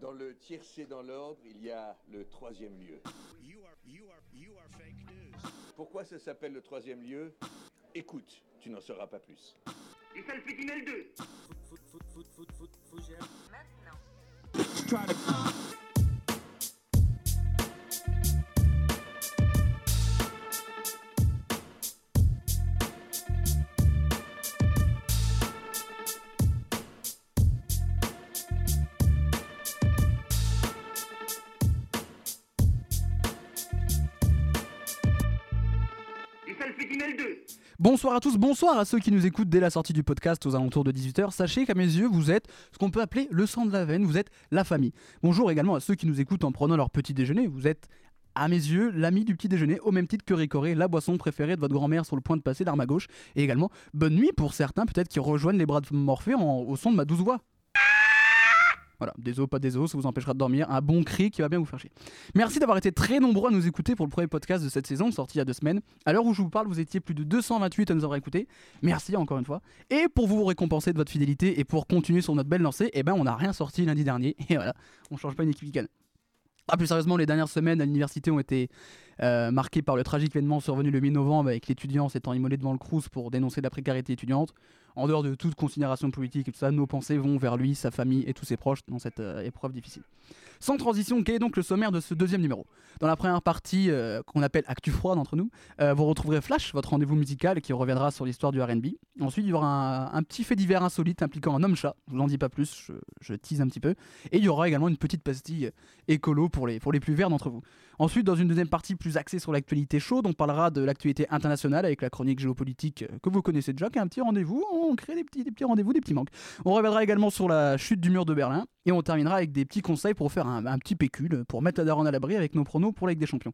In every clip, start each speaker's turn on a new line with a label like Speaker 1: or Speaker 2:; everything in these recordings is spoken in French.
Speaker 1: Dans le tiercé dans l'ordre, il y a le troisième lieu. Pourquoi ça s'appelle le troisième lieu? Écoute, tu n'en sauras pas plus.
Speaker 2: Du salpétinel 2 Du
Speaker 3: Bonsoir à tous, bonsoir à ceux qui nous écoutent dès la sortie du podcast aux alentours de 18h. Sachez qu'à mes yeux, vous êtes ce qu'on peut appeler le sang de la veine, vous êtes la famille. Bonjour également à ceux qui nous écoutent en prenant leur petit déjeuner, vous êtes à mes yeux, l'ami du petit déjeuner, au même titre que Ricoré, la boisson préférée de votre grand-mère sur le point de passer l'arme à gauche. Et également, bonne nuit pour certains, peut-être qui rejoignent les bras de Morphée en- au son de ma douce voix. Voilà, des os, pas des os, ça vous empêchera de dormir. Un bon cri qui va bien vous faire chier. Merci d'avoir été très nombreux à nous écouter pour le premier podcast de cette saison, sorti il y a deux semaines. À l'heure où je vous parle, vous étiez plus de 228 à nous avoir écoutés. Merci encore une fois. Et pour vous récompenser de votre fidélité et pour continuer sur notre belle lancée, eh ben on n'a rien sorti lundi dernier. Et voilà, on change pas une équipe week-end. Ah, plus sérieusement, les dernières semaines à l'université ont été euh, marquées par le tragique événement survenu le 8 novembre avec l'étudiant s'étant immolé devant le Crous pour dénoncer la précarité étudiante. En dehors de toute considération politique et tout ça, nos pensées vont vers lui, sa famille et tous ses proches dans cette euh, épreuve difficile. Sans transition, quel est donc le sommaire de ce deuxième numéro? Dans la première partie euh, qu'on appelle Actu froid d'entre nous, euh, vous retrouverez Flash, votre rendez-vous musical qui reviendra sur l'histoire du RB. Ensuite, il y aura un, petit fait divers insolite impliquant un homme-chat. Je vous en dis pas plus, je, tease un petit peu. Et il y aura également une petite pastille écolo pour les, pour les plus verts d'entre vous. Ensuite, dans une deuxième partie plus axée sur l'actualité chaude, on parlera de l'actualité internationale avec la chronique géopolitique que vous connaissez déjà, qui est un petit rendez-vous. On crée des petits, des petits rendez-vous, des petits manques. On reviendra également sur la chute du mur de Berlin. Et on terminera avec des petits conseils pour faire un, un petit pécule, pour mettre la daronne à l'abri avec nos pronos pour la Ligue des Champions.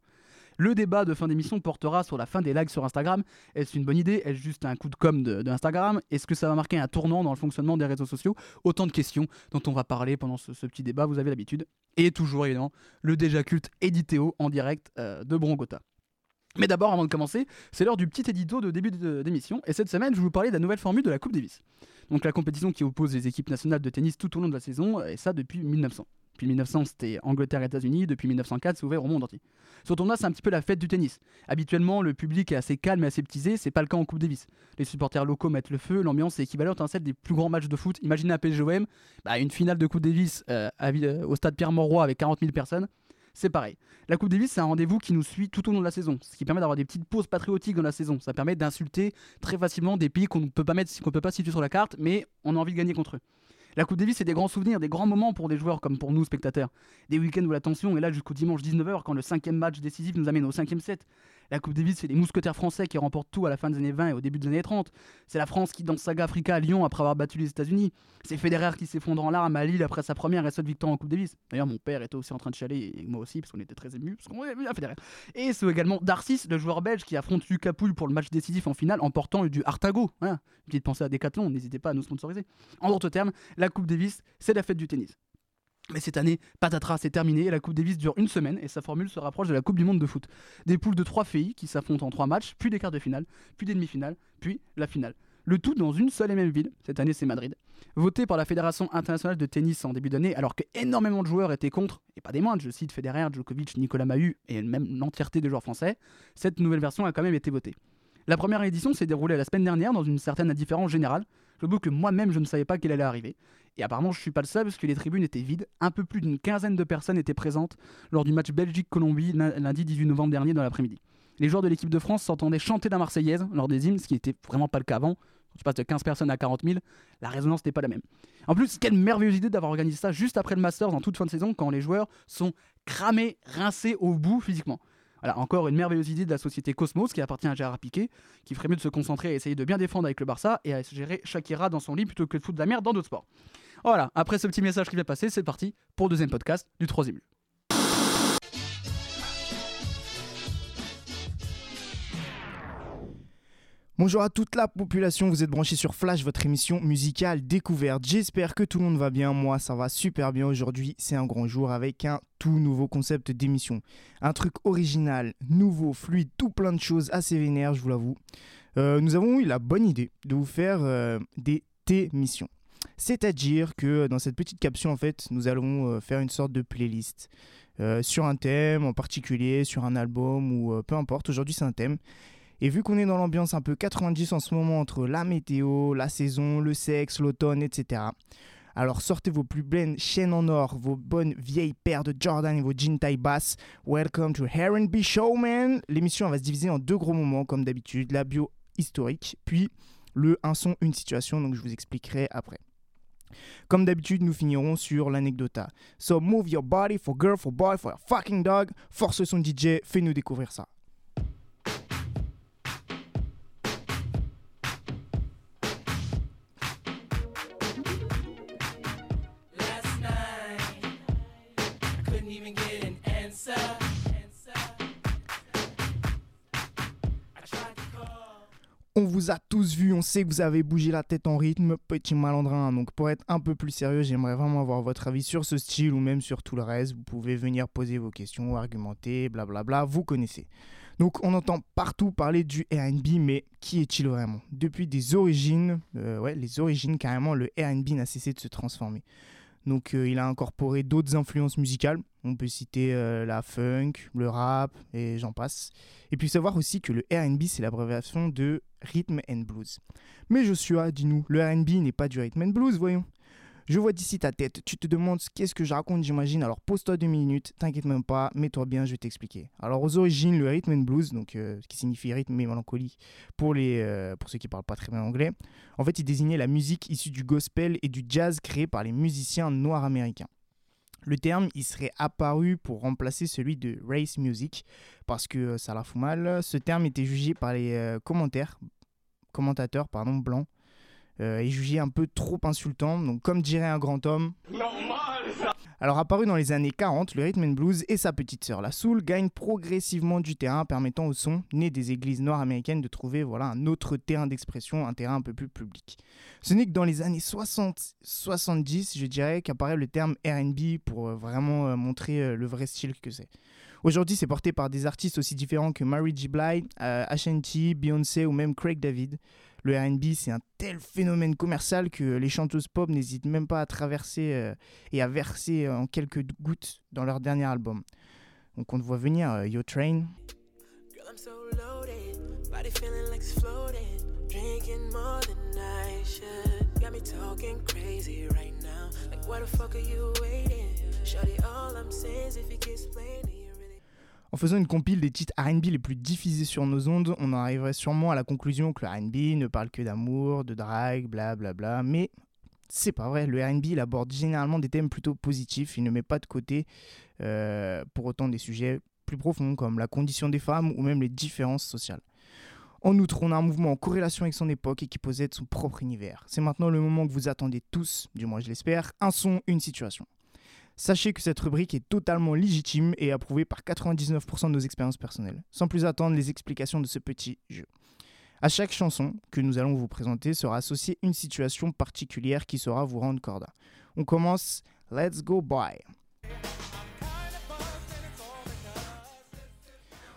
Speaker 3: Le débat de fin d'émission portera sur la fin des likes sur Instagram. Est-ce une bonne idée? Est-ce juste un coup de com' de, Instagram? Est-ce que ça va marquer un tournant dans le fonctionnement des réseaux sociaux? Autant de questions dont on va parler pendant ce, petit débat, vous avez l'habitude. Et toujours évidemment, le déjà culte éditeo en direct euh, de Brongota. Mais d'abord, avant de commencer, c'est l'heure du petit édito de début d'émission. Et cette semaine, je vais vous parler de la nouvelle formule de la Coupe Davis. Donc la compétition qui oppose les équipes nationales de tennis tout au long de la saison, et ça depuis 1900. Depuis 1900, c'était Angleterre et États-Unis. Depuis 1904, c'est ouvert au monde entier. Ce tournoi, c'est un petit peu la fête du tennis. Habituellement, le public est assez calme et aseptisé. C'est pas le cas en Coupe Davis. Les supporters locaux mettent le feu. L'ambiance est équivalente à celle des plus grands matchs de foot. Imaginez un PSGOM, bah, une finale de Coupe Davis euh, euh, au stade Pierre-Mauroy avec 40 000 personnes. C'est pareil. La Coupe Davis, c'est un rendez-vous qui nous suit tout au long de la saison, ce qui permet d'avoir des petites pauses patriotiques dans la saison. Ça permet d'insulter très facilement des pays qu'on ne peut pas mettre, qu'on peut pas situer sur la carte, mais on a envie de gagner contre eux. La Coupe Davis, c'est des grands souvenirs, des grands moments pour des joueurs comme pour nous, spectateurs. Des week-ends où la tension est là jusqu'au dimanche 19h quand le cinquième match décisif nous amène au cinquième set. La Coupe Davis, c'est les mousquetaires français qui remportent tout à la fin des années 20 et au début des années 30. C'est la France qui danse Saga Africa à Lyon après avoir battu les États-Unis. C'est Federer qui s'effondre en larmes à Lille après sa première et seule victoire en Coupe Davis. D'ailleurs, mon père était aussi en train de chialer, et moi aussi, parce qu'on était très émus, parce qu'on aimait bien Federer. Et c'est également Darcis, le joueur belge, qui affronte Lucas Pouille pour le match décisif en finale en portant du Artago. Voilà. Une petite pensée à Decathlon, n'hésitez pas à nous sponsoriser. En d'autres termes, la Coupe Davis, c'est la fête du tennis. Mais cette année, patatras, c'est terminé. La Coupe Davis dure une semaine et sa formule se rapproche de la Coupe du Monde de foot. Des poules de trois pays qui s'affrontent en trois matchs, puis des quarts de finale, puis des demi-finales, puis la finale. Le tout dans une seule et même ville. Cette année, c'est Madrid. Voté par la Fédération internationale de tennis en début d'année, alors que énormément de joueurs étaient contre, et pas des moindres, je cite Federer, Djokovic, Nicolas Mahut et même l'entièreté des joueurs français, cette nouvelle version a quand même été votée. La première édition s'est déroulée la semaine dernière dans une certaine indifférence générale. J'avoue que moi-même, je ne savais pas qu'elle allait arriver. Et apparemment, je suis pas le seul parce que les tribunes étaient vides. Un peu plus d'une quinzaine de personnes étaient présentes lors du match Belgique-Colombie lundi 18 novembre dernier dans l'après-midi. Les joueurs de l'équipe de France s'entendaient chanter la Marseillaise lors des hymnes, ce qui n'était vraiment pas le cas avant. Quand tu passes de 15 personnes à 40 000, la résonance n'était pas la même. En plus, quelle merveilleuse idée d'avoir organisé ça juste après le Masters en toute fin de saison quand les joueurs sont cramés, rincés au bout physiquement. Voilà, encore une merveilleuse idée de la société Cosmos qui appartient à Gérard Piquet, qui ferait mieux de se concentrer à essayer de bien défendre avec le Barça et à gérer Shakira dans son lit plutôt que de foutre de la merde dans d'autres sports. Voilà, après ce petit message qui vient passer, c'est parti pour le deuxième podcast du troisième.
Speaker 4: Bonjour à toute la population, vous êtes branchés sur Flash, votre émission musicale découverte. J'espère que tout le monde va bien, moi ça va super bien aujourd'hui, c'est un grand jour avec un tout nouveau concept d'émission. Un truc original, nouveau, fluide, tout plein de choses assez vénères, je vous l'avoue. Euh, nous avons eu la bonne idée de vous faire euh, des T-missions. C'est-à-dire que dans cette petite capsule, en fait, nous allons euh, faire une sorte de playlist sur un thème en particulier, sur un album ou peu importe. Aujourd'hui, c'est un thème. Et vu qu'on est dans l'ambiance un peu 90 en ce moment entre la météo, la saison, le sexe, l'automne, etc. Alors sortez vos plus belles chaînes en or, vos bonnes vieilles paires de Jordan et vos jeans taille basse. Welcome to R&B Show, man L'émission va se diviser en deux gros moments, comme d'habitude. La bio historique, puis le un son, une situation, donc je vous expliquerai après. Comme d'habitude, nous finirons sur l'anecdota. So move your body for girl, for boy, for a fucking dog. Force son DJ, fais-nous découvrir ça. On vous a tous vu, on sait que vous avez bougé la tête en rythme, petit malandrin. Donc pour être un peu plus sérieux, j'aimerais vraiment avoir votre avis sur ce style ou même sur tout le reste. Vous pouvez venir poser vos questions, argumenter, blablabla, vous connaissez. Donc on entend partout parler du R&B, mais qui est-il vraiment? Depuis des origines, euh, ouais, les origines carrément, le R&B n'a cessé de se transformer. Donc euh, il a incorporé d'autres influences musicales. On peut citer euh, la funk, le rap et j'en passe. Et puis savoir aussi que le R&B c'est l'abréviation de Rhythm and Blues. Mais Joshua, dis-nous, le R&B n'est pas du Rhythm and Blues, voyons. Je vois d'ici ta tête, tu te demandes qu'est-ce que je raconte, j'imagine. Alors pose-toi deux minutes, t'inquiète même pas, mets-toi bien, je vais t'expliquer. Alors aux origines, le rhythm and blues, donc euh, ce qui signifie rythme et mélancolie euh, pour ceux qui parlent pas très bien anglais, en fait, il désignait la musique issue du gospel et du jazz créé par les musiciens noirs américains. Le terme, il serait apparu pour remplacer celui de race music parce que euh, ça la fout mal. Ce terme était jugé par les commentaires, commentateurs pardon, blancs euh, et jugé un peu trop insultant. Donc, comme dirait un grand homme. Alors, apparu dans les années 40, le rhythm and blues et sa petite sœur, la soul, gagnent progressivement du terrain, permettant au son, né des églises nord-américaines, de trouver voilà, un autre terrain d'expression, un terrain un peu plus public. Ce n'est que dans les années 60-70, je dirais, qu'apparaît le terme RB pour euh, vraiment euh, montrer euh, le vrai style que c'est. Aujourd'hui, c'est porté par des artistes aussi différents que Mary J. Blige, euh, Ashanti, Beyoncé ou même Craig David. Le R&B, c'est un tel phénomène commercial que les chanteuses pop n'hésitent même pas à traverser euh, et à verser euh, en quelques gouttes dans leur dernier album. Donc on te voit venir, euh, Yo Train. En faisant une compile des titres RB les plus diffusés sur nos ondes, on en arriverait sûrement à la conclusion que le RB ne parle que d'amour, de drague, blablabla. Bla bla. Mais c'est pas vrai, le RB aborde généralement des thèmes plutôt positifs, il ne met pas de côté euh, pour autant des sujets plus profonds comme la condition des femmes ou même les différences sociales. En outre, on a un mouvement en corrélation avec son époque et qui possède son propre univers. C'est maintenant le moment que vous attendez tous, du moins je l'espère, un son, une situation. Sachez que cette rubrique est totalement légitime et approuvée par 99% de nos expériences personnelles. Sans plus attendre les explications de ce petit jeu. À chaque chanson que nous allons vous présenter sera associée une situation particulière qui saura vous rendre corda. On commence Let's Go By.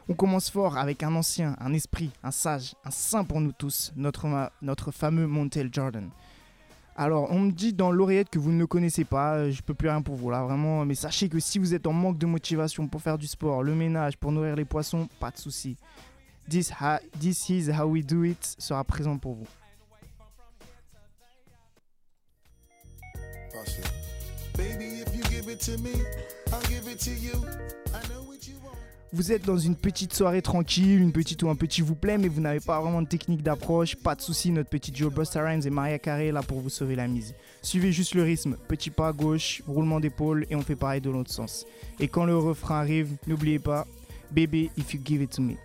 Speaker 4: On commence fort avec un ancien, un esprit, un sage, un saint pour nous tous, notre, notre fameux Montel Jordan. Alors, on me dit dans l'oreillette que vous ne le connaissez pas, euh, je peux plus rien pour vous là, vraiment. Mais sachez que si vous êtes en manque de motivation pour faire du sport, le ménage, pour nourrir les poissons, pas de souci. This, is how we do it sera présent pour vous.
Speaker 5: Baby, if you give it to me, I'll give it to you.
Speaker 4: Vous êtes dans une petite soirée tranquille, une petite ou un petit vous plaît, mais vous n'avez pas vraiment de technique d'approche. Pas de souci, notre petit Joe Busta et Maria est là pour vous sauver la mise. Suivez juste le rythme, petit pas à gauche, roulement d'épaule et on fait pareil de l'autre sens. Et quand le refrain arrive, n'oubliez pas, baby, if you give it to me.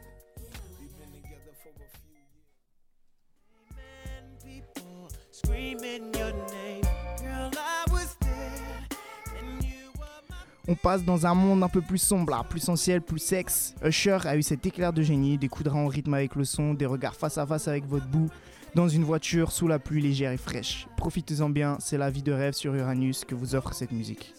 Speaker 4: On passe dans un monde un peu plus sombre, plus sensuel, plus sexe. Usher a eu cet éclair de génie, des coups en rythme avec le son, des regards face à face avec votre bout, dans une voiture sous la pluie légère et fraîche. Profitez-en bien, c'est la vie de rêve sur Uranus que vous offre cette musique.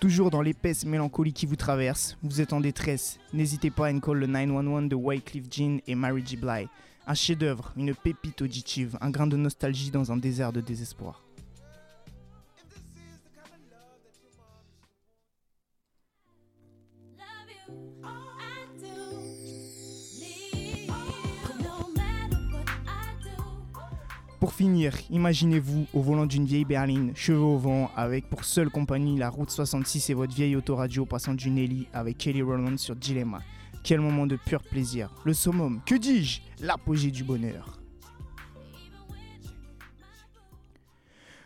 Speaker 4: Toujours dans l'épaisse mélancolie qui vous traverse, vous êtes en détresse, n'hésitez pas à call le 911 de Wycliffe Jean et Mary J. Blige. Un chef-d'œuvre, une pépite auditive, un grain de nostalgie dans un désert de désespoir. Pour finir, imaginez-vous au volant d'une vieille berline, cheveux au vent, avec pour seule compagnie la route 66 et votre vieille autoradio passant du Nelly avec Kelly Rowland sur Dilemma. Quel moment de pur plaisir. Le summum, que dis-je L'apogée du bonheur.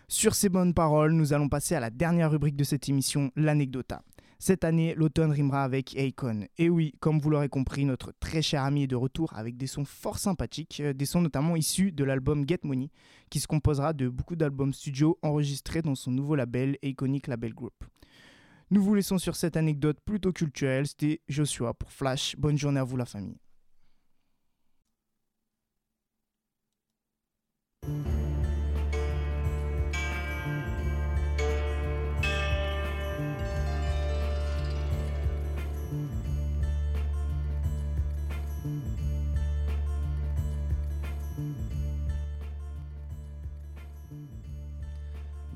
Speaker 4: Sur ces bonnes paroles, nous allons passer à la dernière rubrique de cette émission, l'anecdota. Cette année, l'automne rimera avec Akon. Et oui, comme vous l'aurez compris, notre très cher ami est de retour avec des sons fort sympathiques, euh, des sons notamment issus de l'album Get Money, qui se composera de beaucoup d'albums studio enregistrés dans son nouveau label, Iconic Label Group. Nous vous laissons sur cette anecdote plutôt culturelle. C'était Joshua pour Flash. Bonne journée à vous la famille.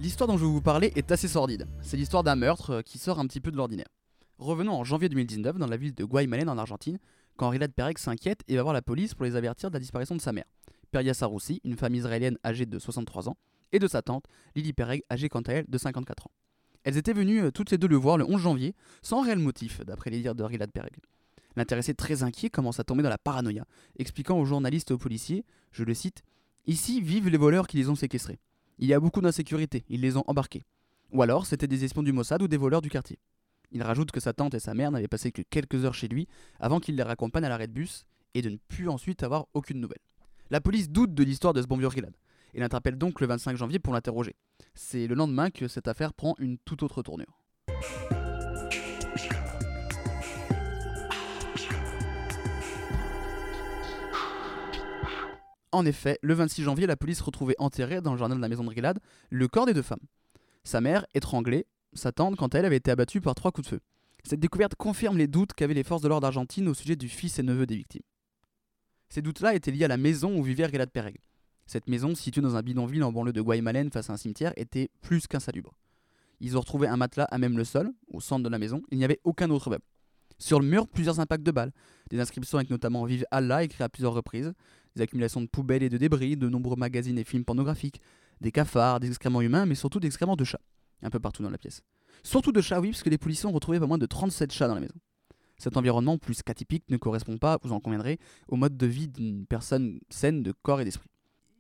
Speaker 3: L'histoire dont je vais vous parler est assez sordide. C'est l'histoire d'un meurtre euh, qui sort un petit peu de l'ordinaire. Revenons en janvier 2019 dans la ville de Guaymallén en Argentine, quand Riyad Perek s'inquiète et va voir la police pour les avertir de la disparition de sa mère, Peria Saroussi, une femme israélienne âgée de 63 ans, et de sa tante, Lily Pereg, âgée quant à elle de 54 ans. Elles étaient venues euh, toutes les deux le voir le 11 janvier, sans réel motif, d'après les dires de Riyad Pereg. L'intéressé très inquiet commence à tomber dans la paranoïa, expliquant aux journalistes et aux policiers, je le cite, Ici vivent les voleurs qui les ont séquestrés. Il y a beaucoup d'insécurité, ils les ont embarqués. Ou alors, c'était des espions du Mossad ou des voleurs du quartier. Il rajoute que sa tante et sa mère n'avaient passé que quelques heures chez lui avant qu'il les raccompagne à l'arrêt de bus et de ne plus ensuite avoir aucune nouvelle. La police doute de l'histoire de ce bon vieux Riyad et l'interpelle donc le 25 janvier pour l'interroger. C'est le lendemain que cette affaire prend une toute autre tournure. En effet, le 26 janvier, la police retrouvait enterré dans le jardin de la maison de Riyad le corps des deux femmes. Sa mère, étranglée, sa tante, quant à elle, avait été abattue par trois coups de feu. Cette découverte confirme les doutes qu'avaient les forces de l'ordre d'Argentine au sujet du fils et neveu des victimes. Ces doutes-là étaient liés à la maison où vivait Riyad Pereg. Cette maison, située dans un bidonville en banlieue de Guaymallén face à un cimetière, était plus qu'insalubre. Ils ont retrouvé un matelas à même le sol, au centre de la maison, il n'y avait aucun autre meuble. Sur le mur, plusieurs impacts de balles, des inscriptions avec notamment Vive Allah écrit à plusieurs reprises, des accumulations de poubelles et de débris, de nombreux magazines et films pornographiques, des cafards, des excréments humains, mais surtout des excréments de chats, un peu partout dans la pièce. Surtout de chats, oui, parce que les policiers ont retrouvé pas moins de 37 chats dans la maison. Cet environnement, plus qu'atypique, ne correspond pas, vous en conviendrez, au mode de vie d'une personne saine de corps et d'esprit.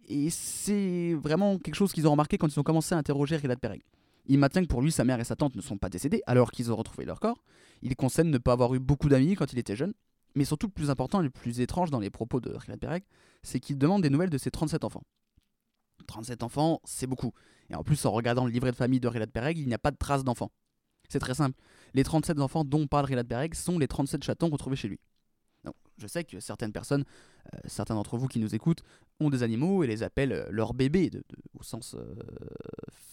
Speaker 3: Et c'est vraiment quelque chose qu'ils ont remarqué quand ils ont commencé à interroger Riyad Pereg. Il maintient que pour lui, sa mère et sa tante ne sont pas décédées alors qu'ils ont retrouvé leur corps. Il concède ne pas avoir eu beaucoup d'amis quand il était jeune. Mais surtout, le plus important et le plus étrange dans les propos de Riyad Pereg, c'est qu'il demande des nouvelles de ses 37 enfants. 37 enfants, c'est beaucoup. Et en plus, en regardant le livret de famille de Riyad Pereg, il n'y a pas de traces d'enfants. C'est très simple. Les 37 enfants dont parle Riyad Pereg sont les 37 chatons retrouvés chez lui. Donc, je sais que certaines personnes, euh, certains d'entre vous qui nous écoutent, ont des animaux et les appellent euh, leurs bébés, au sens euh,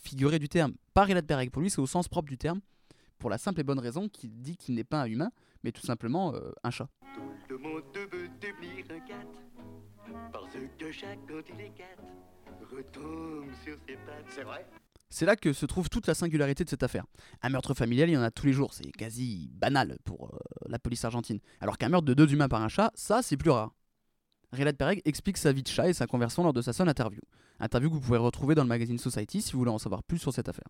Speaker 3: figuré du terme. Pas Riyad Pereg, pour lui, c'est au sens propre du terme, pour la simple et bonne raison qu'il dit qu'il n'est pas un humain, mais tout simplement euh, un chat.
Speaker 2: Tout le monde veut devenir un cat. Parce que chaque quand il est cat, retombe sur ses pattes. C'est vrai?
Speaker 3: C'est là que se trouve toute la singularité de cette affaire. Un meurtre familial, il y en a tous les jours, c'est quasi banal pour euh, la police argentine. Alors qu'un meurtre de deux humains par un chat, ça c'est plus rare. Riyad Pereg explique sa vie de chat et sa conversion lors de sa seule interview. Interview que vous pouvez retrouver dans le magazine Society si vous voulez en savoir plus sur cette affaire.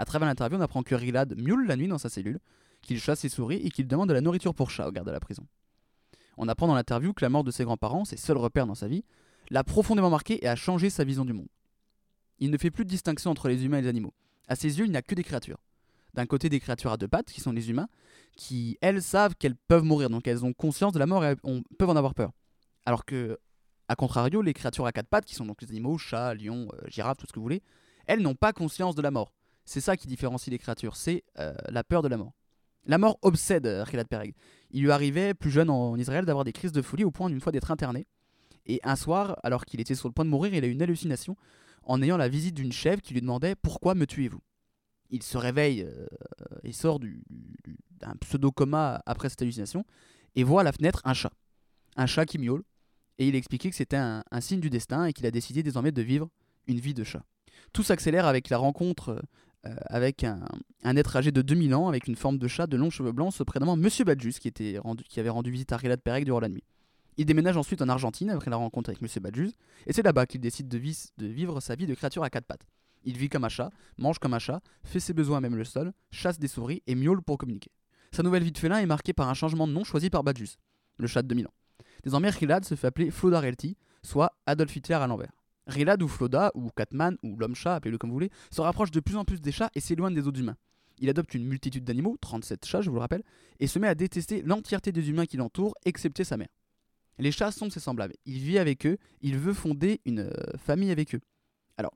Speaker 3: À travers l'interview, on apprend que Riyad miaule la nuit dans sa cellule, qu'il chasse ses souris et qu'il demande de la nourriture pour chat au garde de la prison. On apprend dans l'interview que la mort de ses grands-parents, ses seuls repères dans sa vie, l'a profondément marqué et a changé sa vision du monde. Il ne fait plus de distinction entre les humains et les animaux. À ses yeux, il n'y a que des créatures. D'un côté, des créatures à deux pattes, qui sont les humains, qui, elles, savent qu'elles peuvent mourir, donc elles ont conscience de la mort et ont- peuvent en avoir peur. Alors que, à contrario, les créatures à quatre pattes, qui sont donc les animaux, chats, lions, euh, girafes, tout ce que vous voulez, elles n'ont pas conscience de la mort. C'est ça qui différencie les créatures, c'est euh, la peur de la mort. La mort obsède euh, Riyad Pereg. Il lui arrivait, plus jeune en Israël, d'avoir des crises de folie au point d'une fois d'être interné. Et un soir, alors qu'il était sur le point de mourir, il a eu une hallucination en ayant la visite d'une chèvre qui lui demandait Pourquoi me tuez-vous? Il se réveille euh, et sort du- du- d'un pseudo-coma après cette hallucination et voit à la fenêtre un chat. Un chat qui miaule. Et il expliquait que c'était un signe du destin et qu'il a décidé désormais de vivre une vie de chat. Tout s'accélère avec la rencontre euh, avec un, être âgé de 2000 ans avec une forme de chat de longs cheveux blancs se prénommant Monsieur Badjus qui, avait rendu visite à Riyad Perek durant la nuit. Il déménage ensuite en Argentine après la rencontre avec Monsieur Badjus et c'est là-bas qu'il décide de, vivre sa vie de créature à quatre pattes. Il vit comme un chat, mange comme un chat, fait ses besoins même le sol, chasse des souris et miaule pour communiquer. Sa nouvelle vie de félin est marquée par un changement de nom choisi par Badjus, le chat de 2000 ans. Désormais, Riyad se fait appeler Floda Relti, soit Adolf Hitler à l'envers. Riyad ou Floda, ou Catman, ou l'homme-chat, appelez-le comme vous voulez, se rapproche de plus en plus des chats et s'éloigne des autres humains. Il adopte une multitude d'animaux, 37 chats je vous le rappelle, et se met à détester l'entièreté des humains qui l'entourent, excepté sa mère. Les chats sont ses semblables, il vit avec eux, il veut fonder une euh, famille avec eux. Alors,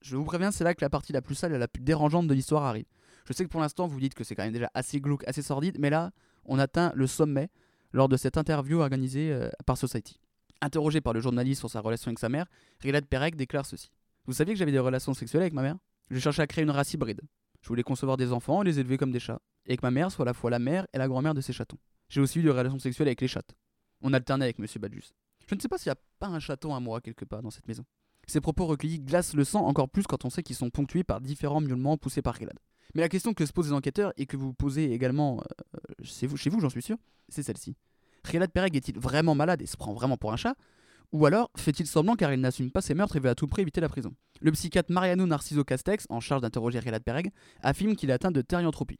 Speaker 3: je vous préviens, c'est là que la partie la plus sale et la plus dérangeante de l'histoire arrive. Je sais que pour l'instant vous dites que c'est quand même déjà assez glauque, assez sordide, mais là, on atteint le sommet lors de cette interview organisée euh, par Society. Interrogé par le journaliste sur sa relation avec sa mère, Riyad Perek déclare ceci. Vous saviez que j'avais des relations sexuelles avec ma mère? Je cherchais à créer une race hybride. Je voulais concevoir des enfants et les élever comme des chats. Et que ma mère soit à la fois la mère et la grand-mère de ces chatons. J'ai aussi eu des relations sexuelles avec les chattes. On alternait avec Monsieur Badjus. Je ne sais pas s'il n'y a pas un chaton à moi quelque part dans cette maison. Ces propos recueillis glacent le sang encore plus quand on sait qu'ils sont ponctués par différents miaulements poussés par Riyad. Mais la question que se posent les enquêteurs et que vous posez également euh, chez vous j'en suis sûr, c'est celle-ci. Riyad Pereg est-il vraiment malade et se prend vraiment pour un chat? Ou alors fait-il semblant car il n'assume pas ses meurtres et veut à tout prix éviter la prison? Le psychiatre Mariano Narciso Castex, en charge d'interroger Riyad Pereg, affirme qu'il est atteint de thérianthropie.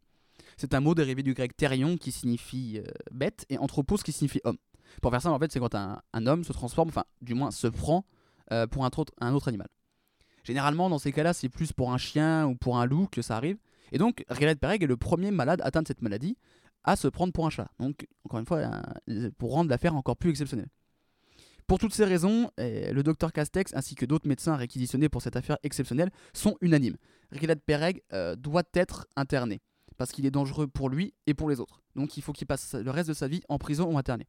Speaker 3: C'est un mot dérivé du grec thérion qui signifie euh, bête et anthropos qui signifie homme. Pour faire ça, en fait, c'est quand un, homme se transforme, enfin, du moins se prend euh, pour un autre, animal. Généralement, dans ces cas-là, c'est plus pour un chien ou pour un loup que ça arrive. Et donc, Riyad Pereg est le premier malade atteint de cette maladie à se prendre pour un chat. Donc, encore une fois, un- pour rendre l'affaire encore plus exceptionnelle. Pour toutes ces raisons, euh, le docteur Castex ainsi que d'autres médecins réquisitionnés pour cette affaire exceptionnelle sont unanimes. Riyad Pereg euh, doit être interné parce qu'il est dangereux pour lui et pour les autres. Donc il faut qu'il passe le reste de sa vie en prison ou interné.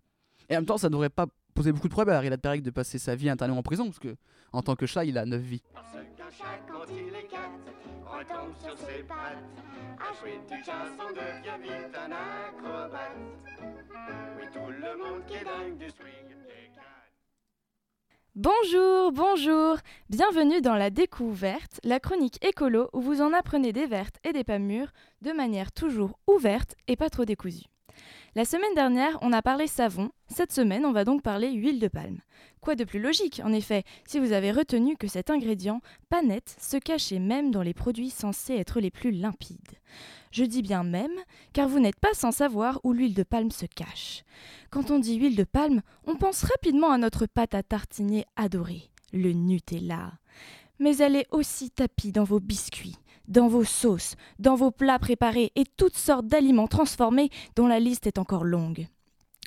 Speaker 3: Et en même temps, ça ne devrait pas poser beaucoup de problèmes à Riyad Pereg de passer sa vie interné ou en prison parce que en tant que chat, il a 9 vies.
Speaker 6: Bonjour, bonjour. Bienvenue dans La Découverte, la chronique écolo où vous en apprenez des vertes et des pas mûres de manière toujours ouverte et pas trop décousue. La semaine dernière, on a parlé savon, cette semaine, on va donc parler huile de palme. Quoi de plus logique, en effet, si vous avez retenu que cet ingrédient, pas net, se cachait même dans les produits censés être les plus limpides? Je dis bien même, car vous n'êtes pas sans savoir où l'huile de palme se cache. Quand on dit huile de palme, on pense rapidement à notre pâte à tartiner adorée, le Nutella. Mais elle est aussi tapie dans vos biscuits, dans vos sauces, dans vos plats préparés et toutes sortes d'aliments transformés dont la liste est encore longue.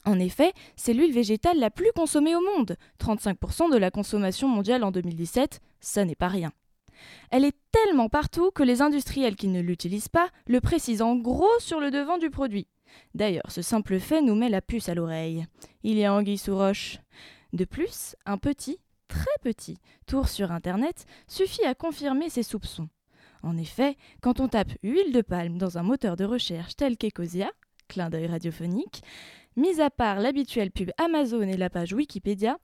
Speaker 6: En effet, c'est l'huile végétale la plus consommée au monde. 35% de la consommation mondiale en 2017, ça n'est pas rien. Elle est tellement partout que les industriels qui ne l'utilisent pas le précisent en gros sur le devant du produit. D'ailleurs, ce simple fait nous met la puce à l'oreille. Il y a anguille sous roche. De plus, un petit, très petit, tour sur Internet suffit à confirmer ces soupçons. En effet, quand on tape huile de palme dans un moteur de recherche tel qu'Ecosia, clin d'œil radiophonique, mis à part l'habituelle pub Amazon et la page Wikipédia,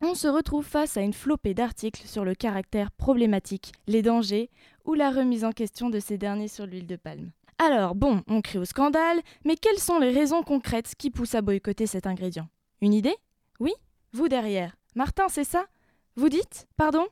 Speaker 6: on se retrouve face à une flopée d'articles sur le caractère problématique, les dangers ou la remise en question de ces derniers sur l'huile de palme. Alors bon, on crie au scandale, mais quelles sont les raisons concrètes qui poussent à boycotter cet ingrédient? Une idée? Oui? Vous derrière. Martin, c'est ça? Vous dites? Pardon?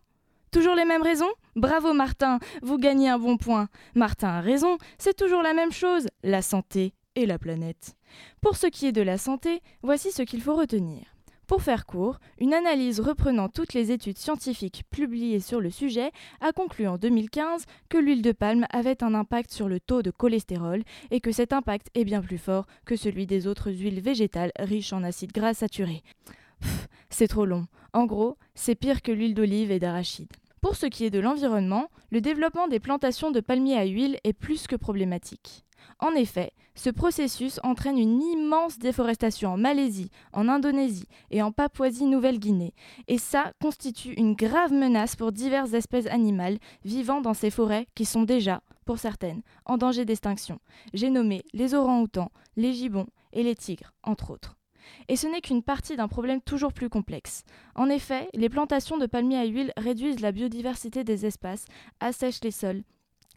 Speaker 6: Toujours les mêmes raisons? Bravo Martin, vous gagnez un bon point. Martin a raison, c'est toujours la même chose, la santé et la planète. Pour ce qui est de la santé, voici ce qu'il faut retenir. Pour faire court, une analyse reprenant toutes les études scientifiques publiées sur le sujet a conclu en 2015 que l'huile de palme avait un impact sur le taux de cholestérol et que cet impact est bien plus fort que celui des autres huiles végétales riches en acides gras saturés. C'est trop long. En gros, c'est pire que l'huile d'olive et d'arachide. Pour ce qui est de l'environnement, le développement des plantations de palmiers à huile est plus que problématique. En effet, ce processus entraîne une immense déforestation en Malaisie, en Indonésie et en Papouasie-Nouvelle-Guinée, et ça constitue une grave menace pour diverses espèces animales vivant dans ces forêts qui sont déjà, pour certaines, en danger d'extinction. J'ai nommé les orang-outans, les gibbons et les tigres, entre autres. Et ce n'est qu'une partie d'un problème toujours plus complexe. En effet, les plantations de palmiers à huile réduisent la biodiversité des espaces, assèchent les sols,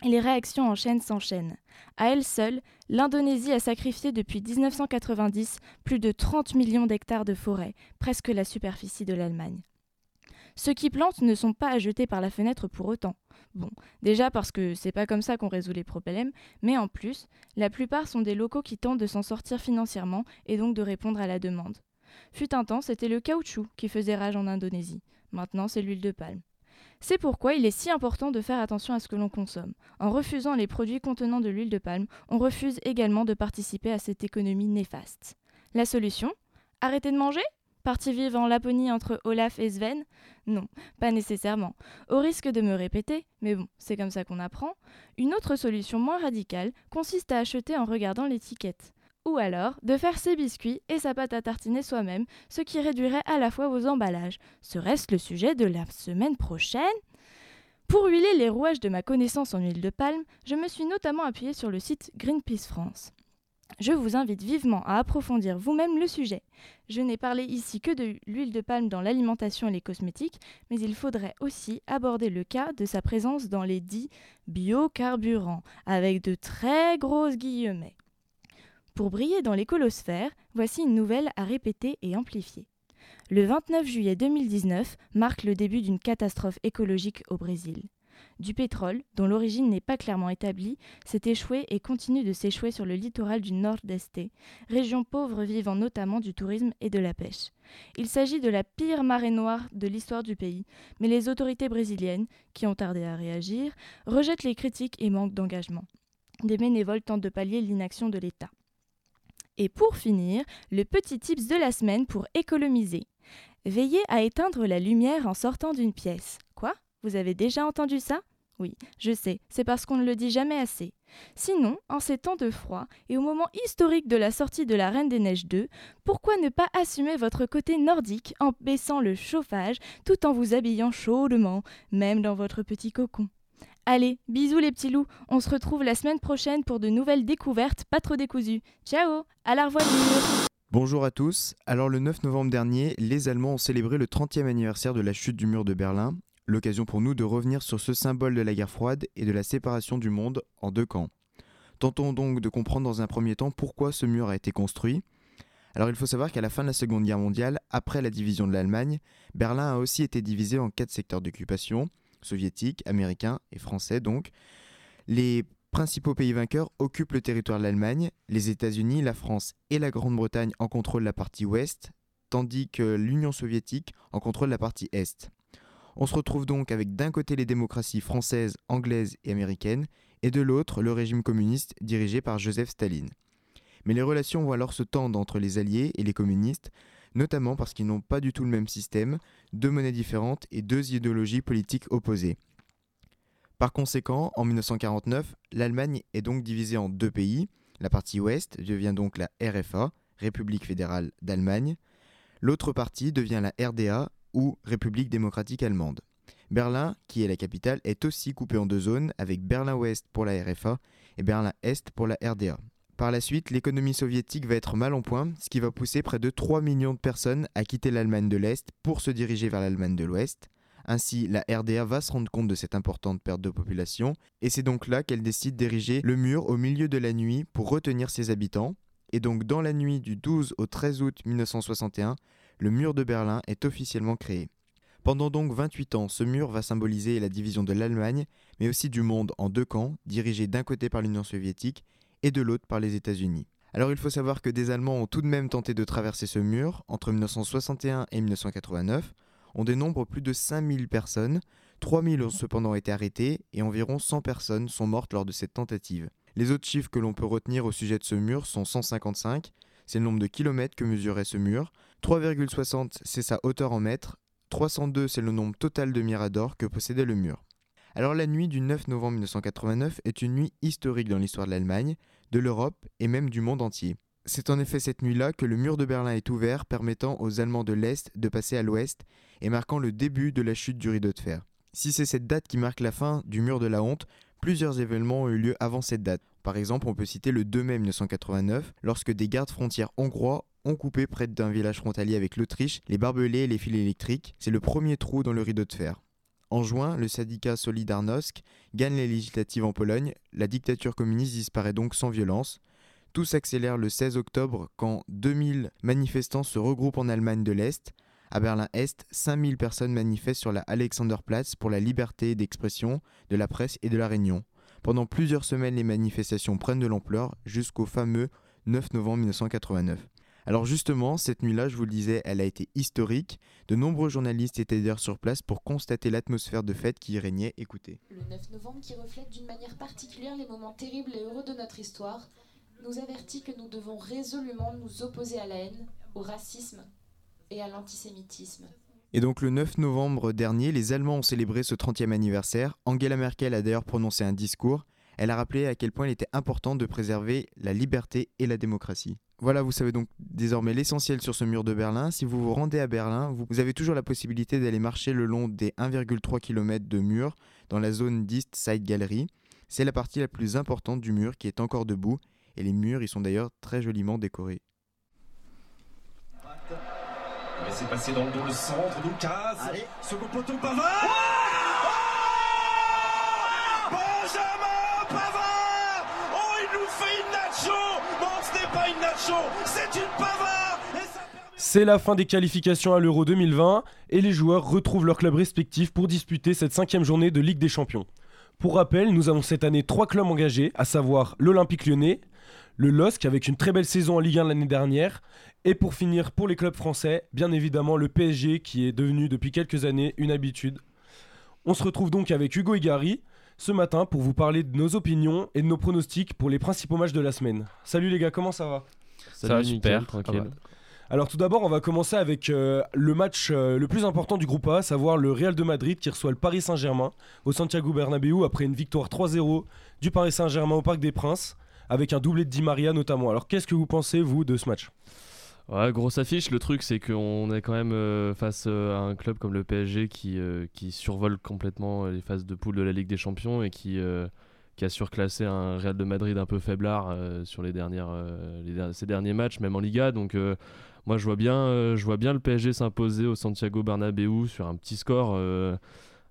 Speaker 6: et les réactions en chaîne s'enchaînent. À elle seule, l'Indonésie a sacrifié depuis 1990 plus de 30 millions d'hectares de forêt, presque la superficie de l'Allemagne. Ceux qui plantent ne sont pas à jeter par la fenêtre pour autant. Bon, déjà parce que c'est pas comme ça qu'on résout les problèmes, mais en plus, la plupart sont des locaux qui tentent de s'en sortir financièrement et donc de répondre à la demande. Fut un temps, c'était le caoutchouc qui faisait rage en Indonésie. Maintenant, c'est l'huile de palme. C'est pourquoi il est si important de faire attention à ce que l'on consomme. En refusant les produits contenant de l'huile de palme, on refuse également de participer à cette économie néfaste. La solution? Arrêter de manger? Parti vivre en Laponie entre Olaf et Sven? Non, pas nécessairement. Au risque de me répéter, mais bon, c'est comme ça qu'on apprend, une autre solution moins radicale consiste à acheter en regardant l'étiquette. Ou alors de faire ses biscuits et sa pâte à tartiner soi-même, ce qui réduirait à la fois vos emballages. Serait-ce le sujet de la semaine prochaine? Pour huiler les rouages de ma connaissance en huile de palme, je me suis notamment appuyée sur le site Greenpeace France. Je vous invite vivement à approfondir vous-même le sujet. Je n'ai parlé ici que de l'huile de palme dans l'alimentation et les cosmétiques, mais il faudrait aussi aborder le cas de sa présence dans les dits biocarburants, avec de très grosses guillemets. Pour briller dans l'écolosphère, voici une nouvelle à répéter et amplifier. Le 29 juillet 2019 marque le début d'une catastrophe écologique au Brésil. Du pétrole, dont l'origine n'est pas clairement établie, s'est échoué et continue de s'échouer sur le littoral du Nord-Est, région pauvre vivant notamment du tourisme et de la pêche. Il s'agit de la pire marée noire de l'histoire du pays, mais les autorités brésiliennes, qui ont tardé à réagir, rejettent les critiques et manquent d'engagement. Des bénévoles tentent de pallier l'inaction de l'État. Et pour finir, le petit tips de la semaine pour économiser. Veillez à éteindre la lumière en sortant d'une pièce. Quoi? Vous avez déjà entendu ça? Oui, je sais, c'est parce qu'on ne le dit jamais assez. Sinon, en ces temps de froid et au moment historique de la sortie de la Reine des Neiges 2, pourquoi ne pas assumer votre côté nordique en baissant le chauffage tout en vous habillant chaudement, même dans votre petit cocon? Allez, bisous les petits loups, on se retrouve la semaine prochaine pour de nouvelles découvertes pas trop décousues. Ciao, à la revoyure
Speaker 7: Bonjour à tous. Alors le 9 novembre dernier, les Allemands ont célébré le 30e anniversaire de la chute du mur de Berlin, l'occasion pour nous de revenir sur ce symbole de la guerre froide et de la séparation du monde en deux camps. Tentons donc de comprendre dans un premier temps pourquoi ce mur a été construit. Alors il faut savoir qu'à la fin de la Seconde Guerre mondiale, après la division de l'Allemagne, Berlin a aussi été divisé en quatre secteurs d'occupation, soviétiques, américains et français donc. Les principaux pays vainqueurs occupent le territoire de l'Allemagne, les États-Unis, la France et la Grande-Bretagne en contrôlent la partie ouest, tandis que l'Union soviétique en contrôle la partie est. On se retrouve donc avec d'un côté les démocraties françaises, anglaises et américaines, et de l'autre le régime communiste dirigé par Joseph Staline. Mais les relations vont alors se tendre entre les alliés et les communistes, notamment parce qu'ils n'ont pas du tout le même système, deux monnaies différentes et deux idéologies politiques opposées. Par conséquent, en 1949, l'Allemagne est donc divisée en deux pays. La partie ouest devient donc la RFA, République fédérale d'Allemagne. L'autre partie devient la RDA, ou République démocratique allemande. Berlin, qui est la capitale, est aussi coupée en deux zones, avec Berlin-Ouest pour la RFA et Berlin-Est pour la RDA. Par la suite, l'économie soviétique va être mal en point, ce qui va pousser près de 3 millions de personnes à quitter l'Allemagne de l'Est pour se diriger vers l'Allemagne de l'Ouest. Ainsi, la RDA va se rendre compte de cette importante perte de population, et c'est donc là qu'elle décide d'ériger le mur au milieu de la nuit pour retenir ses habitants. Et donc dans la nuit du 12 au 13 août 1961, le mur de Berlin est officiellement créé. Pendant donc 28 ans, ce mur va symboliser la division de l'Allemagne, mais aussi du monde en deux camps, dirigés d'un côté par l'Union soviétique et de l'autre par les États-Unis. Alors il faut savoir que des Allemands ont tout de même tenté de traverser ce mur entre 1961 et 1989. On dénombre plus de 5000 personnes, 3000 ont cependant été arrêtées et environ 100 personnes sont mortes lors de cette tentative. Les autres chiffres que l'on peut retenir au sujet de ce mur sont 155, c'est le nombre de kilomètres que mesurait ce mur, 3,60 c'est sa hauteur en mètres, 302 c'est le nombre total de miradors que possédait le mur. Alors la nuit du 9 novembre 1989 est une nuit historique dans l'histoire de l'Allemagne, de l'Europe et même du monde entier. C'est en effet cette nuit-là que le mur de Berlin est ouvert, permettant aux Allemands de l'Est de passer à l'Ouest et marquant le début de la chute du rideau de fer. Si c'est cette date qui marque la fin du mur de la honte, plusieurs événements ont eu lieu avant cette date. Par exemple, on peut citer le 2 mai 1989, lorsque des gardes frontières hongrois ont coupé près d'un village frontalier avec l'Autriche les barbelés et les fils électriques. C'est le premier trou dans le rideau de fer. En juin, le syndicat Solidarnosc gagne les législatives en Pologne. La dictature communiste disparaît donc sans violence. Tout s'accélère le 16 octobre quand 2000 manifestants se regroupent en Allemagne de l'Est. À Berlin-Est, 5000 personnes manifestent sur la Alexanderplatz pour la liberté d'expression, de la presse et de la réunion. Pendant plusieurs semaines, les manifestations prennent de l'ampleur jusqu'au fameux 9 novembre 1989. Alors justement, cette nuit-là, je vous le disais, elle a été historique. De nombreux journalistes étaient d'ailleurs sur place pour constater l'atmosphère de fête qui y régnait. Écoutez.
Speaker 8: Le 9 novembre, qui reflète d'une manière particulière les moments terribles et heureux de notre histoire, nous avertit que nous devons résolument nous opposer à la haine, au racisme et à l'antisémitisme.
Speaker 7: Et donc le 9 novembre dernier, les Allemands ont célébré ce 30e anniversaire. Angela Merkel a d'ailleurs prononcé un discours. Elle a rappelé à quel point il était important de préserver la liberté et la démocratie. Voilà, vous savez donc désormais l'essentiel sur ce mur de Berlin. Si vous vous rendez à Berlin, vous avez toujours la possibilité d'aller marcher le long des 1,3 km de mur dans la zone d'East Side Gallery. C'est la partie la plus importante du mur qui est encore debout et les murs y sont d'ailleurs très joliment décorés.
Speaker 9: Laissez passer dans le dos le centre, Lucas. Second poteau, Pavard. Benjamin Pavard Oh, il nous fait une nacho Non, ce n'est pas une nacho, c'est une Pavard
Speaker 10: C'est la fin des qualifications à l'Euro 2020 et les joueurs retrouvent leurs clubs respectifs pour disputer cette cinquième journée de Ligue des Champions. Pour rappel, nous avons cette année trois clubs engagés, à savoir l'Olympique lyonnais, le LOSC avec une très belle saison en Ligue 1 l'année dernière, et pour finir pour les clubs français, bien évidemment le PSG qui est devenu depuis quelques années une habitude. On se retrouve donc avec Hugo Igari ce matin pour vous parler de nos opinions et de nos pronostics pour les principaux matchs de la semaine. Salut les gars, comment ça va?
Speaker 11: Ça va super, tranquille.
Speaker 10: Alors tout d'abord, on va commencer avec euh, le match euh, le plus important du groupe A, à savoir le Real de Madrid qui reçoit le Paris Saint-Germain au Santiago Bernabéu après une victoire 3-0 du Paris Saint-Germain au Parc des Princes, avec un doublé de Di Maria notamment. Alors qu'est-ce que vous pensez, vous, de ce match?
Speaker 11: Ouais, grosse affiche. Le truc, c'est qu'on est quand même euh, face euh, à un club comme le PSG qui, euh, survole complètement les phases de poule de la Ligue des Champions et qui, euh, a surclassé un Real de Madrid un peu faiblard euh, sur les dernières, euh, ces derniers matchs, même en Liga. Donc, euh, moi, je vois, bien, euh, je vois bien le PSG s'imposer au Santiago Bernabéu sur un petit score.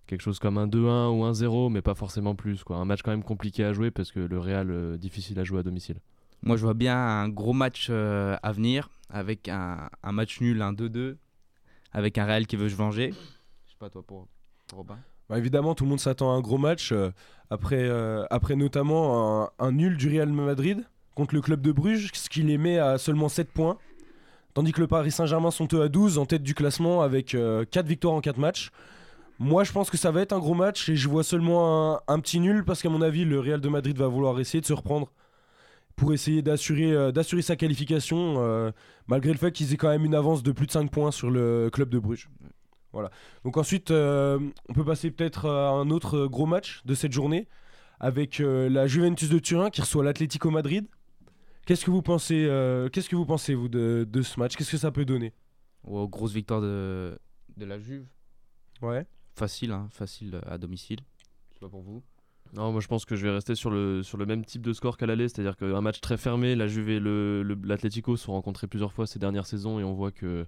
Speaker 11: Quelque chose comme un 2-1 ou un 0, mais pas forcément plus. Quoi. Un match quand même compliqué à jouer parce que le Real, euh, difficile à jouer à domicile.
Speaker 12: Moi, je vois bien un gros match euh, à venir avec un, un match nul, un 2-2, avec un Real qui veut se venger. Je sais pas toi pour, pour Robin.
Speaker 10: Bah, évidemment, tout le monde s'attend à un gros match euh, après, euh, après notamment un, un nul du Real Madrid contre le club de Bruges, ce qui les met à seulement 7 points. Tandis que le Paris Saint-Germain sont eux à 12 en tête du classement avec 4 victoires en 4 matchs. Moi, je pense que ça va être un gros match et je vois seulement un, un petit nul parce qu'à mon avis, le Real de Madrid va vouloir essayer de se reprendre pour essayer d'assurer euh, d'assurer sa qualification, euh, malgré le fait qu'ils aient quand même une avance de plus de 5 points sur le club de Bruges. Voilà. Donc ensuite, euh, on peut passer peut-être à un autre gros match de cette journée avec la Juventus de Turin qui reçoit l'Atlético Madrid. Qu'est-ce que vous pensez, qu'est-ce que vous pensez vous de, de ce match? Qu'est-ce que ça peut donner?
Speaker 12: Oh, grosse victoire de, de la Juve.
Speaker 10: Ouais.
Speaker 12: Facile, hein, facile à domicile. Je sais pas pour vous.
Speaker 11: Non, moi je pense que je vais rester sur le, sur le même type de score qu'à l'aller, c'est-à-dire qu'un match très fermé, la Juve et le- le- l'Atlético se sont rencontrés plusieurs fois ces dernières saisons et on voit que,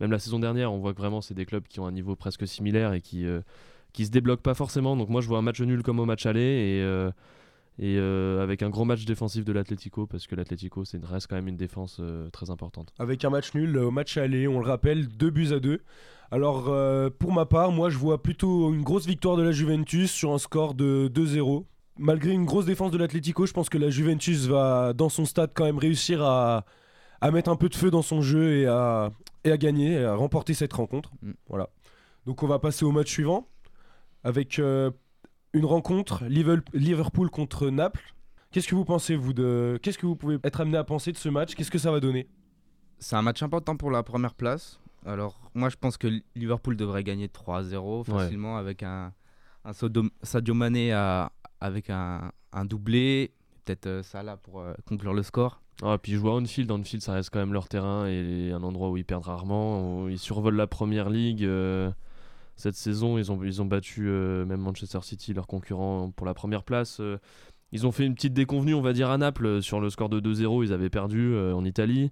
Speaker 11: même la saison dernière, on voit que vraiment c'est des clubs qui ont un niveau presque similaire et qui, euh, qui se débloquent pas forcément. Donc moi je vois un match nul comme au match aller et, euh, et euh, avec un gros match défensif de l'Atlético parce que l'Atlético c'est reste quand même une défense euh, très importante.
Speaker 10: Avec un match nul au match aller, on le rappelle, 2 buts à 2. Alors euh, pour ma part, moi je vois plutôt une grosse victoire de la Juventus sur un score de 2-0. Malgré une grosse défense de l'Atlético, je pense que la Juventus va dans son stade quand même réussir à, à mettre un peu de feu dans son jeu et à, et à gagner, et à remporter cette rencontre. Voilà. Donc on va passer au match suivant avec euh, une rencontre Liverpool contre Naples. Qu'est-ce que vous pensez vous de qu'est-ce que vous pouvez être amené à penser de ce match? Qu'est-ce que ça va donner?
Speaker 12: C'est un match important pour la première place. Alors, moi, je pense que Liverpool devrait gagner 3-0 facilement avec un, un Sadio, Mané à- avec un, un doublé. Peut-être euh, Salah pour euh, conclure le score.
Speaker 11: Ah, puis jouer à Anfield, Anfield ça reste quand même leur terrain et un endroit où ils perdent rarement, où ils survolent la première ligue. euh, cette saison. Ils ont, ils ont battu euh, même Manchester City, leur concurrent, pour la première place. Euh, ils ont fait une petite déconvenue, on va dire, à Naples euh, sur le score de 2-0. Ils avaient perdu en Italie.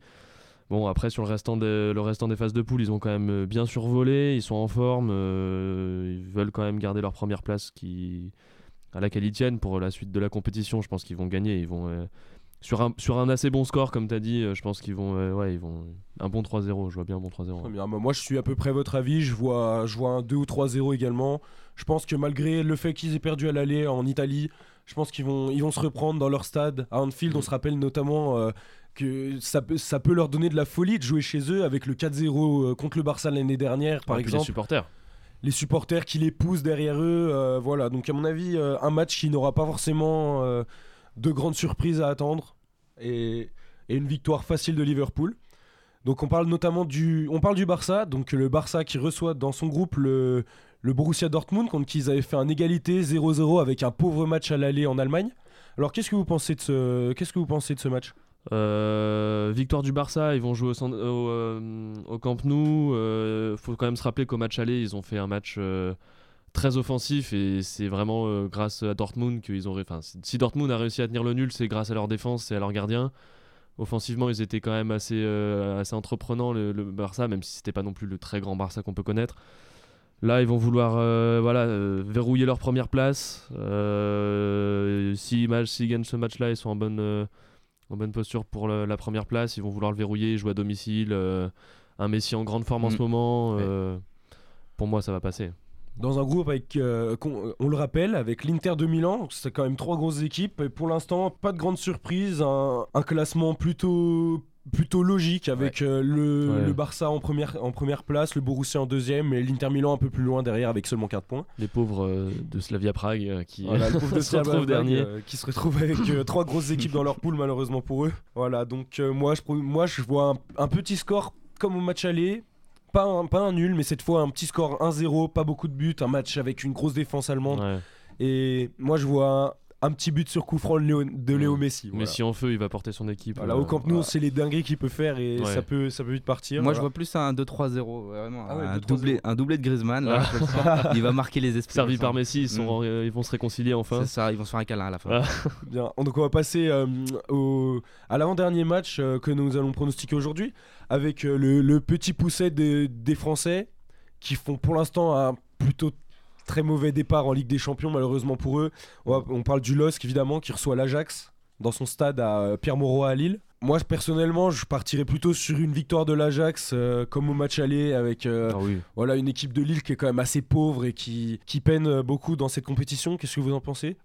Speaker 11: Bon, après, sur le restant, des, le restant des phases de poule, ils ont quand même bien survolé. Ils sont en forme. ils veulent quand même garder leur première place qui, à laquelle ils tiennent pour la suite de la compétition. Je pense qu'ils vont gagner. Ils vont, sur, un, sur un assez bon score, comme tu as dit, euh, je pense qu'ils vont, euh, ouais, ils vont. Un bon 3-0. Je vois bien un bon 3-0.
Speaker 10: Très bien. Bah, Moi, je suis à peu près votre avis. Je vois, je vois un 2 ou 3-0 également. Je pense que malgré le fait qu'ils aient perdu à l'aller en Italie, je pense qu'ils vont, ils vont se reprendre dans leur stade. À Anfield, on se rappelle notamment euh, que ça, peut- ça peut leur donner de la folie de jouer chez eux avec le 4-0 euh, contre le Barça l'année dernière, par
Speaker 11: puis les
Speaker 10: exemple.
Speaker 11: supporters.
Speaker 10: Les supporters qui les poussent derrière eux. euh, voilà. Donc, à mon avis, un match qui n'aura pas forcément de grandes surprises à attendre. Et, une victoire facile de Liverpool. Donc on parle notamment du, on parle du Barça, donc le Barça qui reçoit dans son groupe le, le Borussia Dortmund contre qui ils avaient fait un égalité 0-0 avec un pauvre match à l'aller en Allemagne. Alors qu'est-ce que vous pensez de ce, qu'est-ce que vous pensez de ce match?
Speaker 11: Euh, victoire du Barça, ils vont jouer au, euh, au Camp Nou. Euh, faut quand même se rappeler qu'au match aller, ils ont fait un match très offensif et c'est vraiment euh, grâce à Dortmund qu'ils ont. Enfin, si- si Dortmund a réussi à tenir le nul, c'est grâce à leur défense et à leur gardien. Offensivement, ils étaient quand même assez, euh, assez entreprenants, le, le Barça, même si c'était pas non plus le très grand Barça qu'on peut connaître. Là, ils vont vouloir euh, voilà, verrouiller leur première place. S'ils s'ils gagnent ce match-là, ils sont en bonne, en bonne posture pour la première place. Ils vont vouloir le verrouiller, jouer à domicile. un Messi en grande forme en ce
Speaker 12: Mm.
Speaker 11: moment. Pour moi, ça va passer.
Speaker 10: Dans un groupe avec, euh, on le rappelle, avec l'Inter de Milan, c'est quand même trois grosses équipes. Et pour l'instant, pas de grande surprise, un, un classement plutôt plutôt logique avec euh, le,
Speaker 11: Ouais.
Speaker 10: le Barça en première, en première place, le Borussia en deuxième et l'Inter Milan un peu plus loin derrière avec seulement 4 points.
Speaker 11: Les pauvres euh, de Slavia Prague euh, qui
Speaker 10: Voilà, le pauvre de
Speaker 11: se retrouvent dernier.
Speaker 10: qui se retrouve avec trois grosses équipes dans leur poule malheureusement pour eux. Voilà, donc moi, je, moi je vois un, un petit score comme au match aller. Pas un, pas un nul, mais cette fois un petit score 1-0, pas beaucoup de buts, un match avec une grosse défense allemande.
Speaker 11: Ouais.
Speaker 10: Et moi je vois un, petit but sur coup franc de Léo, de Léo Messi. voilà.
Speaker 11: Messi en feu, il va porter son équipe.
Speaker 10: Voilà,
Speaker 11: euh,
Speaker 10: au Camp Nou, c'est les dingueries qu'il peut faire et
Speaker 11: Ouais.
Speaker 10: ça, peut, ça peut vite partir.
Speaker 12: Moi, je vois plus un 2-3-0, vraiment.
Speaker 10: Ah ouais,
Speaker 12: un,
Speaker 10: 2-3-0.
Speaker 12: doublé, un doublé de Griezmann. là,
Speaker 11: Ah.
Speaker 12: il va marquer les esprits.
Speaker 11: Servi par. Messi, ils, sont,
Speaker 12: Mm.
Speaker 11: euh, ils vont se réconcilier enfin.
Speaker 12: C'est ça, ils vont se faire un câlin à la fin.
Speaker 11: Ah.
Speaker 10: Bien, donc on va passer euh, au, à l'avant-dernier match euh, que nous allons pronostiquer aujourd'hui avec euh, le, le petit pousset des- des Français qui font pour l'instant un plutôt très mauvais départ en Ligue des Champions malheureusement pour eux. On, va- on parle du LOSC évidemment qui reçoit l'Ajax dans son stade à euh, Pierre-Mauroy à Lille. Moi personnellement je partirais plutôt sur une victoire de l'Ajax euh, comme au match aller avec euh,
Speaker 11: Ah oui.
Speaker 10: voilà, une équipe de Lille qui est quand même assez pauvre et qui, qui peine beaucoup dans cette compétition. Qu'est-ce que vous en pensez?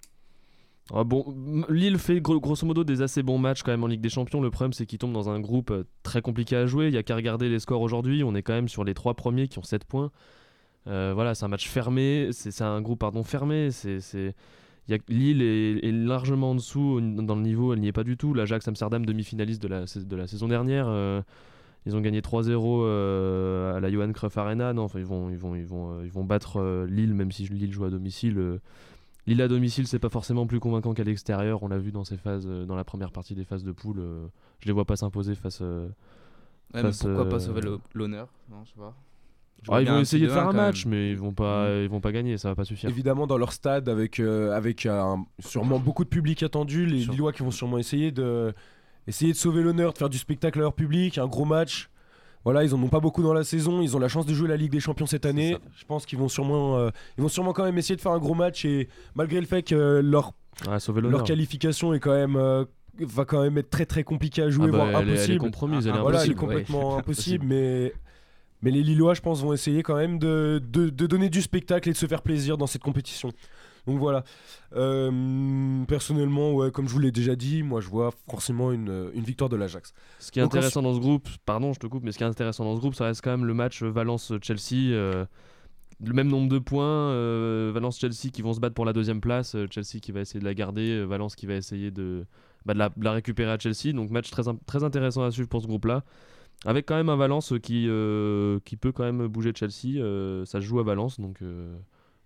Speaker 11: Ah bon, Lille fait gro- grosso modo des assez bons matchs quand même en Ligue des Champions. Le problème, c'est qu'ils tombent dans un groupe très compliqué à jouer. Il y a qu'à regarder les scores aujourd'hui. On est quand même sur les trois premiers qui ont 7 points. Euh, voilà, c'est un match fermé. C'est un groupe pardon fermé. C'est Lille est, est largement en dessous dans le niveau. Elle n'y est pas du tout. L'Ajax Amsterdam demi-finaliste de la, de la saison dernière. euh, ils ont gagné 3-0 euh, à la Johan Cruyff Arena. Non, enfin, ils vont, ils vont, ils vont, ils vont battre Lille, même si Lille joue à domicile. Lille à domicile, c'est pas forcément plus convaincant qu'à l'extérieur. On l'a vu dans ces phases, dans la première partie des phases de poule. je les vois pas s'imposer face.
Speaker 12: Ouais, mais pourquoi pas sauver l'honneur Non, je sais pas.
Speaker 11: Ah, ils vont essayer de faire
Speaker 12: 2-1
Speaker 11: un match,
Speaker 12: même.
Speaker 11: mais ils vont pas, ils vont pas gagner. Ça va pas suffire.
Speaker 10: Évidemment, dans leur stade, avec, euh, avec un- sûrement beaucoup de public attendu, les. Lillois qui vont sûrement essayer de, essayer de sauver l'honneur, de faire du spectacle à leur public, un gros match. Voilà, ils en ont pas beaucoup dans la saison, ils ont la chance de jouer la Ligue des Champions cette année. Je pense qu'ils vont sûrement, euh, ils vont sûrement quand même essayer de faire un gros match et malgré le fait que leur,
Speaker 11: Ouais, sauver
Speaker 10: leur qualification est quand même, euh, va quand même être très très compliquée à jouer,
Speaker 11: Ah bah,
Speaker 10: voire
Speaker 11: elle est- elle est
Speaker 10: impossible.
Speaker 11: compromise, elle est
Speaker 10: voilà, elle est
Speaker 11: impossible,
Speaker 10: complètement
Speaker 12: ouais.
Speaker 10: impossible, mais mais les Lillois, je pense, vont essayer quand même de, de, de donner du spectacle et de se faire plaisir dans cette compétition. Donc voilà. Euh, personnellement, ouais, comme je vous l'ai déjà dit, moi je vois forcément une, une victoire de l'Ajax.
Speaker 11: Ce qui est
Speaker 10: Donc,
Speaker 11: intéressant dans ce groupe, pardon, je te coupe, mais ce qui est intéressant dans ce groupe, ça reste quand même le match Valence-Chelsea. euh, le même nombre de points, euh, Valence-Chelsea qui vont se battre pour la deuxième place, Chelsea qui va essayer de la garder, Valence qui va essayer de, bah, de, la, de la récupérer à Chelsea. Donc match très intéressant à suivre pour ce groupe-là. Avec quand même un Valence qui, euh, qui peut quand même bouger Chelsea. euh, ça se joue à Valence, donc euh,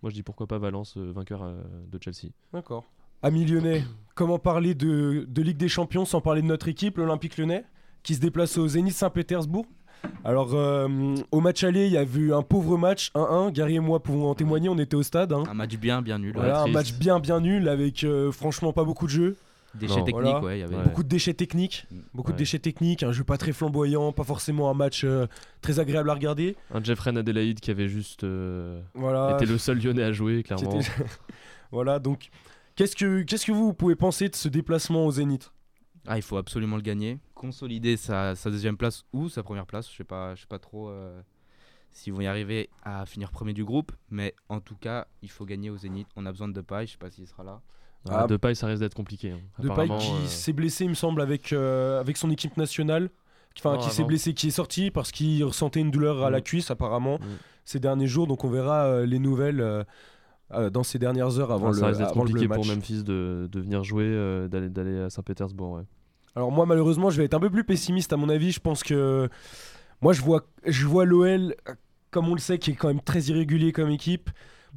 Speaker 11: moi je dis pourquoi pas Valence euh, vainqueur euh, de Chelsea.
Speaker 10: D'accord. Amis lyonnais, comment parler de, de Ligue des Champions sans parler de notre équipe, l'Olympique lyonnais, qui se déplace au Zénith Saint-Pétersbourg? Alors, euh, au match aller, il y a eu un pauvre match 1-1. Gary et moi pouvons en témoigner, on était au stade. hein.
Speaker 12: Un match bien, bien nul.
Speaker 10: Voilà, un match bien, bien nul avec euh, franchement pas beaucoup de jeux.
Speaker 12: Déchets Non. techniques, ouais, il y avait-
Speaker 10: Beaucoup de déchets techniques. Beaucoup de déchets techniques, un jeu pas très flamboyant, pas forcément un match euh, très agréable à regarder.
Speaker 11: Un Jeffrey Adelaide qui avait juste euh,
Speaker 10: Voilà.
Speaker 11: été le seul lyonnais à jouer, clairement.
Speaker 10: était- voilà, donc qu'est-ce que, qu'est-ce que vous pouvez penser de ce déplacement au Zénith?
Speaker 12: Ah, il faut absolument le gagner. Consolider sa, sa deuxième place ou sa première place. Je sais pas, je sais pas trop euh, s'ils vont y arriver à finir premier du groupe. Mais en tout cas, il faut gagner au Zénith. On a besoin de Depay. Je sais pas s'il sera là.
Speaker 11: Ah, Depay, ça risque d'être compliqué. hein.
Speaker 10: Depay qui
Speaker 11: euh,
Speaker 10: s'est blessé, il me semble, avec, euh, avec son équipe nationale. Enfin,
Speaker 11: Non,
Speaker 10: qui s'est
Speaker 11: avant.
Speaker 10: blessé, qui est sorti parce qu'il ressentait une douleur à la
Speaker 11: Mm.
Speaker 10: cuisse, apparemment,
Speaker 11: Mm.
Speaker 10: ces derniers jours. Donc, on verra euh, les nouvelles euh, dans ces dernières heures avant
Speaker 11: ah,
Speaker 10: le
Speaker 11: ça risque d'être
Speaker 10: avant le
Speaker 11: compliqué
Speaker 10: match.
Speaker 11: pour Memphis de, de venir jouer, euh, d'aller, à Saint-Pétersbourg. Ouais.
Speaker 10: Alors moi malheureusement je vais être un peu plus pessimiste à mon avis. Je pense que moi je vois, je vois l'OL comme on le sait qui est quand même très irrégulier comme équipe.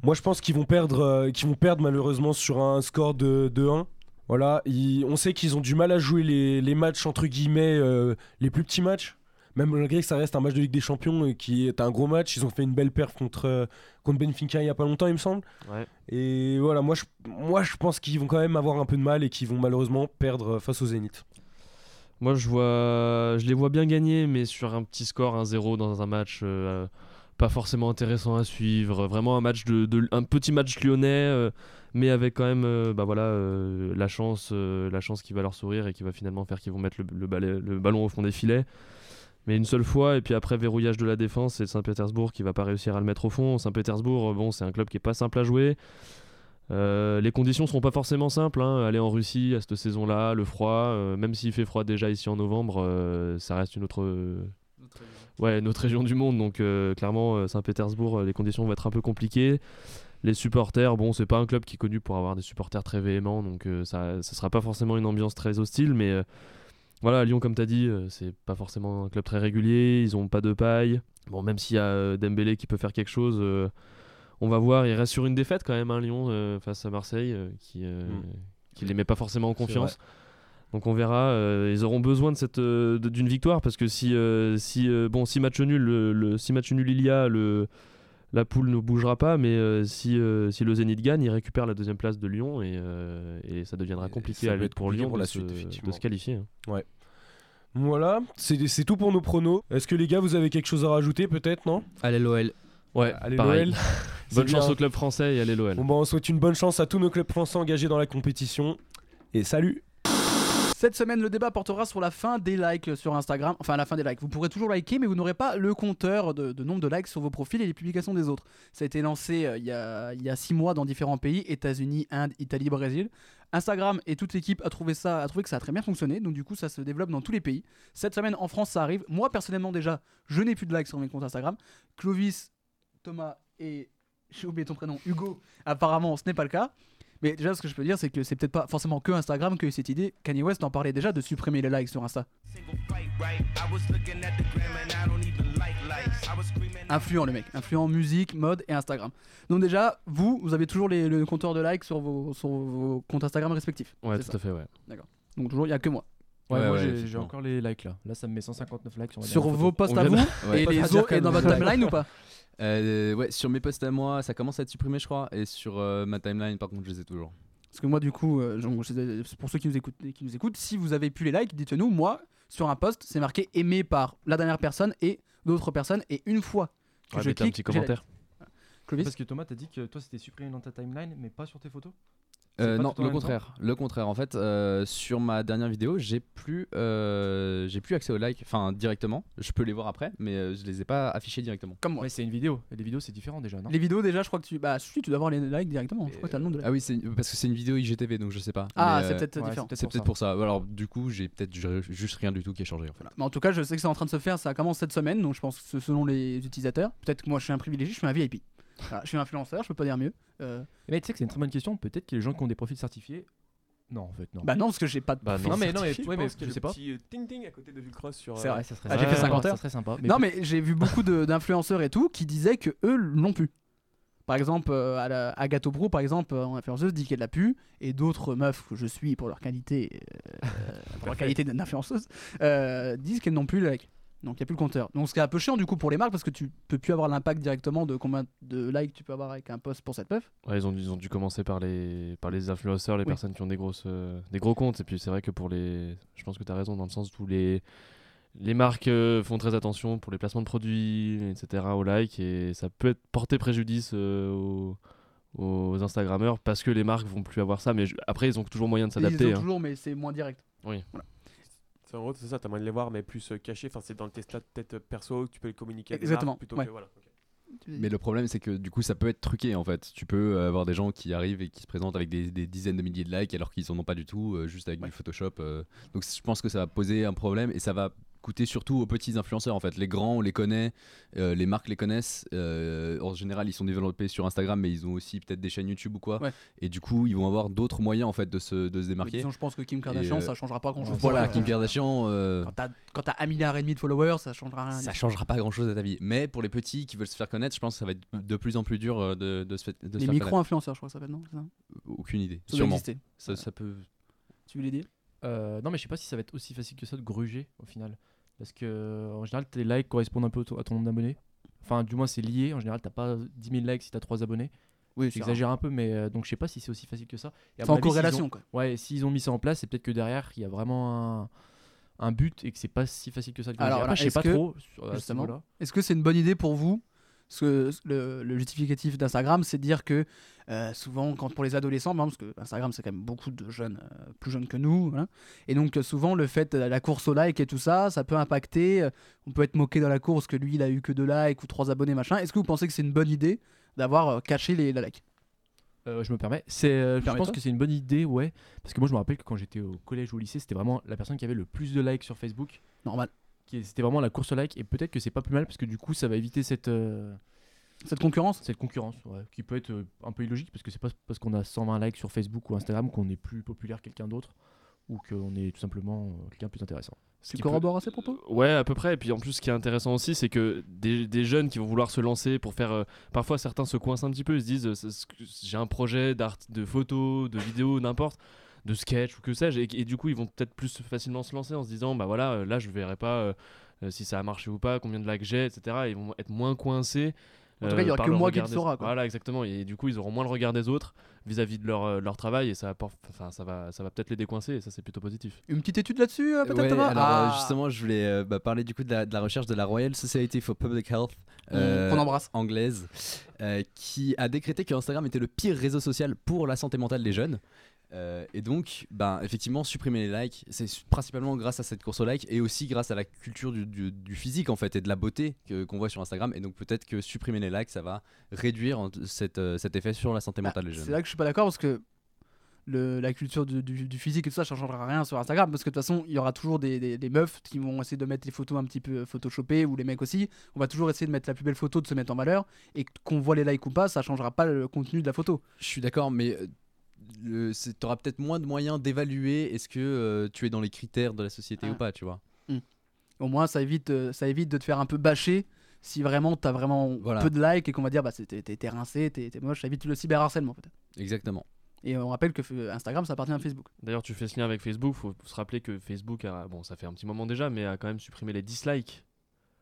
Speaker 10: Moi je pense qu'ils vont perdre, euh, qu'ils vont perdre malheureusement sur un score de, de 1. Voilà, ils- on sait qu'ils ont du mal à jouer les, les matchs entre guillemets euh, les plus petits matchs. Même malgré que ça reste un match de Ligue des Champions euh, qui est un gros match, ils ont fait une belle perf contre, euh, contre Benfica il y a pas longtemps il me semble.
Speaker 11: Ouais.
Speaker 10: Et voilà, moi je, moi je pense qu'ils vont quand même avoir un peu de mal et qu'ils vont malheureusement perdre face au Zénith.
Speaker 11: Moi, je vois, je les vois bien gagner, mais sur un petit score 1-0 dans un match euh, pas forcément intéressant à suivre. Vraiment un match de, un petit match lyonnais, euh, mais avec quand même, euh, bah voilà, euh, la chance, la chance qui va leur sourire et qui va finalement faire qu'ils vont mettre le, ballon au fond des filets. Mais une seule fois, et puis après verrouillage de la défense, c'est Saint-Pétersbourg qui va pas réussir à le mettre au fond. Saint-Pétersbourg, bon, c'est un club qui est pas simple à jouer. Les conditions seront pas forcément simples. hein. Aller en Russie à cette saison-là, le froid, même s'il fait froid déjà ici en novembre, ça reste une autre, ouais, une autre région du monde. Donc euh, clairement, euh, Saint-Pétersbourg, euh, les conditions vont être un peu compliquées. Les supporters, bon, c'est pas un club qui est connu pour avoir des supporters très véhéments, donc euh, ça, ça sera pas forcément une ambiance très hostile, mais euh, voilà, Lyon, comme tu as dit, c'est pas forcément un club très régulier, ils ont pas de paille. Bon, même s'il y a Dembélé qui peut faire quelque chose, on va voir. Il reste sur une défaite quand même, hein, Lyon, face à Marseille, qui, euh, qui les met pas forcément en confiance. Donc on verra. euh, ils auront besoin de cette euh, d'une victoire parce que si euh, si euh, bon si match nul le, le- si match nul il y a le la poule ne bougera pas, mais euh, si, euh, si le Zénith gagne, il récupère la deuxième place de Lyon et, euh, et ça deviendra compliqué
Speaker 10: ça
Speaker 11: à
Speaker 10: peut
Speaker 11: lui-
Speaker 10: être
Speaker 11: pour Lyon
Speaker 10: pour
Speaker 11: de,
Speaker 10: la
Speaker 11: se,
Speaker 10: suite,
Speaker 11: de se qualifier. hein.
Speaker 10: Ouais. Voilà, c'est c'est tout pour nos pronos. Est-ce que les gars, vous avez quelque chose à rajouter peut-être, non?
Speaker 12: Allez l'OL.
Speaker 11: Ouais,
Speaker 10: Allez l'OL.
Speaker 11: Bonne chance
Speaker 10: bien.
Speaker 11: au club français et allez l'OL.
Speaker 10: Bon, bah, on souhaite une bonne chance à tous nos clubs français engagés dans la compétition. Et salut
Speaker 3: Cette semaine, le débat portera sur la fin des likes sur Instagram. Enfin, la fin des likes. Vous pourrez toujours liker, mais vous n'aurez pas le compteur de, de nombre de likes sur vos profils et les publications des autres. Ça a été lancé euh, il y, a, six mois dans différents pays États-Unis, Inde, Italie, Brésil. Instagram et toute l'équipe a trouvé ça, a trouvé que ça a très bien fonctionné. Donc du coup, ça se développe dans tous les pays. Cette semaine en France, ça arrive. Moi personnellement déjà, je n'ai plus de likes sur mes comptes Instagram. Clovis, Thomas et j'ai oublié ton prénom, Hugo. Apparemment, ce n'est pas le cas. Mais déjà, ce que je peux dire, c'est que c'est peut-être pas forcément que Instagram que cette idée. Kanye West en parlait déjà de supprimer les likes sur Insta. Influent le mec, influent musique, mode et Instagram. Donc déjà, vous, vous avez toujours les- le compteur de likes sur vos, sur vos comptes Instagram respectifs.
Speaker 11: Ouais, tout
Speaker 3: ça
Speaker 11: à fait, ouais.
Speaker 3: D'accord. Donc toujours, il n'y a que moi.
Speaker 13: Ouais,
Speaker 12: Ouais,
Speaker 13: moi
Speaker 12: ouais,
Speaker 13: j'ai- encore les likes là. Là, ça me met 159 likes sur,
Speaker 3: Sur vos posts à vous et, les autres, et dans votre timeline ou pas?
Speaker 14: Euh, ouais, sur mes posts à moi, ça commence à être supprimé, je crois. Et sur euh, ma timeline, par contre, je les ai toujours.
Speaker 3: Parce que moi, du coup, euh, genre, pour ceux qui nous, écoutent, qui nous écoutent, si vous avez plus les likes, dites-nous, moi, sur un post, c'est marqué aimé par la dernière personne et d'autres personnes. Et une fois que
Speaker 11: Ouais,
Speaker 3: je
Speaker 11: mettez un
Speaker 3: clique,
Speaker 11: petit commentaire.
Speaker 3: Clovis
Speaker 13: Parce que Thomas, t'as dit que toi c'était supprimé dans ta timeline, mais pas sur tes photos?
Speaker 14: Euh, non, le contraire. Le contraire. En fait, euh, sur ma dernière vidéo, j'ai plus, euh, j'ai plus accès aux likes. Enfin, directement. Je peux les voir après, mais euh, je les ai pas affichés directement.
Speaker 3: Comme moi.
Speaker 13: Mais c'est une vidéo. Et les vidéos, c'est différent déjà, non?
Speaker 3: Les vidéos, déjà, je crois que tu. Bah, si, tu dois avoir les likes directement. Je crois que t'as le nom de
Speaker 14: Ah oui, parce que c'est une vidéo IGTV, donc je sais pas.
Speaker 3: Ah, c'est
Speaker 14: euh,
Speaker 3: peut-être Ouais, différent.
Speaker 14: C'est peut-être pour ça. Alors, du coup, j'ai peut-être ju- juste rien du tout qui a changé en fait.
Speaker 3: Mais en tout cas, je sais que c'est en train de se faire. Ça commence cette semaine. Donc je pense que selon les utilisateurs. Peut-être que moi, je suis un privilégié, je suis un VIP. Voilà, je suis influenceur, je peux pas dire mieux. Euh,
Speaker 13: Mais tu sais que c'est une très bonne question. Peut-être que les gens qui ont des profils certifiés. Non, en fait, non.
Speaker 3: Bah non, parce que j'ai pas de
Speaker 13: Bah non, mais non, mais, ouais,
Speaker 3: je
Speaker 13: mais
Speaker 3: pense que
Speaker 13: je
Speaker 3: le
Speaker 13: sais pas.
Speaker 15: Petit euh, ting-ting à côté de Vulcross sur.
Speaker 3: C'est
Speaker 15: euh,
Speaker 3: vrai,
Speaker 13: ça serait
Speaker 3: Ah, j'ai fait
Speaker 13: sympa.
Speaker 3: 50
Speaker 13: Ça
Speaker 3: heures.
Speaker 13: serait sympa, mais
Speaker 3: non, mais j'ai vu beaucoup d'influenceurs et tout qui disaient que eux l'ont pu. Par exemple, euh, à la- Agathe Brou, par exemple, euh, en influenceuse, dit qu'elle l'a pu, et d'autres meufs que je suis pour leur qualité, euh, pour leur qualité d'influenceuse, euh, disent qu'elles n'ont plus le like. Donc il n'y a plus le compteur. Donc ce qui est un peu chiant du coup pour les marques parce que tu peux plus avoir l'impact directement de combien de likes tu peux avoir avec un post pour cette meuf.
Speaker 11: Ouais, ils, ont, dû- ils ont dû commencer par les, par les influenceurs, les
Speaker 3: Oui.
Speaker 11: personnes qui ont des, grosses, euh, des gros comptes. Et puis c'est vrai que pour les. Je pense que tu as raison dans le sens où les, les marques euh, font très attention pour les placements de produits, etc., au like. Et ça peut être porter préjudice euh, aux, aux Instagrammeurs parce que les marques vont plus avoir ça. Mais je- après, ils ont toujours moyen de
Speaker 3: Ils
Speaker 11: s'adapter.
Speaker 3: ont
Speaker 11: hein.
Speaker 3: toujours mais c'est moins direct.
Speaker 11: Oui.
Speaker 15: En gros, c'est ça, t'as moyen de les voir, mais plus euh, caché. Enfin, c'est dans tes stats peut-être perso que tu peux les communiquer à des
Speaker 3: Exactement,
Speaker 15: marques plutôt
Speaker 3: ouais.
Speaker 15: que voilà. ok.
Speaker 14: Mais le problème, c'est que du coup, ça peut être truqué en fait. Tu peux euh, avoir des gens qui arrivent et qui se présentent avec des, des dizaines de milliers de likes alors qu'ils en ont pas du tout, euh, juste avec du Photoshop. euh. Donc je pense que ça va poser un problème et ça va coûter surtout aux petits influenceurs en fait. Les grands, on les connaît, euh, les marques les connaissent. euh, en général, ils sont développés sur Instagram, mais ils ont aussi peut-être des chaînes YouTube ou quoi.
Speaker 3: Ouais.
Speaker 14: Et du coup, ils vont avoir d'autres moyens en fait de se, de se démarquer.
Speaker 3: disons, je pense que Kim Kardashian
Speaker 14: euh,
Speaker 3: ça changera pas grand chose.
Speaker 14: Voilà, Kim Kardashian. euh,
Speaker 3: Quand t'as- un milliard et demi de followers, ça changera rien.
Speaker 14: ça changera pas grand chose à ta vie. Mais pour les petits qui veulent se faire connaître, je pense que ça va être de plus en plus dur de, de se, fait- de se
Speaker 3: Les
Speaker 14: faire connaître.
Speaker 3: micro-influenceurs, je crois que ça s'appelle, non ça?
Speaker 14: Aucune idée.
Speaker 3: Ça
Speaker 14: Sûrement. ça peut.
Speaker 3: Tu voulais dire?
Speaker 13: Euh, non, mais je sais pas si ça va être aussi facile que ça de gruger au final. Parce que en général, tes likes correspondent un peu à ton nombre d'abonnés. Enfin, du moins, c'est lié. En général, t'as pas 10 000 likes si t'as 3 abonnés.
Speaker 3: Oui,
Speaker 13: j'exagère un peu, mais euh, donc je sais pas si c'est aussi facile que ça. Et
Speaker 3: C'est en corrélation,
Speaker 13: ont-
Speaker 3: quoi.
Speaker 13: Ouais, s'ils ont mis ça en place, c'est peut-être que derrière, il y a vraiment un, un but et que c'est pas si facile que ça de.
Speaker 3: Alors,
Speaker 13: Après, je sais pas
Speaker 3: que-
Speaker 13: trop.
Speaker 3: justement. Est-ce que c'est une bonne idée pour vous Parce que le, le justificatif d'Instagram, c'est de dire que euh, souvent, quand pour les adolescents, parce que Instagram, c'est quand même beaucoup de jeunes, euh, plus jeunes que nous, voilà. et donc euh, souvent, le fait de la course au like et tout ça, ça peut impacter. on peut être moqué dans la course que lui, il a eu que deux likes ou trois abonnés, machin. Est-ce que vous pensez que c'est une bonne idée d'avoir caché les, les likes
Speaker 13: Euh, je me permets. C'est, euh, je pense que c'est une bonne idée, ouais. Parce que moi, je me rappelle que quand j'étais au collège ou au lycée, c'était vraiment la personne qui avait le plus de likes sur Facebook.
Speaker 3: Normal.
Speaker 13: C'était vraiment la course au like. Et peut-être que c'est pas plus mal parce que du coup, ça va éviter cette. euh,
Speaker 3: Cette concurrence
Speaker 13: Cette concurrence, ouais. Qui peut être euh, un peu illogique parce que c'est pas parce qu'on a 120 likes sur Facebook ou Instagram qu'on est plus populaire que quelqu'un d'autre. Ou qu'on est tout simplement euh, quelqu'un de plus intéressant.
Speaker 3: Tu
Speaker 13: peut-
Speaker 3: corrobores à ces propos?
Speaker 11: Ouais, à peu près. Et puis en plus, ce qui est intéressant aussi, c'est que des, des jeunes qui vont vouloir se lancer pour faire. euh, parfois, certains se coincent un petit peu. Ils se disent euh, j'ai un projet d'art, de photos, de vidéos, n'importe, de sketch ou que sais-je. Et, et du coup, ils vont peut-être plus facilement se lancer en se disant bah voilà, euh, là, je verrai pas euh, euh, si ça a marché ou pas, combien de likes j'ai, etc. Ils vont être moins coincés.
Speaker 3: En tout cas, il y aura que moi qui le saura, quoi.
Speaker 11: Voilà, exactement. Et du coup, ils auront moins le regard des autres vis-à-vis de leur, euh, leur travail et ça, apporte- enfin, ça va, ça va peut-être les décoincer et ça, c'est plutôt positif.
Speaker 3: Une petite étude là-dessus, euh, peut-être
Speaker 14: Ouais,
Speaker 3: Thomas?
Speaker 14: alors
Speaker 3: Ah.
Speaker 14: euh, justement, je voulais euh, bah, parler du coup de la, de la recherche de la Royal Society for Public Health euh,
Speaker 3: On- qu'on embrasse.
Speaker 14: anglaise, euh, qui a décrété que Instagram était le pire réseau social pour la santé mentale des jeunes. Euh, et donc, ben, effectivement, supprimer les likes, c'est principalement grâce à cette course aux likes et aussi grâce à la culture du, du- du physique en fait et de la beauté qu'on voit sur Instagram. Et donc, peut-être que supprimer les likes, ça va réduire en- cette, euh, cet effet sur la santé mentale des jeunes.
Speaker 3: C'est là que je suis pas d'accord parce que le, la culture du, du- du physique et tout ça, ça changera rien sur Instagram parce que de toute façon, il y aura toujours des, des- des meufs qui vont essayer de mettre les photos un petit peu photoshopées ou les mecs aussi. On va toujours essayer de mettre la plus belle photo, de se mettre en valeur et qu'on voit les likes ou pas, ça changera pas le contenu de la photo.
Speaker 14: Je suis d'accord, mais tu auras peut-être moins de moyens d'évaluer est-ce que euh, tu es dans les critères de la société
Speaker 3: Ah.
Speaker 14: ou pas, tu vois.
Speaker 3: Au moins, ça évite, euh, ça évite de te faire un peu bâcher si vraiment t'as vraiment
Speaker 14: Voilà.
Speaker 3: peu de likes et qu'on va dire bah t'es rincé, t'es moche, ça évite le cyberharcèlement peut-être.
Speaker 14: Exactement.
Speaker 3: Et on rappelle que Instagram ça appartient à Facebook.
Speaker 11: D'ailleurs, tu fais ce lien avec Facebook. Faut se rappeler que Facebook a, bon, ça fait un petit moment déjà, mais a quand même supprimé les dislikes.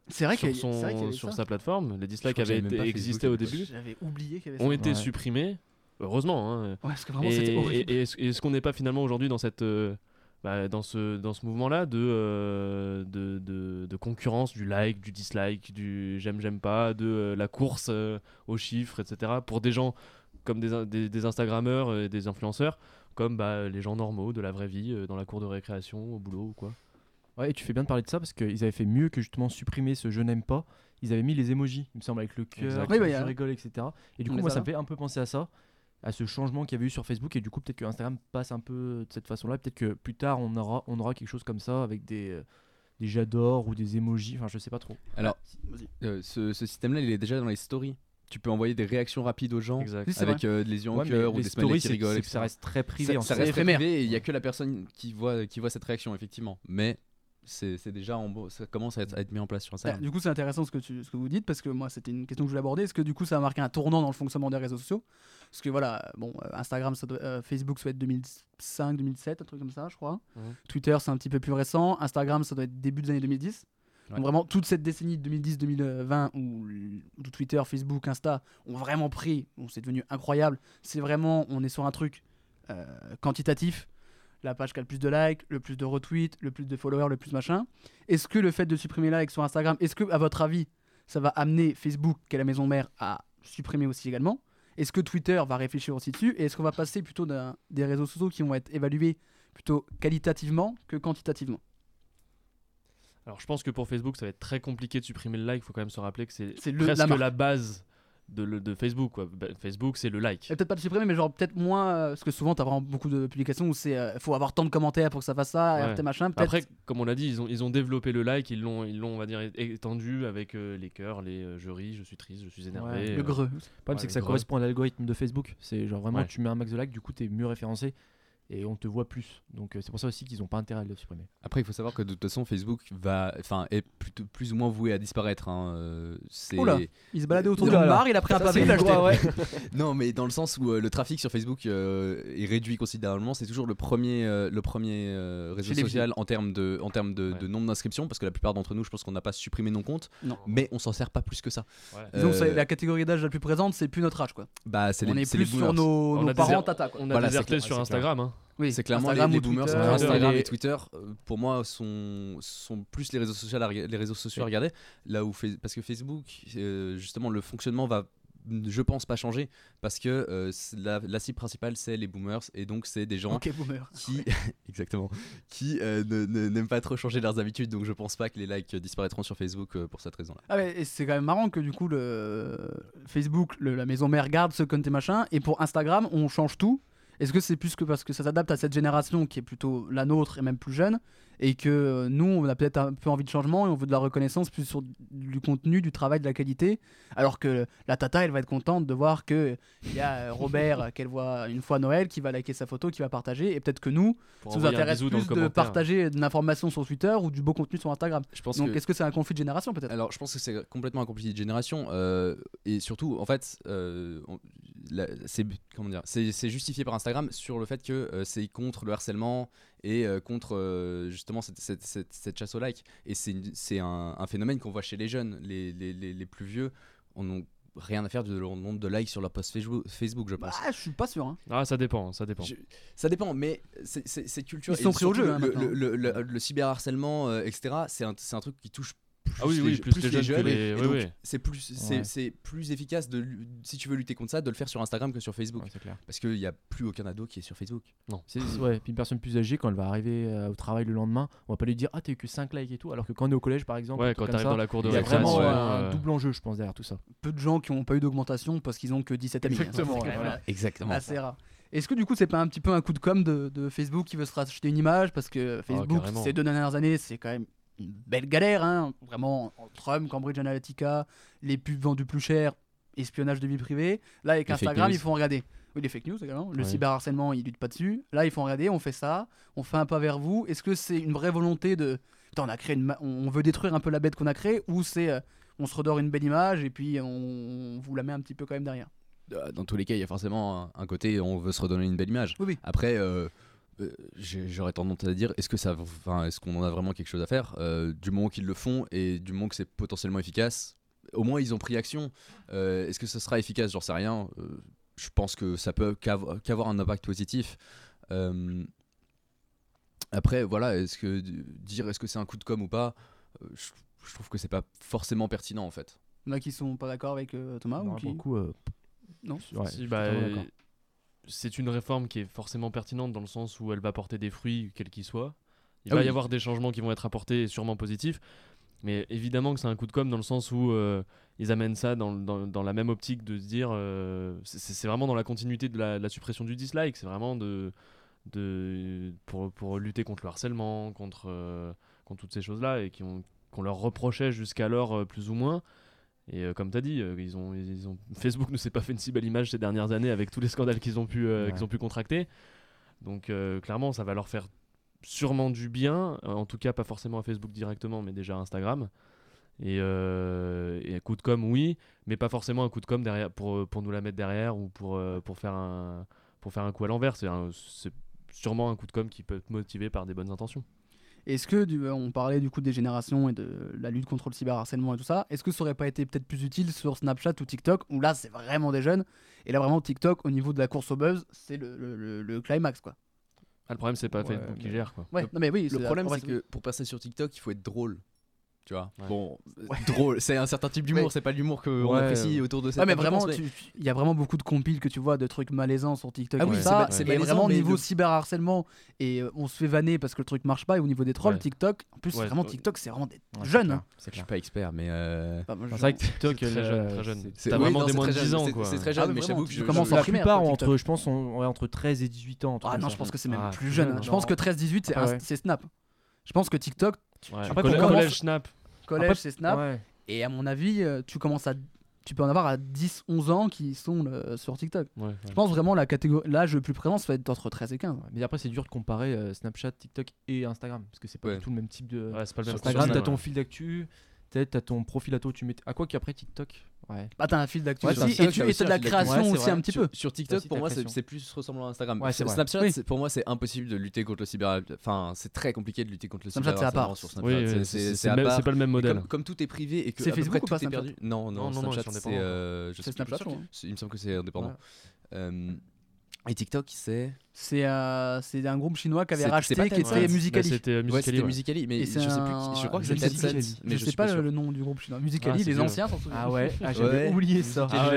Speaker 3: C'est vrai
Speaker 11: sur, son-
Speaker 3: vrai y avait
Speaker 11: sur
Speaker 3: ça.
Speaker 11: sa plateforme. Les dislikes avaient existé au début.
Speaker 3: J'avais oublié qu'il y avait
Speaker 11: Ont été
Speaker 3: Ouais.
Speaker 11: supprimés. Heureusement. hein.
Speaker 3: Ouais, parce que vraiment,
Speaker 11: Et-
Speaker 3: c'était
Speaker 11: et-
Speaker 3: horrible.
Speaker 11: Et, est-ce est-ce qu'on n'est pas finalement aujourd'hui dans cette euh, bah, dans ce dans ce mouvement-là de, euh, de, de de concurrence du like, du dislike, du j'aime j'aime pas, de euh, la course euh, aux chiffres, etc. Pour des gens comme des, des, des Instagrammeurs et des influenceurs, comme bah, les gens normaux de la vraie vie, euh, dans la cour de récréation, au boulot ou quoi.
Speaker 13: Ouais, et tu fais bien de parler de ça parce qu'ils avaient fait mieux que justement supprimer ce je n'aime pas. Ils avaient mis les emojis, il me semble, avec le cœur.
Speaker 3: Oui, bah,
Speaker 13: je
Speaker 3: y a-
Speaker 13: rigole, etc. Et du coup, moi, ça me fait un peu penser à ça, à ce changement qu'il y avait eu sur Facebook. Et du coup, peut-être que Instagram passe un peu de cette façon-là. Peut-être que plus tard, on aura, on aura quelque chose comme ça avec des, euh, des j'adore ou des emojis. Enfin, je sais pas trop.
Speaker 14: Alors,
Speaker 3: Vas-y.
Speaker 14: euh, ce, ce système-là, il est déjà dans les stories. Tu peux envoyer des réactions rapides aux gens
Speaker 11: Exact.
Speaker 14: Avec euh, des yeux en
Speaker 13: Ouais,
Speaker 14: cœur ou
Speaker 13: les
Speaker 14: des
Speaker 13: stories,
Speaker 14: smileys qui
Speaker 13: c'est-
Speaker 14: rigolent.
Speaker 13: ça reste très privé,
Speaker 14: Ça,
Speaker 13: en
Speaker 14: ça reste très
Speaker 3: éphémère.
Speaker 14: privé et il y a que la personne qui voit, qui voit cette réaction, effectivement. Mais c'est déjà en beau- ça commence à être, à être mis en place sur
Speaker 3: Ah,
Speaker 14: Instagram.
Speaker 3: du coup, c'est intéressant ce que, tu, ce que vous dites parce que moi, c'était une question que je voulais aborder. Est-ce que du coup, ça a marqué un tournant dans le fonctionnement des réseaux sociaux? Parce que voilà, bon, euh, Instagram, ça doit- euh, Facebook, ça doit être 2005, 2007, un truc comme ça, je crois.
Speaker 11: Mhm.
Speaker 3: Twitter, c'est un petit peu plus récent. Instagram, ça doit être début des années 2010. Donc vraiment, toute cette décennie 2010-2020 où, l- où Twitter, Facebook, Insta ont vraiment pris, où c'est devenu incroyable, c'est vraiment, on est sur un truc euh, quantitatif. La page qui a le plus de likes, le plus de retweets, le plus de followers, le plus machin. Est-ce que le fait de supprimer likes sur Instagram, est-ce que, à votre avis, ça va amener Facebook, qui est la maison mère, à supprimer aussi également? Est-ce que Twitter va réfléchir aussi dessus? Et est-ce qu'on va passer plutôt d'un- des réseaux sociaux qui vont être évalués plutôt qualitativement que quantitativement?
Speaker 11: Alors je pense que pour Facebook, ça va être très compliqué de supprimer le like. Il faut quand même se rappeler que c'est
Speaker 3: le-
Speaker 11: presque
Speaker 3: la
Speaker 11: la, base de, le- de Facebook. Quoi. Bah, Facebook, c'est le like.
Speaker 3: Peut-être pas de supprimer, mais genre peut-être moins. euh, parce que souvent, t'as vraiment beaucoup de publications où c'est. euh, faut avoir tant de commentaires pour que ça fasse ça,
Speaker 11: Ouais.
Speaker 3: RT machin.
Speaker 11: Après, comme on l'a dit, ils ont, ils ont développé le like, ils l'ont, ils l'ont, on va dire, étendu avec euh, les cœurs, les euh, je ris, je suis triste, je suis énervé.
Speaker 13: Ouais,
Speaker 11: euh,
Speaker 13: Le problème,
Speaker 11: ouais,
Speaker 13: c'est que
Speaker 11: le
Speaker 13: ça
Speaker 11: greu.
Speaker 13: correspond à l'algorithme de Facebook. C'est genre vraiment,
Speaker 11: Ouais.
Speaker 13: tu mets un max de likes, du coup, t'es mieux référencé et on te voit plus. Donc, euh, c'est pour ça aussi qu'ils ont pas intérêt à le supprimer.
Speaker 14: Après, il faut savoir que de toute façon, Facebook va, enfin, est plutôt plus ou moins voué à disparaître. hein, euh, c'est-
Speaker 3: Oula, il se baladait autour d'une
Speaker 14: alors,
Speaker 3: barre, il a pris un pavé, il l'a
Speaker 14: croix, ouais. non, mais dans le sens où euh, le trafic sur Facebook euh, est réduit considérablement, c'est toujours le premier, euh, le premier euh, réseau social en termes de, en termes de, de nombre d'inscriptions, parce que la plupart d'entre nous, je pense qu'on n'a pas supprimé nos comptes,
Speaker 3: Non.
Speaker 14: mais on s'en sert pas plus que ça. Euh,
Speaker 3: la catégorie d'âge la plus présente, c'est plus notre âge, quoi.
Speaker 14: bah, c'est
Speaker 3: on
Speaker 14: les-
Speaker 3: est
Speaker 14: c'est
Speaker 3: plus
Speaker 14: les
Speaker 3: sur nos, nos parents, tata,
Speaker 11: on a
Speaker 14: Voilà,
Speaker 11: déserté sur Instagram.
Speaker 3: Oui,
Speaker 14: c'est clairement
Speaker 3: Instagram
Speaker 14: les, boomers
Speaker 3: Twitter,
Speaker 14: Instagram
Speaker 3: les-
Speaker 14: et Twitter. euh, Pour moi, sont, sont plus les réseaux sociaux à, les réseaux sociaux à regarder. Là où parce que Facebook, euh, justement, le fonctionnement va, je pense, pas changer parce que euh, la, la cible principale, c'est les boomers et donc c'est des gens qui, exactement, qui euh, n'aiment pas trop changer leurs habitudes. Donc je pense pas que les likes disparaîtront sur Facebook euh, pour cette raison-là.
Speaker 3: Ah ouais, et c'est quand même marrant que du coup le Facebook, le- la maison mère garde ce compte et machin, et pour Instagram on change tout. Est-ce que c'est plus que parce que ça s'adapte à cette génération qui est plutôt la nôtre et même plus jeune, et que euh, nous on a peut-être un peu envie de changement et on veut de la reconnaissance plus sur du contenu, du travail, de la qualité, alors que la tata elle va être contente de voir que il y a euh, Robert euh, qu'elle voit une fois Noël qui va liker sa photo, qui va partager, et peut-être que nous
Speaker 11: Pour
Speaker 3: ça nous intéresse plus de partager de l'information sur Twitter ou du beau contenu sur Instagram.
Speaker 14: Je pense
Speaker 3: Donc
Speaker 14: que-
Speaker 3: est-ce que c'est un conflit de génération peut-être?
Speaker 14: Alors, je pense que c'est complètement un conflit de génération. euh, et surtout, en fait, euh, c'est justifié par Instagram sur le fait que euh, c'est contre le harcèlement et euh, contre euh, justement cette, cette- cette- cette chasse au like. Et c'est un, un phénomène qu'on voit chez les jeunes. Les, les- les- les plus vieux en ont rien à faire de leur nombre de likes sur leur post Facebook, je pense.
Speaker 3: Ah, je suis pas sûr. hein.
Speaker 11: Ah, ça dépend, ça dépend.
Speaker 14: Je- ça dépend, mais c'est- culture.
Speaker 3: Ils sont pris au jeu, hein,
Speaker 14: le,
Speaker 3: maintenant.
Speaker 14: le, le- le- le cyberharcèlement, euh, etc., c'est un, c'est un truc qui touche plus,
Speaker 11: Ah oui,
Speaker 14: les,
Speaker 11: oui, plus les jeunes que les- oui,
Speaker 14: donc,
Speaker 11: oui.
Speaker 14: C'est plus, c'est
Speaker 13: Ouais.
Speaker 14: c'est plus efficace de, si tu veux lutter contre ça, de le faire sur Instagram que sur Facebook.
Speaker 13: Ouais, c'est clair.
Speaker 14: Parce qu'il n'y a plus aucun ado qui est sur Facebook.
Speaker 11: Non.
Speaker 13: C'est ouais, puis une personne plus âgée quand elle va arriver euh, au travail le lendemain, on va pas lui dire ah t'as eu que 5 likes et tout, alors que quand on est au collège par exemple,
Speaker 11: Ouais, quand t'arrives dans la cour de
Speaker 13: il y a vraiment
Speaker 11: ouais,
Speaker 13: un
Speaker 11: euh,
Speaker 13: double enjeu je pense derrière tout ça.
Speaker 3: peu de gens qui n'ont pas eu d'augmentation parce qu'ils ont que 17 amis. hein.
Speaker 13: Exactement, voilà.
Speaker 3: même
Speaker 14: Exactement.
Speaker 3: Assez rare. Est-ce que du coup c'est pas un petit peu un coup de com de, de Facebook qui veut se racheter une image? Parce que Facebook
Speaker 11: carrément.
Speaker 3: ces deux dernières années c'est quand même une belle galère hein. vraiment Trump, Cambridge Analytica, les pubs vendus plus cher, espionnage de vie privée. Là avec
Speaker 14: Les
Speaker 3: Instagram ils font regarder. Oui les fake news également. Le
Speaker 11: Ouais.
Speaker 3: cyberharcèlement ils luttent pas dessus. Là ils font regarder, on fait ça, on fait un pas vers vous. Est-ce que c'est une vraie volonté de Putain, on a créé une ma- on veut détruire un peu la bête qu'on a créée ou c'est euh, on se redore une belle image et puis on, on vous la met un petit peu quand même derrière?
Speaker 14: Euh, Dans tous les cas, il y a forcément un, côté, on veut se redonner une belle image.
Speaker 3: Oui, oui.
Speaker 14: Après, euh, j'aurais tendance à dire, est-ce que ça, enfin, est-ce qu'on en a vraiment quelque chose à faire? Euh, Du moment qu'ils le font et du moment que c'est potentiellement efficace, au moins ils ont pris action. Euh, est-ce que ça sera efficace? J'en sais rien. Euh, je pense que ça peut qu'avo- qu'avoir un impact positif. Euh, après, voilà, est-ce que dire est-ce que c'est un coup de com ou pas? Euh, je, je trouve que c'est pas forcément pertinent en fait.
Speaker 3: Il y en a qui sont pas d'accord avec euh, Thomas
Speaker 13: Non,
Speaker 3: ou qui...
Speaker 13: pour le coup, euh,
Speaker 3: Non
Speaker 13: ouais,
Speaker 11: Si, bah. C'est une réforme qui est forcément pertinente dans le sens où elle va porter des fruits, quels qu'ils soient. Il
Speaker 14: Ah
Speaker 11: va
Speaker 14: oui.
Speaker 11: y avoir des changements qui vont être apportés et sûrement positifs. Mais évidemment que c'est un coup de com' dans le sens où euh, ils amènent ça dans, dans- dans la même optique de se dire. euh, c'est- vraiment dans la continuité de la, de la suppression du dislike. C'est vraiment de, de, pour, pour lutter contre le harcèlement, contre, euh, contre toutes ces choses-là et qu'on leur reprochait jusqu'alors plus ou moins. Et euh, comme tu as dit, euh, ils ont, ils ont... Facebook ne s'est pas fait une si belle image ces dernières années avec tous les scandales qu'ils ont, pu, euh,
Speaker 13: Ouais.
Speaker 11: qu'ils ont pu contracter. Donc clairement, ça va leur faire sûrement du bien, en tout cas pas forcément à Facebook directement, mais déjà à Instagram. Et, et un coup de com, oui, mais pas forcément un coup de com derrière, pour, pour nous la mettre derrière ou pour, pour, faire, un, pour faire un coup à l'envers. C'est sûrement un coup de com qui peut être motivé par des bonnes intentions.
Speaker 3: Est-ce que, on parlait du coup des générations et de la lutte contre le cyberharcèlement et tout ça, est-ce que ça aurait pas été peut-être plus utile sur Snapchat ou TikTok, où là c'est vraiment des jeunes, et là vraiment TikTok au niveau de la course au buzz, c'est le, le, le climax quoi.
Speaker 11: Ah, le problème, c'est pas
Speaker 13: ouais,
Speaker 11: Facebook qui gère. Quoi.
Speaker 3: Ouais, non, mais oui,
Speaker 14: le problème, c'est que pour passer sur TikTok, il faut être drôle tu vois. Bon, euh, drôle, c'est un certain type d'humour, c'est pas l'humour qu'on
Speaker 13: ouais.
Speaker 14: apprécie autour de cette
Speaker 3: Ouais, mais vraiment, il y a vraiment beaucoup de compiles que tu vois de trucs malaisants sur TikTok.
Speaker 14: Ah oui,
Speaker 3: ça,
Speaker 14: c'est
Speaker 3: vraiment
Speaker 14: mais
Speaker 3: niveau
Speaker 14: de...
Speaker 3: cyberharcèlement et euh, on se fait vanner parce que le truc marche pas et au niveau des trolls, TikTok, en plus, vraiment TikTok, c'est vraiment des jeunes. Hein.
Speaker 14: Je suis pas expert, mais. Euh,
Speaker 3: bah,
Speaker 13: c'est vrai que TikTok,
Speaker 11: c'est très jeune. T'as vraiment des moins de 10 ans,
Speaker 14: C'est très jeune,
Speaker 3: ah,
Speaker 14: mais j'avoue que je commence
Speaker 3: en primaire.
Speaker 13: entre, je pense, entre 13 et 18 ans.
Speaker 3: Ah non, je pense que c'est même
Speaker 13: ah,
Speaker 3: plus jeune. Je pense que 13-18,
Speaker 13: ah,
Speaker 3: c'est Snap. Je pense que TikTok,
Speaker 11: Ouais. Collège,
Speaker 3: collège,
Speaker 11: Snap.
Speaker 3: Collège, c'est Snap. Et à mon avis, euh, tu commences à. Tu peux en avoir à 10, 11 ans qui sont euh, sur TikTok. Je pense vraiment la catégorie, l'âge le plus présent, ça va être entre 13 et 15.
Speaker 13: Mais après, c'est dur de comparer euh, Snapchat, TikTok et Instagram. Parce que c'est pas du tout le même type de. Instagram, t'as ton fil d'actu, t'as ton profil à toi, tu mets. À quoi qu'après TikTok? Ouais.
Speaker 3: Bah, t'as un fil d'actu.
Speaker 13: Ouais,
Speaker 3: et tu de la création aussi un petit peu.
Speaker 14: Sur TikTok, pour moi, c'est plus ressemblant à Instagram. Snapchat, pour moi, c'est impossible de lutter contre le cyber. Enfin, c'est très compliqué de lutter contre le cyber. Snapchat, c'est à part.
Speaker 11: C'est pas le même modèle.
Speaker 14: Comme tout est privé et que.
Speaker 3: C'est Facebook ou pas
Speaker 14: perdu Non, non, Snapchat, c'est.
Speaker 3: C'est
Speaker 14: euh,
Speaker 3: Snapchat,
Speaker 14: il me semble que c'est indépendant. Euh, et TikTok, c'est
Speaker 3: c'est euh, c'est un groupe chinois qui avait racheté qui était
Speaker 11: bah, euh, Musicali.
Speaker 14: C'était Musicali, mais je
Speaker 3: un...
Speaker 14: sais plus. Je crois que c'était
Speaker 3: je,
Speaker 14: je
Speaker 3: sais pas, le nom du groupe chinois. Musicali,
Speaker 11: ah,
Speaker 3: les anciens.
Speaker 13: Ah ouais, ah, j'avais oublié ça.
Speaker 11: Ah,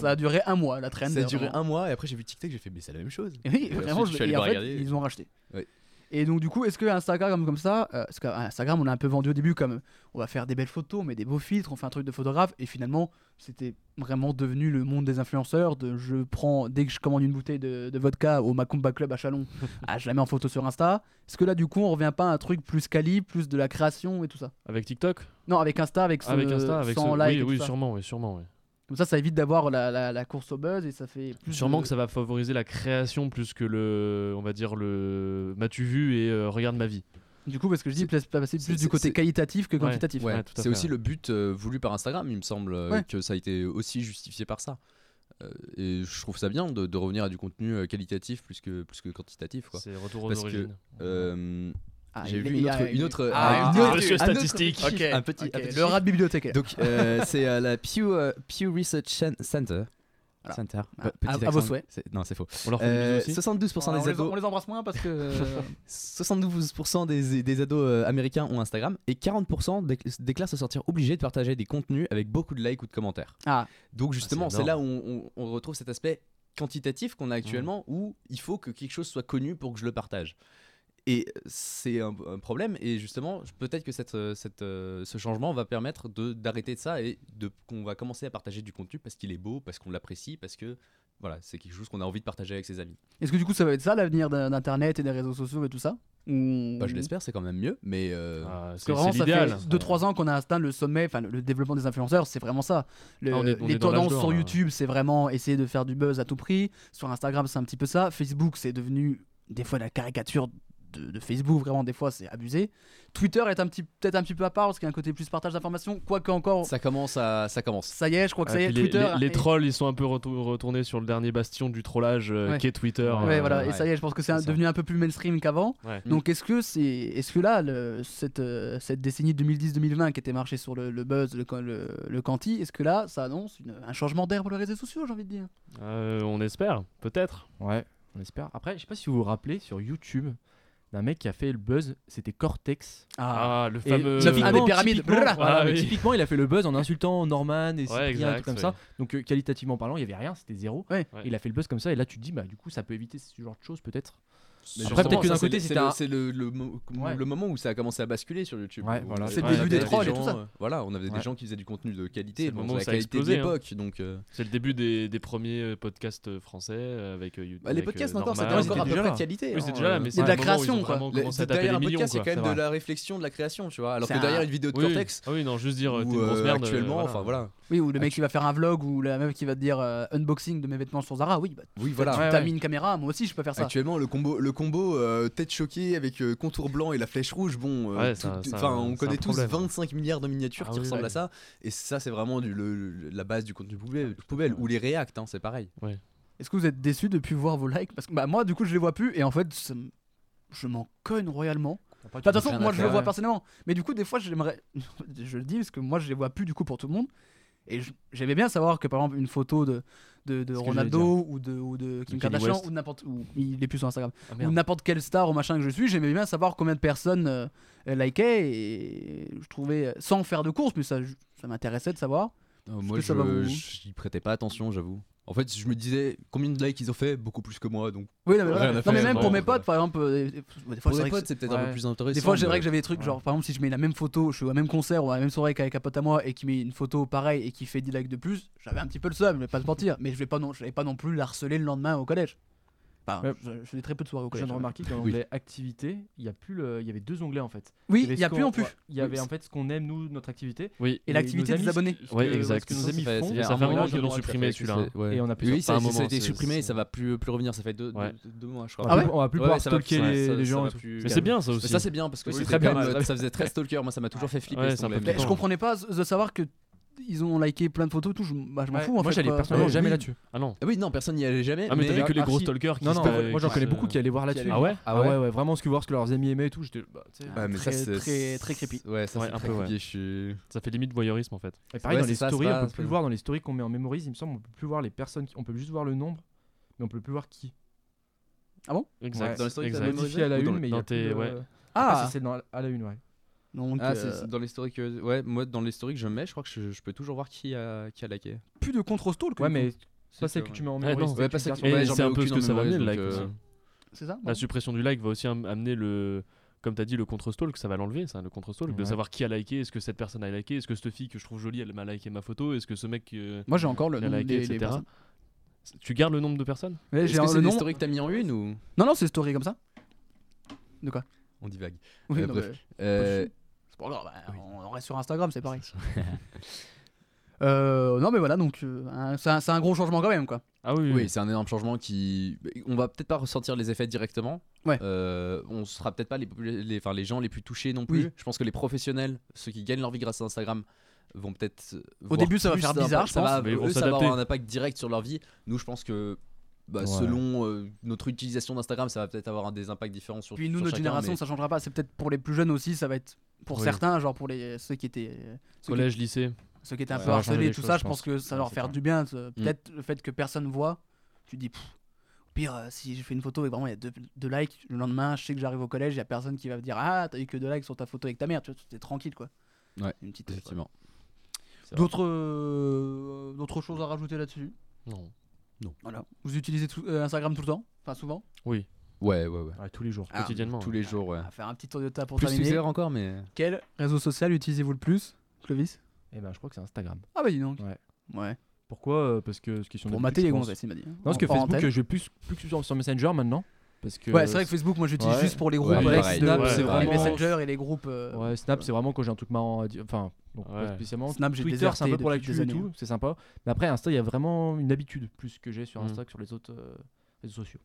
Speaker 3: ça a duré un mois la traîne.
Speaker 14: Ça a duré un mois et après j'ai vu TikTok, j'ai fait mais c'est la même chose.
Speaker 3: Oui, vraiment, je. Ils ont racheté. Et donc, du coup, est-ce que Instagram comme ça, euh, parce qu'Instagram, ah, on l'a un peu vendu au début comme on va faire des belles photos, mais des beaux filtres, on fait un truc de photographe, et finalement, c'était vraiment devenu le monde des influenceurs. De, je prends, dès que je commande une bouteille de, vodka au Macumba Club à Chalon, ah, je la mets en photo sur Insta. Est-ce que là, du coup, on revient pas à un truc plus quali, plus de la création et tout ça?
Speaker 11: Avec TikTok?
Speaker 3: Non, avec Insta, avec, ce,
Speaker 11: avec Insta, avec
Speaker 3: sans like.
Speaker 11: Oui, oui, sûrement, oui, sûrement, oui.
Speaker 3: Ça, ça évite d'avoir la, course au buzz et ça fait.
Speaker 11: Sûrement que ça va favoriser la création plus que le, on va dire le, m'as-tu vu et euh, regarde ma vie.
Speaker 3: Du coup, parce que je dis,
Speaker 14: c'est
Speaker 3: passer plus du côté qualitatif que quantitatif.
Speaker 14: C'est aussi le but euh, voulu par Instagram, il me semble, euh,
Speaker 3: ouais.
Speaker 14: que ça a été aussi justifié par ça. Et je trouve ça bien de, revenir à du contenu qualitatif plus que, plus que quantitatif.
Speaker 11: C'est retour aux
Speaker 14: parce
Speaker 11: origines.
Speaker 3: Ah,
Speaker 14: J'ai vu une autre,
Speaker 3: ah,
Speaker 11: statistique.
Speaker 3: Okay.
Speaker 14: Un petit, okay.
Speaker 3: Le rat bibliothécaire.
Speaker 14: Donc, euh, c'est euh, la Pew, euh, Pew, Research Center. Center. Ah,
Speaker 3: à, à, vos souhaits.
Speaker 14: Non, c'est faux. 72% des ados.
Speaker 3: On les embrasse moins parce que.
Speaker 14: 72% des, des, ados américains ont Instagram et 40% déclarent se sentir obligés de partager des contenus avec beaucoup de likes ou de commentaires.
Speaker 3: Ah.
Speaker 14: Donc, justement,
Speaker 11: c'est
Speaker 14: là où on, retrouve cet aspect quantitatif qu'on a actuellement où il faut que quelque chose soit connu pour que je le partage. Et c'est un, problème. Et justement, peut-être que cette, euh, euh, ce changement va permettre d'arrêter de, ça et qu'on va commencer à partager du contenu parce qu'il est beau, parce qu'on l'apprécie, parce que voilà, c'est quelque chose qu'on a envie de partager avec ses amis.
Speaker 3: Est-ce que du coup, ça va être ça l'avenir d'Internet et des réseaux sociaux et tout ça
Speaker 14: bah, Je l'espère, c'est quand même mieux. Mais euh,
Speaker 11: c'est
Speaker 3: vraiment, ça fait 2-3 ans qu'on a atteint le sommet, enfin le développement des influenceurs, c'est vraiment ça. Les tendances sur YouTube, c'est vraiment essayer de faire du buzz à tout prix. Sur Instagram, c'est un petit peu ça. Facebook, c'est devenu des fois la caricature de, Facebook, vraiment, des fois, c'est abusé. Twitter est peut-être un petit peu à part, parce qu'il y a un côté plus partage d'informations, quoique encore.
Speaker 14: Ça commence, ça commence.
Speaker 3: Ça y est, je crois que ça ah, y est.
Speaker 11: Les,
Speaker 3: Twitter.
Speaker 11: Les, trolls, ils sont un peu retournés sur le dernier bastion du trollage euh,
Speaker 3: ouais.
Speaker 11: qu'est Twitter. Euh, ouais,
Speaker 3: voilà, et ça y est, je pense que c'est, devenu un peu plus mainstream qu'avant.
Speaker 11: Mm.
Speaker 3: Donc, est-ce que, c'est, est que là, cette, euh, cette décennie 2010-2020 qui était marchée sur le, buzz, le, le, le, quanti, est-ce que là, ça annonce un changement d'air pour les réseaux sociaux, j'ai envie de dire?
Speaker 11: Euh, on espère, peut-être.
Speaker 13: Ouais on espère. Après, je sais pas si vous vous rappelez sur YouTube, d'un mec qui a fait le buzz, c'était Cortex.
Speaker 11: Ah, ah
Speaker 13: le
Speaker 11: fameux.
Speaker 13: Typiquement,
Speaker 3: ah, des pyramides.
Speaker 11: Ah,
Speaker 13: typiquement, il a fait le buzz en insultant Norman et
Speaker 11: ouais,
Speaker 13: tout comme ça. Donc, euh, qualitativement parlant, il y avait rien, c'était zéro.
Speaker 3: Ouais.
Speaker 13: Il a fait le buzz comme ça, et là, tu te dis, bah, du coup, ça peut éviter ce genre de choses, peut-être. Après, peut-être que d'un côté, c'était
Speaker 14: C'est le, le, moment où ça a commencé à basculer sur YouTube.
Speaker 13: Voilà. C'est
Speaker 3: le début des trolls et tout ça.
Speaker 14: Euh, on avait des gens qui faisaient du contenu de qualité,
Speaker 11: C'est
Speaker 14: le
Speaker 11: moment hein.
Speaker 14: Donc, euh.
Speaker 11: C'est le début des, des premiers euh, podcasts français avec
Speaker 14: YouTube. les podcasts c'était encore à de qualité. Hein,
Speaker 3: c'est de la création, quoi.
Speaker 14: Derrière un podcast,
Speaker 11: c'est
Speaker 14: quand même de la réflexion, de la création, tu vois. Alors que derrière une vidéo de
Speaker 11: contexte,
Speaker 14: oui.
Speaker 11: Ah oui, non, juste dire
Speaker 14: actuellement, enfin voilà.
Speaker 3: Oui, ou le mec qui va faire un vlog, ou la meuf qui va te dire unboxing de mes vêtements sur Zara. Oui, bah, tu t'as mis une caméra, moi aussi je peux faire ça.
Speaker 14: Actuellement, le combo, le combo euh, tête choquée avec euh, contour blanc et la flèche rouge, bon, euh, on connaît tous 25 milliards de miniatures qui ressemblent à ça. Et ça, c'est vraiment du, la base du contenu poubelle, ou les reacts, hein, c'est pareil.
Speaker 3: Est-ce que vous êtes déçu depuis voir vos likes Parce que bah, moi, du coup, je les vois plus et en fait, je m'en cogne royalement. Bah, de toute façon, moi je le vois personnellement. Mais du coup, des fois, j'aimerais. Je le dis parce que moi je les vois plus du coup pour tout le monde. Et j'aimais bien savoir que par exemple une photo de, de, Ronaldo ou de, ou de Kim Kardashian ou n'importe où il est plus sur Instagram.
Speaker 13: Ah,
Speaker 3: ou n'importe quelle star ou machin que je suis, j'aimais bien savoir combien de personnes euh, likaient et je trouvais sans faire de course, mais ça, ça m'intéressait de savoir.
Speaker 14: Moi, je n'y prêtais pas attention, j'avoue. En fait, je me disais combien de likes ils ont fait, beaucoup plus que moi, donc.
Speaker 3: Oui, non, mais, non, mais même pour mes potes, par exemple. Euh, des fois,
Speaker 14: pour
Speaker 3: mes
Speaker 14: potes, c'est peut-être un peu plus intéressant.
Speaker 3: Des fois, j'aimerais
Speaker 14: mais...
Speaker 3: que j'avais des trucs, genre par exemple, si je mets la même photo, je suis au même concert ou à la même soirée qu'avec un pote à moi et qui met une photo pareille et qui fait 10 likes de plus, j'avais un petit peu le seum, je vais pas te mentir, mais je vais pas non, je vais pas non plus l'harceler le lendemain au collège. Bah,
Speaker 13: euh,
Speaker 3: je, je fais très peu de soirées au collège.
Speaker 13: Je viens de
Speaker 3: hein.
Speaker 13: remarquer qu'en
Speaker 3: oui.
Speaker 13: activité, il y a plus il y avait deux onglets en fait.
Speaker 3: Oui, il y, y
Speaker 13: a
Speaker 3: plus en plus.
Speaker 13: Il y avait en fait ce qu'on aime nous, notre activité.
Speaker 11: Oui.
Speaker 3: Et l'activité des abonnés.
Speaker 13: Oui,
Speaker 11: exact.
Speaker 13: Que nos amis font.
Speaker 11: Ça fait ben,
Speaker 13: un
Speaker 11: moment qu'ils l'ont supprimé celui-là.
Speaker 13: Et on a plus.
Speaker 14: Oui,
Speaker 13: ça
Speaker 14: a été supprimé et ça va plus plus revenir. Ça fait deux mois, je crois.
Speaker 13: Ah on va plus pouvoir stalker les gens.
Speaker 11: Mais c'est bien ça aussi.
Speaker 14: Ça c'est bien parce que
Speaker 13: c'est très bien.
Speaker 14: Ça faisait très stalker. Moi, ça m'a toujours fait flipper.
Speaker 3: Je comprenais pas de savoir que ils ont liké plein de photos, tout. Je, bah, m'en fous. En
Speaker 13: moi, j'allais personnellement jamais là-dessus.
Speaker 11: Ah non.
Speaker 14: Ah oui, non, personne n'y allait jamais.
Speaker 11: Ah, mais, t'avais que les
Speaker 13: euh,
Speaker 11: gros stalkers qui
Speaker 13: non, non, Moi, j'en connais beaucoup qui allaient voir là-dessus.
Speaker 11: Ah ouais
Speaker 13: Ah ouais, ah ouais, vraiment ce que voir ce que leurs amis aimaient et tout. J'étais bah,
Speaker 14: mais
Speaker 3: très, très, très creepy.
Speaker 14: Ouais, ça,
Speaker 11: ouais, un peu,
Speaker 14: creepy.
Speaker 11: Ça fait limite voyeurisme en fait.
Speaker 13: Et pareil, dans les stories, on peut plus voir dans les stories qu'on met en mémorise, il me semble, on peut plus voir les personnes. On peut juste voir le nombre, mais on peut plus voir qui.
Speaker 3: Ah bon?
Speaker 11: Exact.
Speaker 14: Dans les stories,
Speaker 13: à la une, mais il y a.
Speaker 3: Ah,
Speaker 13: ah c'est à la une, ouais.
Speaker 14: Ah,
Speaker 3: euh...
Speaker 14: dans l'historique. Euh, ouais, moi, dans l'historique, je mets. Je crois que je, peux toujours voir qui a, qui a laqué.
Speaker 3: Plus de contrôle
Speaker 13: stall
Speaker 3: Ouais,
Speaker 13: mais pas celle que tu mets en
Speaker 11: mémoire.
Speaker 13: Ah,
Speaker 14: ouais, pas
Speaker 11: C'est un peu ce que ça va amener, le like aussi.
Speaker 14: Euh, euh,
Speaker 3: c'est ça
Speaker 11: La suppression du like va aussi amener le comme tu dit, le contre-stalk, ça va l'enlever, ça, le contre-stalk, de savoir qui a liké, est-ce que cette personne a liké, est-ce que cette fille que je trouve jolie, elle m'a liké ma photo, est-ce que ce mec.
Speaker 3: Moi j'ai encore le nom
Speaker 11: liké,
Speaker 3: des,
Speaker 11: etc. Tu gardes le nombre de personnes?
Speaker 3: Ouais,
Speaker 14: Est-ce que c'est que t'as mis en une ou?
Speaker 3: Non, non, c'est story comme ça. De quoi?
Speaker 14: On divague.
Speaker 3: Oui,
Speaker 14: euh, bref. Euh,
Speaker 3: sur Instagram, c'est pareil. Euh, non mais voilà donc euh, c'est un, gros changement quand même quoi.
Speaker 11: Ah oui,
Speaker 14: oui. c'est un énorme changement qui on va peut-être pas ressentir les effets directement.
Speaker 3: Ouais.
Speaker 14: Euh, on sera peut-être pas les, enfin, les gens les plus touchés non plus. Je pense que les professionnels, ceux qui gagnent leur vie grâce à Instagram vont peut-être euh,
Speaker 3: au début ça va faire bizarre
Speaker 14: ça va,
Speaker 11: mais
Speaker 14: eux, ça va avoir un impact direct sur leur vie. Nous je pense que bah, selon euh, notre utilisation d'Instagram, ça va peut-être avoir des impacts différents sur
Speaker 3: Puis nous, notre génération,
Speaker 14: mais...
Speaker 3: ça changera pas. C'est peut-être pour les plus jeunes aussi, ça va être pour certains, genre pour les, ceux qui étaient. Euh,
Speaker 11: collège, lycée.
Speaker 3: Ceux qui étaient un
Speaker 13: ouais,
Speaker 3: peu harcelés, tout ça,
Speaker 13: je
Speaker 3: pense que ça va leur faire du bien. Mm. Peut-être le fait que personne voit, tu dis. Pff, pire, euh, si je fais une photo et vraiment il y a deux, likes, le lendemain, je sais que j'arrive au collège, il n'y a personne qui va me dire Ah, t'as eu que deux likes sur ta photo avec ta mère, tu vois, t'es tranquille quoi.
Speaker 14: Ouais,
Speaker 3: une petite.
Speaker 14: Effectivement.
Speaker 3: D'autres, d'autres choses à rajouter là-dessus?
Speaker 11: Non. Non.
Speaker 3: Voilà. Vous utilisez euh, Instagram tout le temps? Enfin, souvent?
Speaker 11: Oui,
Speaker 14: Ouais, ouais, ouais.
Speaker 13: tous les jours.
Speaker 3: Ah,
Speaker 11: Quotidiennement.
Speaker 14: Tous les jours, ouais.
Speaker 3: On va faire un petit tour de table pour
Speaker 14: Plus
Speaker 3: terminer.
Speaker 14: Twitter encore, mais.
Speaker 3: Quel réseau social utilisez-vous le plus, Clovis?
Speaker 13: Eh ben, je crois que c'est Instagram.
Speaker 3: Ah bah dis donc.
Speaker 13: Ouais.
Speaker 3: Ouais.
Speaker 13: Pourquoi? Euh, parce que ce qui
Speaker 3: sont
Speaker 13: Pour
Speaker 3: mater les gonzesses, il m'a dit. Hein.
Speaker 13: Non, parce que Facebook,
Speaker 3: euh,
Speaker 13: je vais plus, plus que sur Messenger maintenant. Parce que
Speaker 3: ouais, c'est vrai que Facebook, moi j'utilise
Speaker 13: ouais.
Speaker 3: juste pour les groupes. Avec
Speaker 13: Snap, c'est vraiment...
Speaker 3: les Messenger et les groupes. Euh,
Speaker 13: ouais, Snap, euh, c'est vraiment quand j'ai un truc marrant à dire. Enfin, pas spécialement.
Speaker 3: Snap,
Speaker 13: Twitter, c'est un peu pour l'actu et tout, c'est sympa. Mais après, Insta, il y a vraiment une habitude plus que j'ai sur
Speaker 11: mm.
Speaker 13: Insta que sur les autres euh, réseaux sociaux.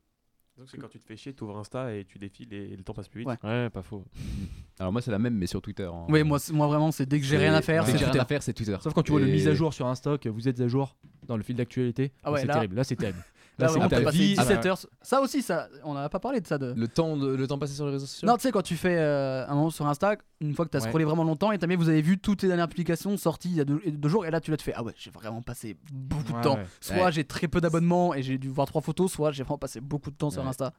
Speaker 15: Donc c'est quand tu te fais chier, tu ouvres Insta et tu défiles et le temps passe plus vite.
Speaker 3: Ouais,
Speaker 11: pas faux.
Speaker 14: Alors moi c'est la même mais sur Twitter. Hein.
Speaker 3: Oui, moi, moi vraiment c'est dès que j'ai rien à faire,
Speaker 14: ouais.
Speaker 3: c'est Twitter.
Speaker 13: Sauf quand tu vois le mise à jour sur Insta que vous êtes à jour dans le fil d'actualité,
Speaker 3: ah ouais,
Speaker 13: c'est terrible. Là c'est terrible.
Speaker 3: Là, bah,
Speaker 13: on
Speaker 3: 17
Speaker 13: ah bah.
Speaker 3: heures. Ça aussi, ça, on n'a pas parlé de ça.
Speaker 14: Le, temps de, le temps passé sur les réseaux sociaux
Speaker 3: Non, tu sais, quand tu fais euh, un moment sur Insta, une fois que tu
Speaker 13: as
Speaker 3: scrollé vraiment longtemps et t'as mis, vous avez vu toutes tes dernières publications sorties il y a deux, jours, et là, tu l'as fait. Ah ouais, j'ai vraiment passé beaucoup de temps. Soit j'ai très peu d'abonnements et j'ai dû voir trois photos, soit j'ai vraiment passé beaucoup de temps sur Insta.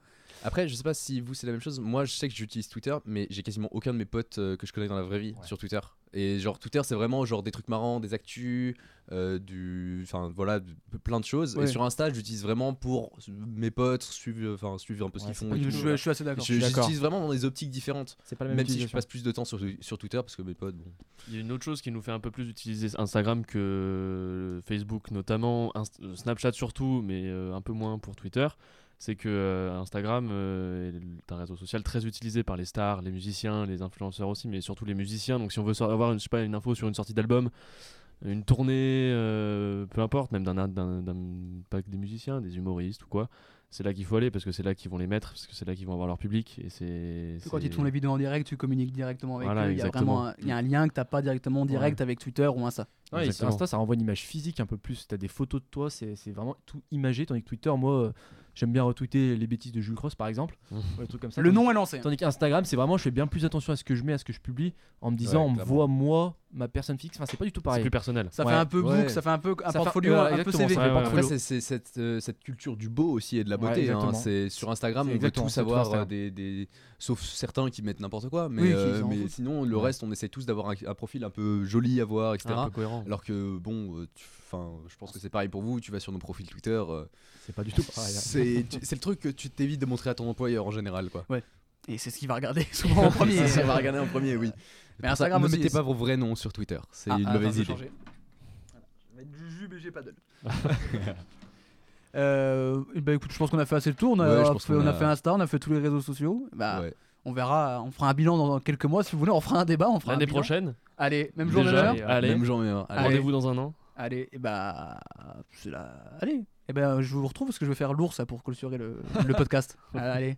Speaker 14: Après, je sais pas si vous c'est la même chose. Moi, je sais que j'utilise Twitter, mais j'ai quasiment aucun de mes potes euh, que je connais dans la vraie vie sur Twitter. Et genre Twitter, c'est vraiment genre des trucs marrants, des actus, euh, du, enfin voilà, plein de choses. Et sur Insta, j'utilise vraiment pour mes potes suivre, enfin suivre un peu ce qu'ils font.
Speaker 3: Je, suis assez d'accord.
Speaker 14: J'utilise vraiment dans des optiques différentes.
Speaker 13: C'est pas la même.
Speaker 14: Même si je passe plus de temps sur, Twitter parce que mes potes.
Speaker 11: Il y a une autre chose qui nous fait un peu plus utiliser Instagram que euh, Facebook, notamment Snapchat surtout, mais un peu moins pour Twitter c'est que euh, Instagram euh, est un réseau social très utilisé par les stars, les musiciens, les influenceurs aussi, mais surtout les musiciens. Donc si on veut avoir une, je sais pas, une info sur une sortie d'album, une tournée, euh, peu importe, même d'un pas que des musiciens, des humoristes ou quoi, c'est là qu'il faut aller parce que c'est là qu'ils vont les mettre, parce que c'est là qu'ils vont avoir leur public. Et c'est
Speaker 3: quand ils te font les vidéos en direct, tu communiques directement avec
Speaker 11: voilà,
Speaker 3: eux. Il y a vraiment un, y a un lien que t'as pas directement en direct avec Twitter ou
Speaker 13: un ça. Ouais, Insta, ça renvoie une image physique un peu plus. T'as des photos de toi, c'est vraiment tout imagé, tandis que Twitter, moi j'aime bien retweeter les bêtises de Jules Cross par exemple. Ou des trucs comme ça.
Speaker 3: Le
Speaker 13: Tandis-
Speaker 3: nom est lancé.
Speaker 13: Tandis qu'Instagram, c'est vraiment, je fais bien plus attention à ce que je mets, à ce que je publie, en me disant,
Speaker 11: Ouais,
Speaker 13: on me
Speaker 11: clairement.
Speaker 13: voit moi, ma personne fixe. Enfin, c'est pas du tout pareil.
Speaker 11: plus personnel.
Speaker 3: Ça
Speaker 13: Ouais.
Speaker 3: fait un peu book,
Speaker 14: Ouais.
Speaker 3: ça fait un peu un
Speaker 13: Ça fait-
Speaker 3: portfolio
Speaker 13: voilà,
Speaker 3: un peu
Speaker 13: exactement,
Speaker 3: CV.
Speaker 13: ça fait
Speaker 14: Après, c'est c'est cette, euh, cette culture du beau aussi et de la
Speaker 13: Ouais,
Speaker 14: beauté. hein.
Speaker 13: exactement.
Speaker 14: C'est sur Instagram,
Speaker 13: C'est
Speaker 14: on veut
Speaker 13: exactement,
Speaker 14: tout
Speaker 13: c'est tout
Speaker 14: savoir,
Speaker 13: Instagram.
Speaker 14: euh, des, des- sauf certains qui mettent n'importe quoi. Mais,
Speaker 13: Oui, qui
Speaker 14: euh,
Speaker 13: s'en
Speaker 14: mais
Speaker 13: foutent.
Speaker 14: sinon, le
Speaker 13: Ouais.
Speaker 14: reste, on essaie tous d'avoir un, un profil un peu joli à voir, etc.
Speaker 11: Un peu cohérent.
Speaker 14: Alors que bon, euh, tu- enfin, je pense que c'est pareil pour vous. Tu vas sur nos profils Twitter. euh,
Speaker 13: C'est pas du tout pareil. hein.
Speaker 14: c'est tu- c'est le truc que tu t'évites de montrer à ton employeur en général, quoi.
Speaker 3: Ouais. Et c'est ce qu'il va regarder souvent en premier.
Speaker 14: C'est ce qu'on va regarder en premier, oui.
Speaker 3: Mais Instagram
Speaker 14: ne
Speaker 3: aussi,
Speaker 14: mettez
Speaker 3: c'est-
Speaker 14: pas vos vrais noms sur Twitter. C'est
Speaker 3: Ah,
Speaker 14: une
Speaker 3: attends,
Speaker 14: mauvaise
Speaker 3: je vais
Speaker 14: idée.
Speaker 3: Je vais mettre Jujube et j'ai paddle. Euh, et bah écoute, je pense qu'on a fait assez le tour. On a,
Speaker 14: Ouais, je pense
Speaker 3: fait,
Speaker 14: qu'on
Speaker 3: on a
Speaker 14: a-
Speaker 3: fait Insta, on a fait tous les réseaux sociaux. Bah,
Speaker 14: Ouais.
Speaker 3: On verra, on fera un bilan dans quelques mois si vous voulez. On fera un débat, on fera un
Speaker 11: L'année
Speaker 3: bilan.
Speaker 11: prochaine
Speaker 3: Allez, même jour,
Speaker 11: Déjà,
Speaker 3: même heure.
Speaker 11: allez.
Speaker 14: Même jour, même heure. Allez.
Speaker 11: Rendez-vous dans un an.
Speaker 3: Allez, et bah, c'est la... allez. Et ben, je vous retrouve parce que je vais faire l'ours là, pour clôturer le, le podcast. Allez.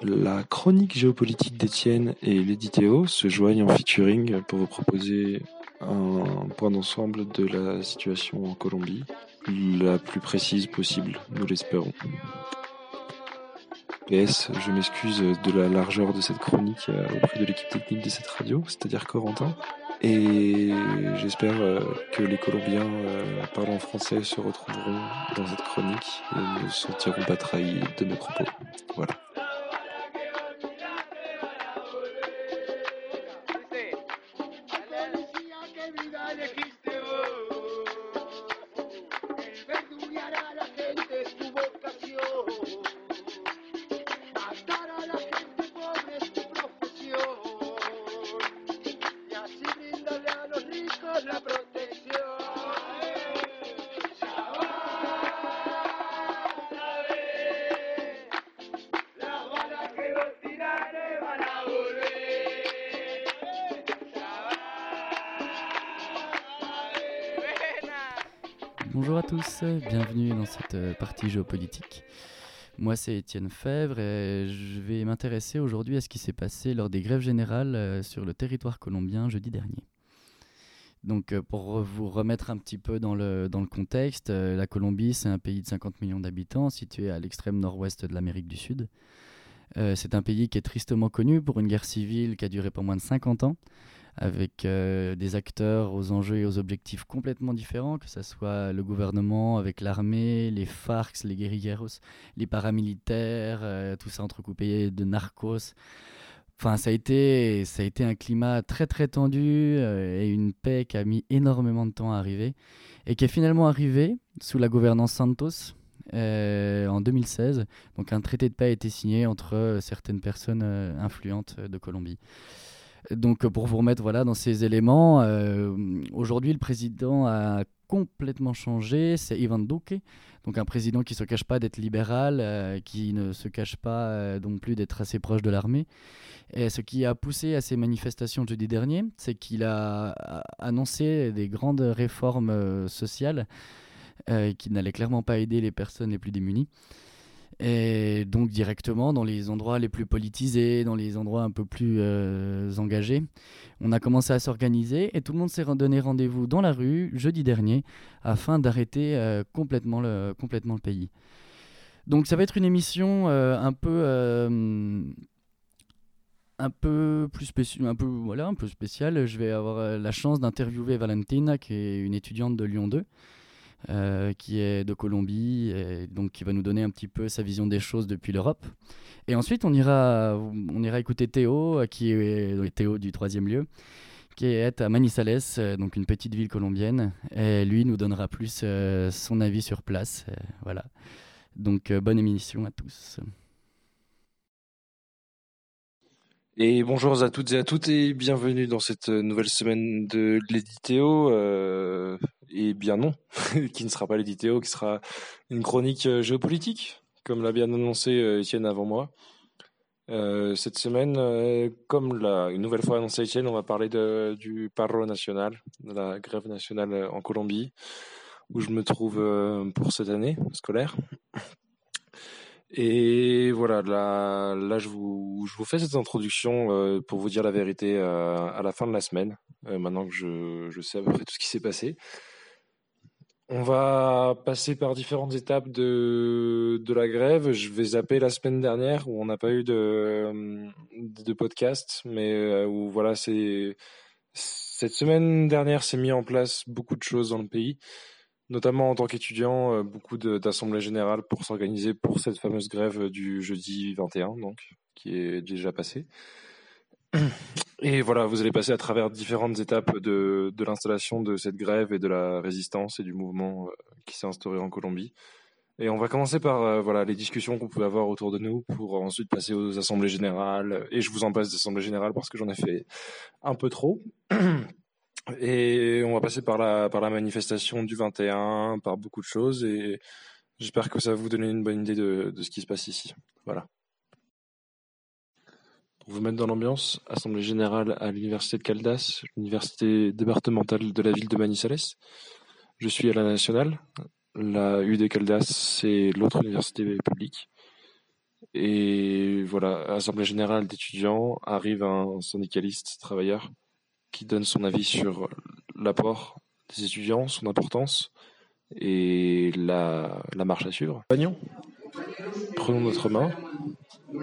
Speaker 16: La chronique géopolitique d'Étienne et Lady Théo se joignent en featuring pour vous proposer un point d'ensemble de la situation en Colombie, la plus précise possible, nous l'espérons. Je m'excuse de la largeur de cette chronique euh, auprès de l'équipe technique de cette radio, c'est-à-dire Corentin. Et j'espère euh, que les Colombiens euh, parlant français se retrouveront dans cette chronique et ne se sentiront pas trahis de mes propos. Voilà.
Speaker 17: Bienvenue dans cette euh, partie géopolitique. Moi c'est Étienne Fèvre et je vais m'intéresser aujourd'hui à ce qui s'est passé lors des grèves générales euh, sur le territoire colombien jeudi dernier. Donc euh, pour vous remettre un petit peu dans le, contexte, la Colombie c'est un pays de 50 millions d'habitants situé à l'extrême nord-ouest de l'Amérique du Sud. Euh, c'est un pays qui est tristement connu pour une guerre civile qui a duré pas moins de 50 ans, avec euh, des acteurs aux enjeux et aux objectifs complètement différents, que ce soit le gouvernement avec l'armée, les FARC, les guerrilleros, les paramilitaires, euh, tout ça entrecoupé de narcos. Enfin, ça a été, ça a été un climat très très tendu et une paix qui a mis énormément de temps à arriver et qui est finalement arrivée sous la gouvernance Santos euh, en 2016. Donc un traité de paix a été signé entre euh, certaines personnes euh, influentes de Colombie. Donc pour vous remettre voilà, dans ces éléments, aujourd'hui le président a complètement changé, c'est Ivan Duque, donc un président qui ne se cache pas d'être libéral, qui ne se cache pas non plus d'être assez proche de l'armée. Et ce qui a poussé à ces manifestations jeudi dernier, c'est qu'il a annoncé des grandes réformes sociales euh, qui n'allaient clairement pas aider les personnes les plus démunies. Et donc directement dans les endroits les plus politisés, dans les endroits un peu plus euh, engagés, on a commencé à s'organiser et tout le monde s'est donné rendez-vous dans la rue jeudi dernier afin d'arrêter euh, complètement, le, complètement le pays. Donc ça va être une émission un peu un peu plus spécial, un peu voilà, un peu spéciale. Je vais avoir la chance d'interviewer Valentina, qui est une étudiante de Lyon 2, euh, qui est de Colombie, et donc qui va nous donner un petit peu sa vision des choses depuis l'Europe. Et ensuite, on ira, on ira écouter Théo, euh, qui est Théo du troisième lieu, qui est à Manizales, euh, donc une petite ville colombienne. Et lui nous donnera plus son avis sur place. voilà. Donc bonne émission à tous.
Speaker 16: Et bonjour à toutes et à toutes et bienvenue dans cette nouvelle semaine de l'éditéo. Euh, et bien non, qui ne sera pas l'éditéo, qui sera une chronique euh, géopolitique, comme l'a bien annoncé euh, Étienne avant moi. Euh, cette semaine, comme l'a une nouvelle fois annoncé Étienne, on va parler du paro national, de la grève nationale en Colombie, où je me trouve pour cette année scolaire. Et voilà, là, je, vous, fais cette introduction pour vous dire la vérité à la fin de la semaine, maintenant que je sais à peu près tout ce qui s'est passé. On va passer par différentes étapes de, la grève. Je vais zapper la semaine dernière où on n'a pas eu de, podcast, mais euh, où voilà, cette semaine dernière s'est mis en place beaucoup de choses dans le pays, notamment en tant qu'étudiant, euh, beaucoup d'assemblées générales pour s'organiser pour cette fameuse grève du jeudi 21, donc qui est déjà passée. Et voilà, vous allez passer à travers différentes étapes de, de l'installation de cette grève et de la résistance et du mouvement euh, qui s'est instauré en Colombie. Et on va commencer par euh, voilà les discussions qu'on pouvait avoir autour de nous pour ensuite passer aux assemblées générales. Et je vous en passe des assemblées générales parce que j'en ai fait un peu trop. Et on va passer par la, par la manifestation du 21, par beaucoup de choses. Et j'espère que ça va vous donner une bonne idée de, de ce qui se passe ici. Voilà. Vous mettre dans l'ambiance, Assemblée générale à l'Université de Caldas, l'université départementale de la ville de Manizales. Je suis à la nationale. La UD Caldas, c'est l'autre université publique. Et voilà, Assemblée générale d'étudiants, arrive un syndicaliste travailleur qui donne son avis sur l'apport des étudiants, son importance et la, la marche à suivre. Compagnons, prenons notre main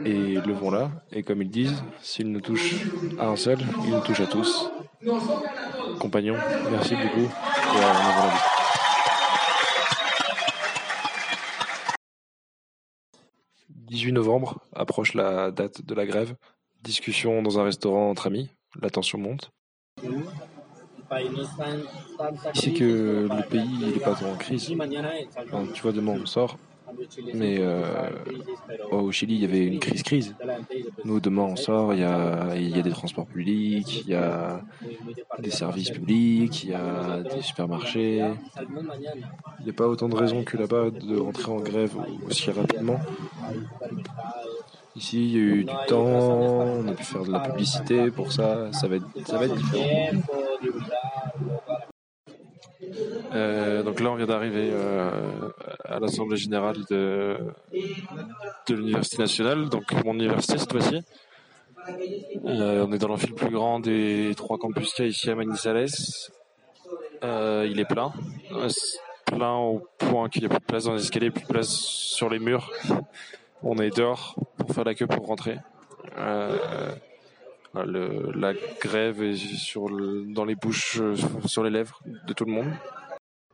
Speaker 16: et levons-la. Et comme ils disent, s'il nous touche à un seul, il nous touche à tous. Compagnons, merci beaucoup et à la nouvelle vie. « 18 novembre, approche la date de la grève. Discussion dans un restaurant entre amis. La tension monte. C'est que le pays il est pas en crise. Tu vois, demain on sort. Mais euh, au Chili, il y avait une crise crise. Nous, demain on sort, il y a, il y a des transports publics, il y a des services publics, il y a des supermarchés. Il n'y a pas autant de raisons que là-bas de rentrer en grève aussi rapidement. Ici, il y a eu du temps, on a pu faire de la publicité pour ça, ça va être, ça va être différent. Euh, donc là, on vient d'arriver euh, à l'Assemblée générale de, de l'Université nationale, donc mon université cette fois-ci. Euh, on est dans l'amphi le plus grand des trois campus qu'il y a ici à Manizales. Il est plein. Plein au point qu'il n'y a plus de place dans les escaliers, plus de place sur les murs. On est dehors pour faire la queue pour rentrer. La grève est sur dans les bouches, euh, sur les lèvres de tout le monde.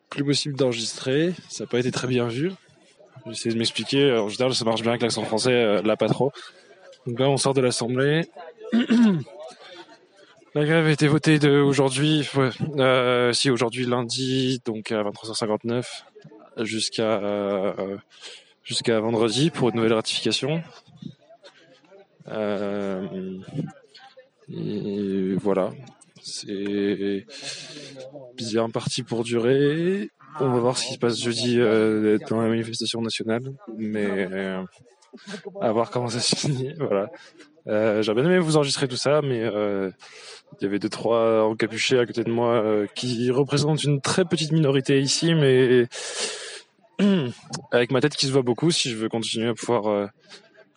Speaker 16: Plus possible d'enregistrer, ça n'a pas été très bien vu. J'essaie de m'expliquer, en général ça marche bien avec l'accent français, euh, là pas trop. Donc là on sort de l'Assemblée. La grève a été votée de aujourd'hui, euh, si aujourd'hui lundi, donc à 23h59, jusqu'à jusqu'à vendredi pour une nouvelle ratification. Euh, et voilà, c'est bien parti pour durer. On va voir ce qui se passe jeudi euh, dans la manifestation nationale, mais euh, à voir comment ça se finit. Voilà. Euh, J'aurais bien aimé vous enregistrer tout ça, mais euh, il y avait deux trois encapuchés à côté de moi qui représentent une très petite minorité ici, mais avec ma tête qui se voit beaucoup, si je veux continuer à pouvoir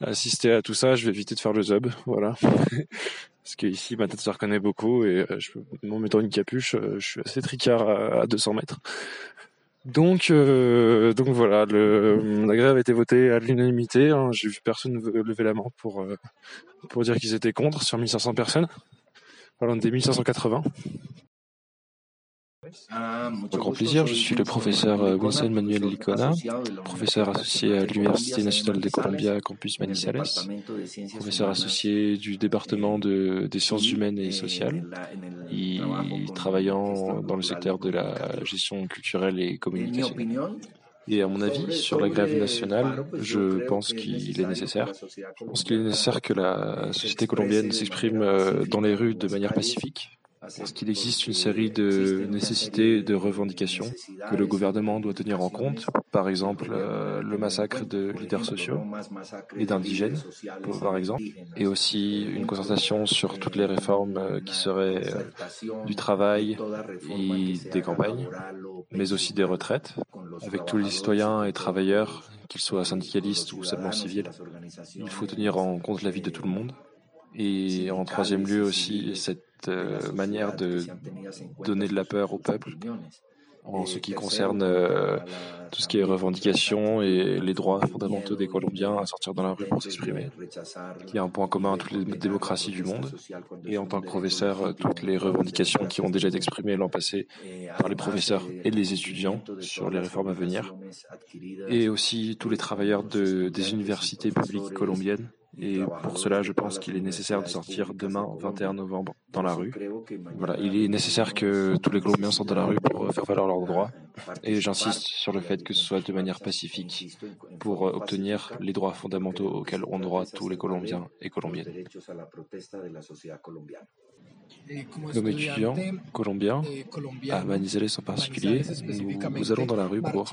Speaker 16: assister à tout ça, je vais éviter de faire le zub, voilà. Parce que ici, ma tête se reconnaît beaucoup et euh, je, en mettant une capuche, euh, je suis assez tricard à, à 200 mètres. Donc, euh, donc voilà, le, la grève a été votée à l'unanimité. hein. J'ai vu personne ve- lever la main pour pour dire qu'ils étaient contre sur 1500 personnes. On était 1580. Avec grand plaisir, je suis le professeur euh, Wilson Manuel Licona, professeur associé à l'Université nationale de Columbia, campus Manizales, professeur associé du département de- des sciences humaines et sociales, et travaillant dans le secteur de la gestion culturelle et communicationnelle. Et à mon avis, sur la grève nationale, je pense qu'il est nécessaire. Je pense qu'il est nécessaire que la société colombienne s'exprime euh, dans les rues de manière pacifique. Parce qu'il existe une série de nécessités et de revendications que le gouvernement doit tenir en compte. Par exemple, euh, le massacre de leaders sociaux et d'indigènes, par exemple. Et aussi une concertation sur toutes les réformes euh, qui seraient euh, du travail et des campagnes, mais aussi des retraites avec tous les citoyens et travailleurs, qu'ils soient syndicalistes ou seulement civils. Il faut tenir en compte la vie de tout le monde. Et en troisième lieu aussi, cette euh, manière de donner de la peur au peuple en ce qui concerne euh, tout ce qui est revendications et les droits fondamentaux des Colombiens à sortir dans la rue pour s'exprimer, qui est un point commun à toutes les démocraties du monde. Et en tant que professeur, toutes les revendications qui ont déjà été exprimées l'an passé par les professeurs et les étudiants sur les réformes à venir, et aussi tous les travailleurs de, des universités publiques colombiennes. Et pour cela, je pense qu'il est nécessaire de sortir demain, 21 novembre, dans la rue. Voilà, il est nécessaire que tous les Colombiens sortent dans la rue pour euh, faire valoir leurs droits. Et j'insiste sur le fait que ce soit de manière pacifique pour euh, obtenir les droits fondamentaux auxquels ont droit tous les Colombiens et Colombiennes. Comme étudiant colombien, à Manizales en particulier, nous, nous allons dans la rue pour,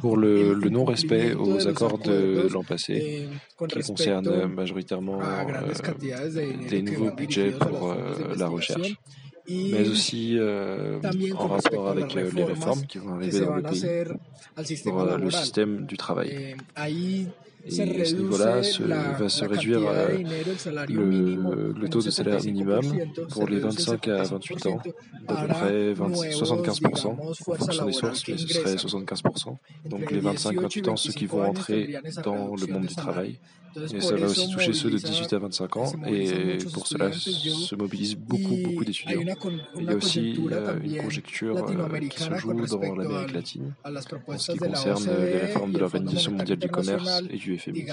Speaker 16: pour le, le non-respect aux accords de l'an passé, qui concernent majoritairement euh, des nouveaux budgets pour euh, la recherche, mais aussi euh, en rapport avec euh, les réformes qui vont arriver dans le pays pour euh, le système du travail. Et à ce niveau-là, va se réduire euh, le, le taux de salaire minimum pour les 25 à 28 ans d'à peu près 20 75% en fonction des sources, mais ce serait 75%. Donc les 25-28 ans, ceux qui vont entrer dans le monde du travail. Et ça va aussi toucher ceux de 18 à 25 ans. Et pour cela se mobilisent beaucoup, beaucoup d'étudiants. Il y a aussi euh, une conjecture euh, qui se joue dans l'Amérique latine en ce qui concerne les réformes de l'Organisation mondiale du commerce et du FMI,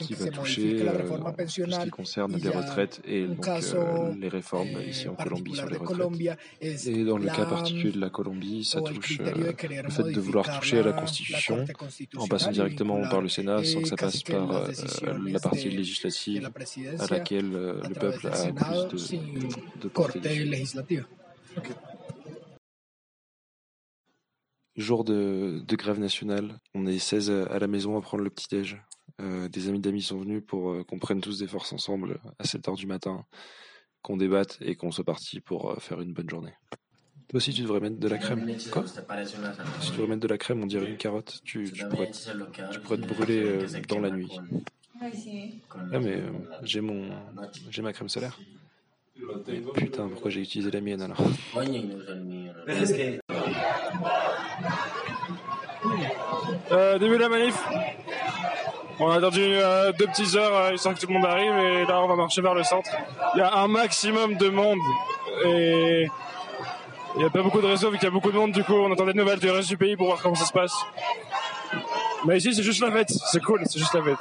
Speaker 16: qui va toucher euh, tout ce qui concerne les retraites et donc euh, les réformes ici en Colombie sur les retraites. Et dans le cas particulier de la Colombie, ça touche euh, le fait de vouloir toucher à la Constitution en passant directement par le Sénat sans que ça passe par euh, la partie législative à laquelle euh, le peuple a plus de, de portée. Jour de, de grève nationale, on est 16 à, la maison à prendre le petit-déj. Euh, des amis d'amis sont venus pour euh, qu'on prenne tous des forces ensemble à 7 heures du matin, qu'on débatte et qu'on soit parti pour euh, faire une bonne journée. Toi aussi, tu devrais mettre de la crème. Quoi? Si tu devrais mettre de la crème, on dirait une carotte. Tu, tu, pourrais, te- tu pourrais te brûler euh, dans la nuit. Ah, mais euh, j'ai mon, j'ai ma crème solaire. Mais putain, pourquoi j'ai utilisé la mienne alors?
Speaker 18: Euh, début de la manif. On a attendu euh, deux petites heures euh, histoire que tout le monde arrive et là on va marcher vers le centre. Il y a un maximum de monde et il n'y a pas beaucoup de réseaux vu qu'il y a beaucoup de monde du coup on attendait des nouvelles du reste du pays pour voir comment ça se passe. Mais ici c'est juste la fête, c'est cool, c'est juste la fête.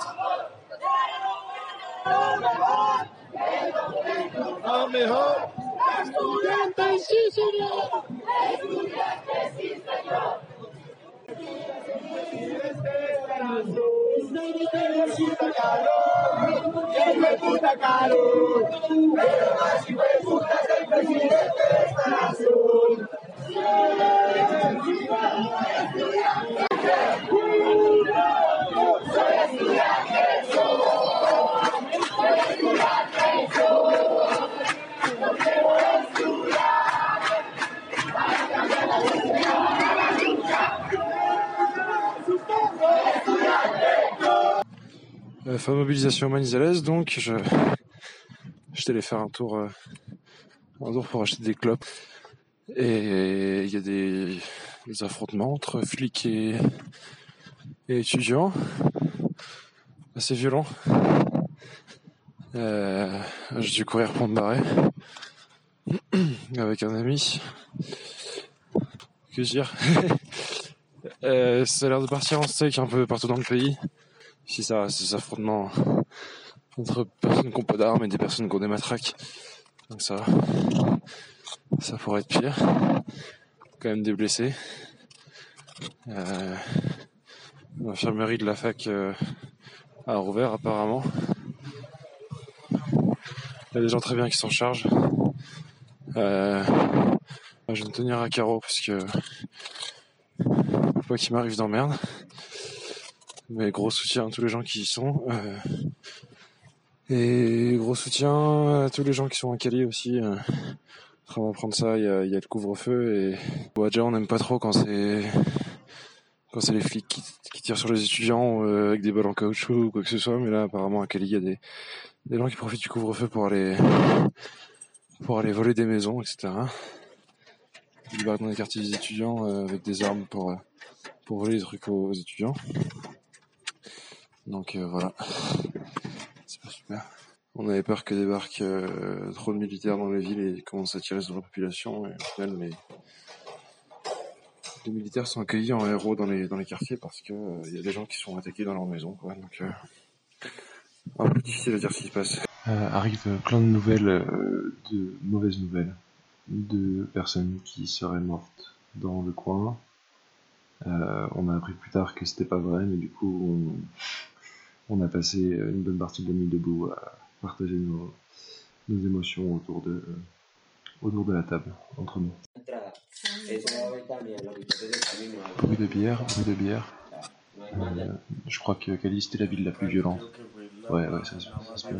Speaker 18: Let's do it.
Speaker 16: Euh, fin mobilisation manizalaise, donc je j'étais allé faire un tour, euh, un tour pour acheter des clopes. Et il y a des, des affrontements entre flics et, et étudiants, assez violents. Euh, j'ai dû courir pour me barrer avec un ami. Que dire? Euh, Ça a l'air de partir en steak un peu partout dans le pays. Si ça reste des affrontements entre personnes qui n'ont pas d'armes et des personnes qui ont des matraques. Donc ça, ça pourrait être pire. Quand même des blessés. Euh, L'infirmerie de la fac euh, a rouvert apparemment. Il y a des gens très bien qui s'en chargent. Euh, je vais me tenir à carreau parce que faut qu'il m'arrive d'emmerde. Mais gros soutien à tous les gens qui y sont. euh, et gros soutien à tous les gens qui sont à Cali aussi. Euh, de prendre ça, il y a, le couvre-feu et Ouadja, on n'aime pas trop quand c'est quand c'est les flics qui, tirent sur les étudiants euh, avec des balles en caoutchouc ou quoi que ce soit. Mais là, apparemment, à Cali, il y a des, des gens qui profitent du couvre-feu pour aller, pour aller voler des maisons, etc. Ils débarquent dans les quartiers des étudiants euh, avec des armes pour, pour voler des trucs aux étudiants. Donc euh, voilà, c'est pas super. On avait peur que débarquent euh, trop de militaires dans les villes et commencent à tirer sur la population. Et au final, les, militaires sont accueillis en héros dans les, quartiers parce que euh, il y a des gens qui sont attaqués dans leur maison. Quoi. Donc, euh, un peu difficile à dire ce qui se passe. Euh, arrive plein de nouvelles, euh, de mauvaises nouvelles, de personnes qui seraient mortes dans le coin. Euh, on a appris plus tard que c'était pas vrai, mais du coup, on, a passé une bonne partie de la nuit debout à partager nos, émotions autour de, autour de la table, entre nous. Bruit de bière, bruit de bière. Euh, je crois que Cali c'était la ville la plus violente. Ouais, ouais, ça, ça se peut.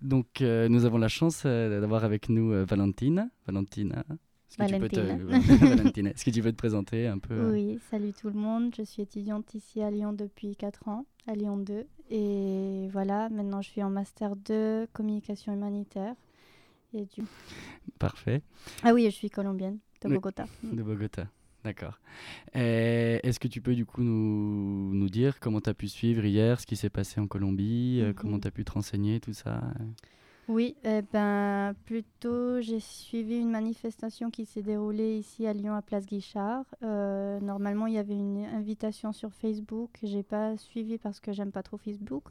Speaker 17: Donc, euh, nous avons la chance euh, d'avoir avec nous euh, Valentine. Valentina. Est-ce que tu peux te-
Speaker 19: Valentina.
Speaker 17: Valentina. Est-ce que tu peux te présenter un peu euh,
Speaker 19: Oui, salut tout le monde. Je suis étudiante ici à Lyon depuis 4 ans, à Lyon 2. Et voilà, maintenant je suis en Master 2, communication humanitaire. Et du...
Speaker 17: Parfait.
Speaker 19: Ah oui, je suis colombienne, de Bogota.
Speaker 17: De Bogota, d'accord. Et Est-ce que tu peux du coup nous, nous dire comment tu as pu suivre hier ce qui s'est passé en Colombie, euh,
Speaker 19: Mhm.
Speaker 17: comment tu as pu te renseigner, tout ça euh
Speaker 19: Oui, eh ben, plutôt j'ai suivi une manifestation qui s'est déroulée ici à Lyon à Place Guichard. Euh, normalement, il y avait une invitation sur Facebook. J'ai pas suivi parce que j'aime pas trop Facebook,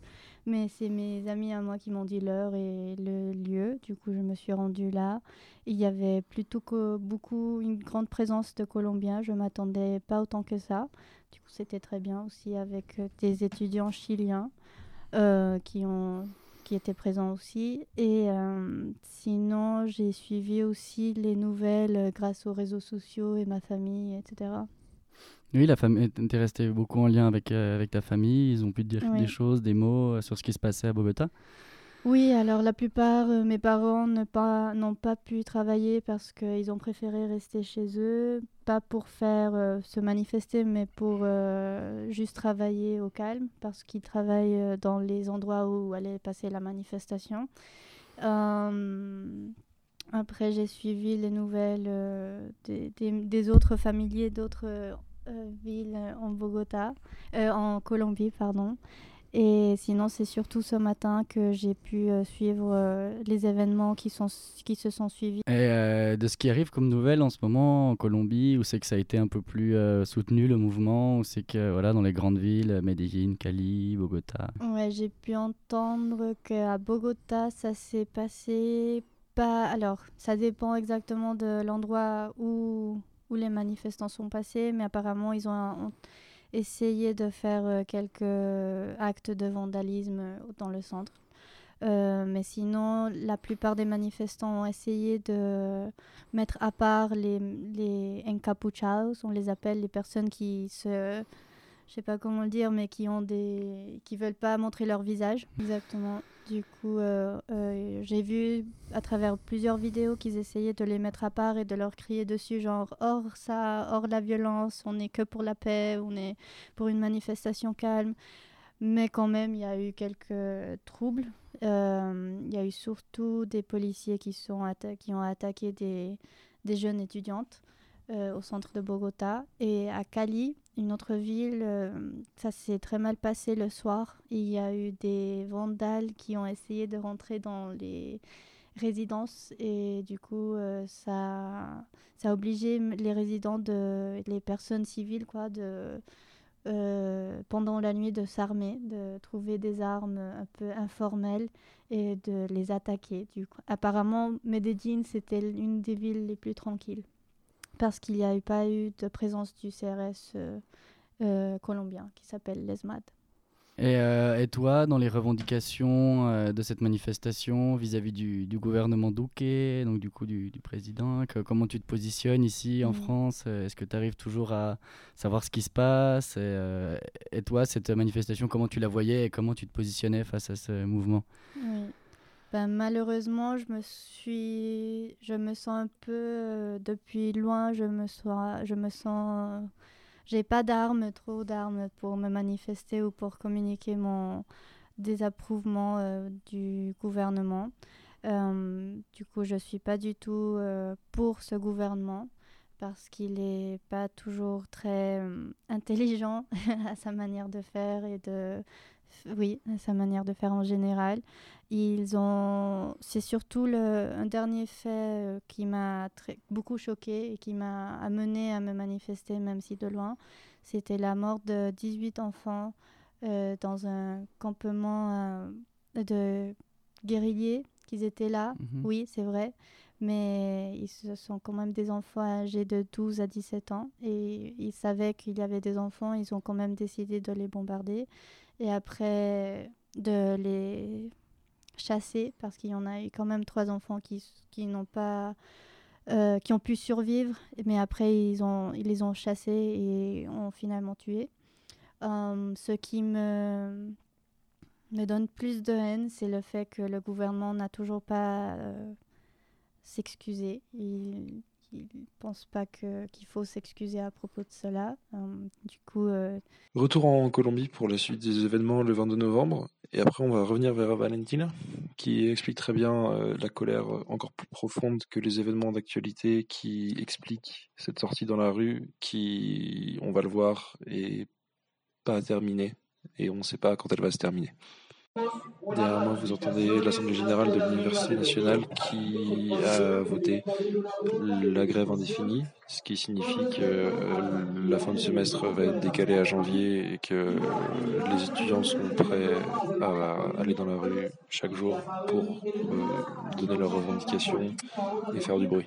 Speaker 19: mais c'est mes amis à moi qui m'ont dit l'heure et le lieu. Du coup, je me suis rendue là. Il y avait plutôt que beaucoup une grande présence de Colombiens. Je m'attendais pas autant que ça. Du coup, c'était très bien aussi avec euh, des étudiants chiliens euh, qui ont qui étaient présents aussi. Et euh, sinon, j'ai suivi aussi les nouvelles euh, grâce aux réseaux sociaux et ma famille, etc.
Speaker 17: Oui, la famille, t'es resté beaucoup en lien avec, euh, avec ta famille. Ils ont pu te dire
Speaker 19: Oui.
Speaker 17: des choses, des mots euh, sur ce qui se passait à Bogota.
Speaker 19: Oui, alors la plupart, euh, mes parents n'ont pas pu travailler parce qu'ils ont préféré rester chez eux, pas pour faire euh, se manifester, mais pour euh, juste travailler au calme, parce qu'ils travaillent dans les endroits où allait passer la manifestation. Après, j'ai suivi les nouvelles des, des- autres familiers d'autres villes en Bogota, en Colombie, pardon. Et sinon, c'est surtout ce matin que j'ai pu euh, suivre euh, les événements qui, sont, qui se sont suivis.
Speaker 17: Et euh, de ce qui arrive comme nouvelle en ce moment en Colombie, où c'est que ça a été un peu plus soutenu le mouvement, où c'est que voilà, dans les grandes villes, Medellín, Cali, Bogota.
Speaker 19: Ouais, j'ai pu entendre qu'à Bogota, ça s'est passé pas. Alors, ça dépend exactement de l'endroit où, où les manifestants sont passés, mais apparemment, ils ont, ont essayé de faire euh, quelques actes de vandalisme euh, dans le centre. Euh, mais sinon, la plupart des manifestants ont essayé de mettre à part les, les encapuchados, on les appelle les personnes qui se je sais pas comment le dire, mais qui ont des, qui veulent pas montrer leur visage. Exactement. Du coup, euh, euh, j'ai vu à travers plusieurs vidéos qu'ils essayaient de les mettre à part et de leur crier dessus, genre hors ça, hors la violence, on est que pour la paix, on est pour une manifestation calme. Mais quand même, il y a eu quelques troubles. Euh, Il y a eu surtout des policiers qui, sont qui ont attaqué des, des jeunes étudiantes euh, au centre de Bogota. Et à Cali, une autre ville, euh, ça s'est très mal passé le soir. Il y a eu des vandales qui ont essayé de rentrer dans les résidences et du coup euh, ça, ça a obligé les résidents, de, les personnes civiles quoi, de, pendant la nuit de s'armer, de trouver des armes un peu informelles et de les attaquer. Du coup. Apparemment, Medellín, c'était une des villes les plus tranquilles parce qu'il n'y a eu pas eu de présence du CRS euh, euh, colombien qui s'appelle l'ESMAD.
Speaker 17: Et, euh, et toi, dans les revendications euh, de cette manifestation vis-à-vis du, du gouvernement Duque, donc du coup du, du président, que- comment tu te positionnes ici en
Speaker 19: Mhm.
Speaker 17: France? Est-ce que tu arrives toujours à savoir ce qui se passe? Et, euh, et toi, cette manifestation, comment tu la voyais et comment tu te positionnais face à ce mouvement?
Speaker 19: Oui. Ben, malheureusement, je me suis, je me sens un peu euh, depuis loin. Je me sens, je me sens, j'ai pas d'armes, trop d'armes pour me manifester ou pour communiquer mon désapprouvement euh, du gouvernement. Euh, du coup, je suis pas du tout pour ce gouvernement parce qu'il est pas toujours très intelligent à sa manière de faire et de oui, à sa manière de faire en général. Ils ont c'est surtout le un dernier fait euh, qui m'a très- beaucoup choqué et qui m'a amené à me manifester même si de loin, c'était la mort de 18 enfants euh, dans un campement euh, de guerriers qu'ils étaient là.
Speaker 17: Mhm.
Speaker 19: Oui, c'est vrai. Mais ils se sont quand même des enfants âgés de 12 à 17 ans. Et ils savaient qu'il y avait des enfants. Ils ont quand même décidé de les bombarder. Et après, de les chasser. Parce qu'il y en a eu quand même trois enfants qui, qui n'ont pas... euh, qui ont pu survivre. Mais après, ils, ont, ils les ont chassés et ont finalement tués. Euh, ce qui me me donne plus de haine, c'est le fait que le gouvernement n'a toujours pas euh, s'excusé. Ne pense pas qu'il faut s'excuser à propos de cela. Euh, euh,
Speaker 16: Retour en Colombie pour la suite des événements le 22 novembre. Et après, on va revenir vers Valentina, qui explique très bien euh, la colère encore plus profonde que les événements d'actualité, qui explique cette sortie dans la rue, qui, on va le voir, est pas terminée. Et on ne sait pas quand elle va se terminer. Derrière moi, vous entendez l'Assemblée générale de l'Université nationale qui a voté la grève indéfinie, ce qui signifie que euh, la fin du semestre va être décalée à janvier et que les étudiants sont prêts à aller dans la rue chaque jour pour euh, donner leurs revendications et faire du bruit.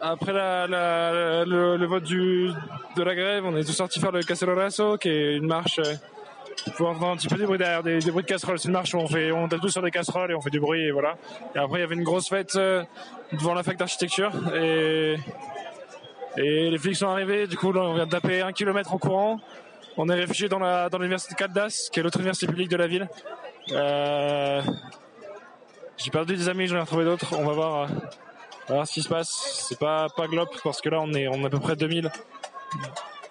Speaker 18: Après le, vote de la grève, on est tous sortis faire le Castellorazo, qui est une marche pour entendre un petit peu des bruits derrière, des, bruits de casseroles. C'est une marche où on fait, on tape tous sur des casseroles et on fait du bruit et voilà. Et après, il y avait une grosse fête euh, devant la fac d'architecture et, et les flics sont arrivés. Du coup, on vient de taper un kilomètre en courant. On est réfugié dans la dans l'université de Caldas, qui est l'autre université publique de la ville. Euh, j'ai perdu des amis, j'en ai retrouvé d'autres. On va voir, euh, voir ce qui se passe. C'est pas pas glop parce que là on est on est à peu près 2000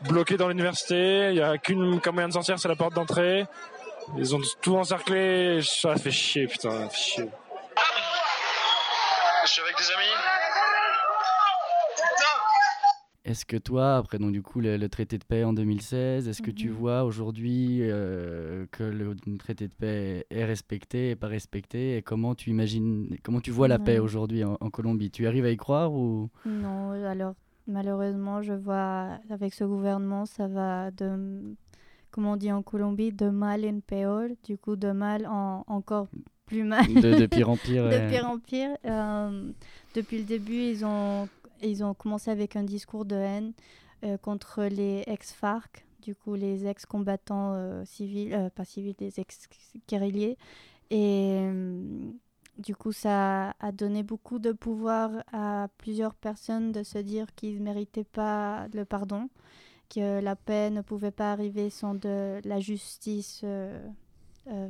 Speaker 18: bloqués dans l'université. Il y a qu'une qu'un moyen de sortir, c'est la porte d'entrée. Ils ont tout encerclé. Ça fait chier, putain, ça fait chier.
Speaker 9: Je suis avec des amis.
Speaker 17: Est-ce que toi, après donc, du coup, le, le traité de paix en 2016, est-ce que tu
Speaker 19: Mhm.
Speaker 17: vois aujourd'hui euh, que le traité de paix est respecté et pas respecté? Et comment tu imagines, comment tu vois la paix aujourd'hui en, en Colombie? Tu arrives à y croire ou?
Speaker 19: Non, alors malheureusement, je vois avec ce gouvernement, ça va de, comme on dit en Colombie, de mal en peor, du coup de mal en encore plus mal.
Speaker 17: De- de pire en pire,
Speaker 19: de pire en pire. Euh, depuis le début, ils ont, ils ont commencé avec un discours de haine euh, contre les ex-FARC, du coup les ex-combattants euh, civils, pas civils, les ex-guerriers. Et du coup, ça a donné beaucoup de pouvoir à plusieurs personnes de se dire qu'ils ne méritaient pas le pardon, que la paix ne pouvait pas arriver sans de la justice. euh, euh,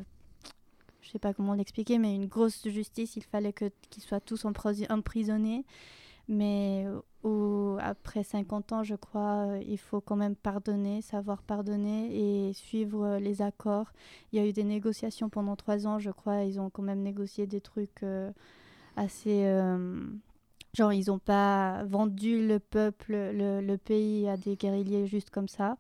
Speaker 19: je sais pas comment l'expliquer, mais une grosse justice, il fallait qu'ils soient tous empris- emprisonnés. Mais au- après 50 ans, je crois, euh, il faut quand même pardonner, savoir pardonner et suivre euh, les accords. Il y a eu des négociations pendant trois ans, je crois. Ils ont quand même négocié des trucs euh, assez... euh, genre, ils n'ont pas vendu le peuple, le, le pays à des guerriers juste comme ça.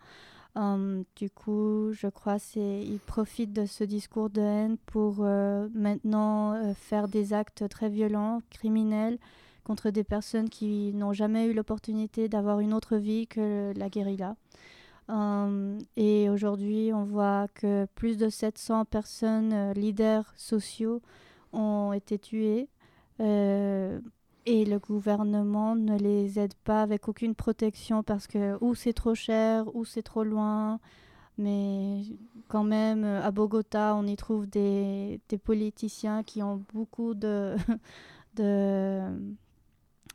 Speaker 19: Hum, du coup, je crois c'est ils profitent de ce discours de haine pour euh, maintenant euh, faire des actes très violents, criminels contre des personnes qui n'ont jamais eu l'opportunité d'avoir une autre vie que la guérilla. Hum, et aujourd'hui, on voit que plus de 700 personnes, euh, leaders sociaux, ont été tuées. Euh, et le gouvernement ne les aide pas avec aucune protection parce que ou c'est trop cher, ou c'est trop loin. Mais quand même, euh, à Bogota, on y trouve des, politiciens qui ont beaucoup de,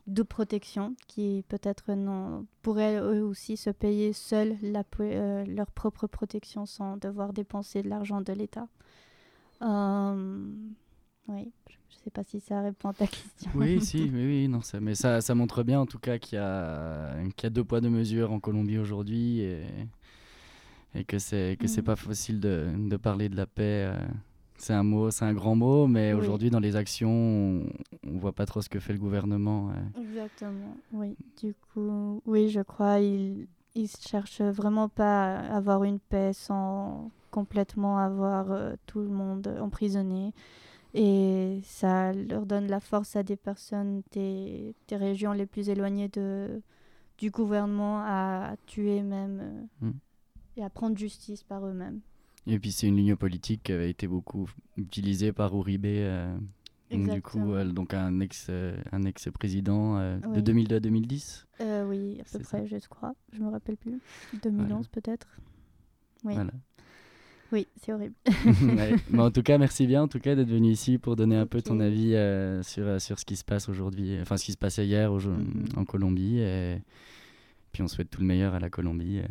Speaker 19: de protection, qui peut-être non- pourraient eux aussi se payer seuls la, euh, leur propre protection sans devoir dépenser de l'argent de l'État. Euh, Oui, je ne sais pas si ça répond à ta question.
Speaker 17: Oui, si, oui, oui, non, ça, mais ça, ça montre bien en tout cas qu'il y a, qu'il y a deux poids, deux mesures en Colombie aujourd'hui et, et que c'est que c'est
Speaker 19: Mm.
Speaker 17: pas facile de, de parler de la paix. euh, C'est un mot, c'est un grand mot, mais
Speaker 19: Oui.
Speaker 17: aujourd'hui dans les actions, on, on voit pas trop ce que fait le gouvernement.
Speaker 19: Exactement, oui. Du coup, oui, je crois il ils cherchent vraiment pas à avoir une paix sans complètement avoir euh, tout le monde emprisonné. Et ça leur donne la force à des personnes des, des régions les plus éloignées de, du gouvernement à tuer même euh,
Speaker 17: Mm.
Speaker 19: et à prendre justice par eux-mêmes.
Speaker 17: Et puis c'est une ligne politique qui avait été beaucoup utilisée par Uribe, euh, donc du coup,
Speaker 19: Exactement.
Speaker 17: donc un ex, euh, un ex-président euh, de
Speaker 19: Oui.
Speaker 17: 2002 à 2010.
Speaker 19: Euh, oui, à peu
Speaker 17: ça.
Speaker 19: près, je crois. Je me rappelle plus. 2011 peut-être. Oui.
Speaker 17: Voilà.
Speaker 19: Oui, c'est horrible.
Speaker 17: Ouais. Mais en tout cas, merci bien en tout cas d'être venu ici pour donner un peu ton avis euh, sur, sur ce qui se passe aujourd'hui, enfin ce qui se passait hier
Speaker 19: Mhm.
Speaker 17: en Colombie. Et puis on souhaite tout le meilleur à la Colombie. euh.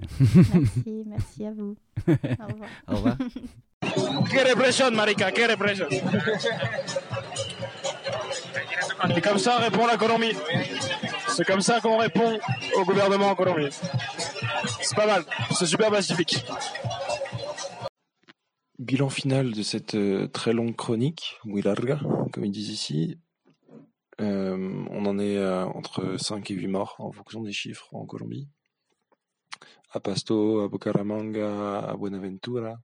Speaker 19: Merci, merci à vous. Au revoir.
Speaker 17: Au revoir.
Speaker 18: Qué represión, marica, qué represión. Et comme ça répond la Colombie. C'est comme ça qu'on répond au gouvernement en Colombie. C'est pas mal, c'est super pacifique.
Speaker 16: Bilan final de cette euh, très longue chronique, muy larga, comme ils disent ici. Euh, on en est à entre 5 et 8 morts en fonction des chiffres en Colombie. À Pasto, à Bucaramanga, à Buenaventura.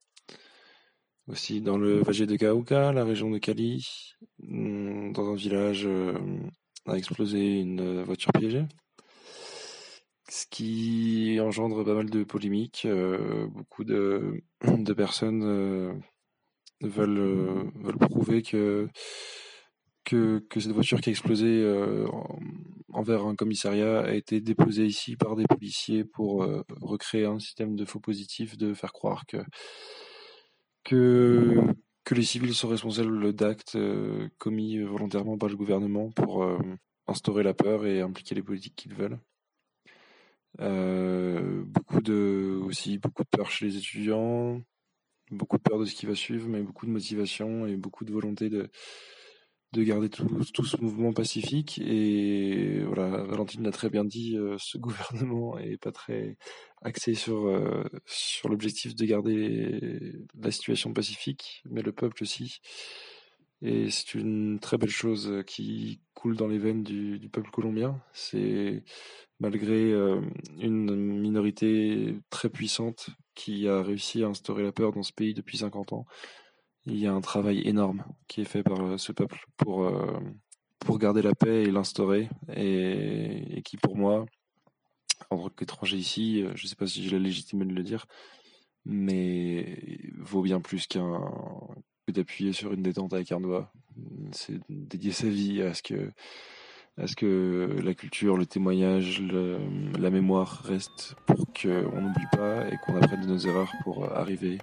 Speaker 16: Aussi dans le Valle de Cauca, la région de Cali. Hmm, Dans un village euh, a explosé une euh, voiture piégée. Ce qui engendre pas mal de polémiques. euh, beaucoup de, personnes euh, euh, veulent prouver que, que, cette voiture qui a explosé euh, en- envers un commissariat a été déposée ici par des policiers pour euh, recréer un système de faux positifs, de faire croire que, que, les civils sont responsables d'actes euh, commis volontairement par le gouvernement pour instaurer la peur et impliquer les politiques qu'ils veulent. Beaucoup de aussi beaucoup de peur chez les étudiants, beaucoup de peur de ce qui va suivre, mais beaucoup de motivation et beaucoup de volonté de de garder tout, tout ce mouvement pacifique. Et voilà, Valentine l'a très bien dit, euh, ce gouvernement est pas très axé sur euh, sur l'objectif de garder la situation pacifique, mais le peuple aussi. Et c'est une très belle chose qui coule dans les veines du, du peuple colombien. C'est malgré euh, une minorité très puissante qui a réussi à instaurer la peur dans ce pays depuis 50 ans. Il y a un travail énorme qui est fait par euh, ce peuple pour, euh, pour garder la paix et l'instaurer. Et, qui, pour moi, en tant qu'étranger ici, euh, je ne sais pas si j'ai la légitimité de le dire, mais vaut bien plus qu'un que d'appuyer sur une détente avec un. C'est dédier sa vie à ce que à ce que la culture, le témoignage, la mémoire restent pour qu'on n'oublie pas et qu'on apprenne de nos erreurs pour arriver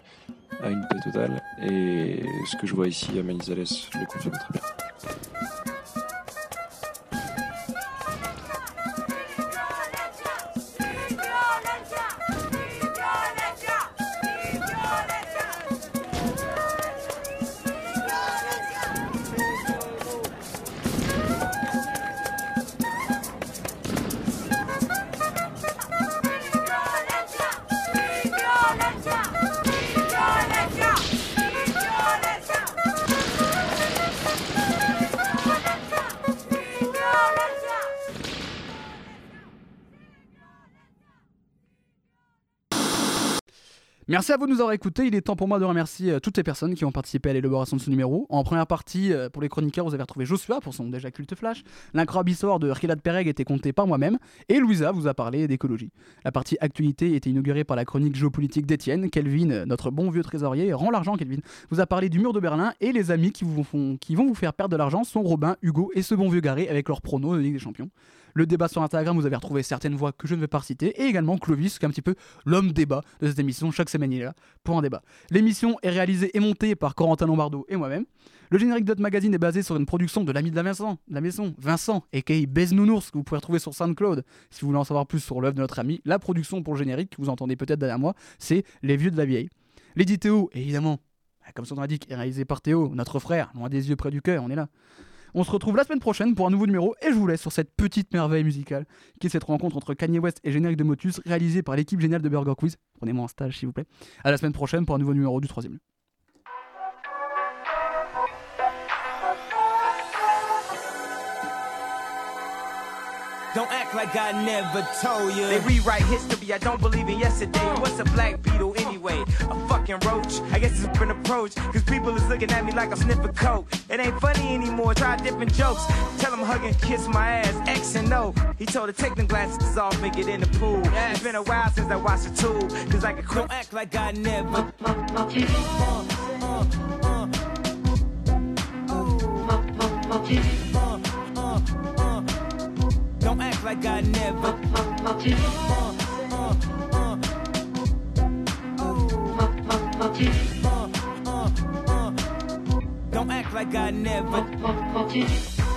Speaker 16: à une paix totale. Et ce que je vois ici à Manizales le confirme très bien.
Speaker 3: Merci à vous de nous avoir écoutés. Il est temps pour moi de remercier euh, toutes les personnes qui ont participé à l'élaboration de ce numéro. En première partie, euh, pour les chroniqueurs, vous avez retrouvé Joshua pour son déjà culte flash. L'incroyable histoire de Riyad Pereg était contée par moi-même. Et Louisa vous a parlé d'écologie. La partie actualité était inaugurée par la chronique géopolitique d'Étienne. Kelvin, euh, notre bon vieux trésorier, rend l'argent, Kelvin, vous a parlé du mur de Berlin. Et les amis qui vont vous faire perdre de l'argent sont Robin, Hugo et ce bon vieux Garé avec leurs pronos de Ligue des Champions. Le débat sur Instagram, vous avez retrouvé certaines voix que je ne vais pas reciter, et également Clovis, qui est un petit peu l'homme débat de cette émission. Chaque semaine, il est là pour un débat. L'émission est réalisée et montée par Corentin Lombardo et moi-même. Le générique notre magazine est basé sur une production de l'ami de la maison, de la maison Vincent, a.k.a. Baise Nounours, que vous pouvez retrouver sur SoundCloud. Si vous voulez en savoir plus sur l'œuvre de notre ami, la production pour le générique, que vous entendez peut-être derrière moi, c'est Les Vieux de la Vieille. L'édito, évidemment, comme son nom l'indique, est réalisé par Théo, notre frère, loin des yeux près du cœur, on est là. On se retrouve la semaine prochaine pour un nouveau numéro et je vous laisse sur cette petite merveille musicale qui est cette rencontre entre Kanye West et Générique de Motus réalisée par l'équipe géniale de Burger Quiz. Prenez-moi en stage s'il vous plaît. À la semaine prochaine pour un nouveau numéro du troisième.
Speaker 20: Don't act like I never told you. They rewrite history, I don't believe in yesterday. What's a black beetle anyway? A fucking roach? I guess it's a different approach. Cause people is looking at me like I'm sniffing coke. It ain't funny anymore, try different jokes. Tell him hug and kiss my ass, X and O. He told her take them glasses off and get in the pool. It's been a while since I watched the tool. Cause I could Don't act like I never. Don't act like I never. Don't act like I never.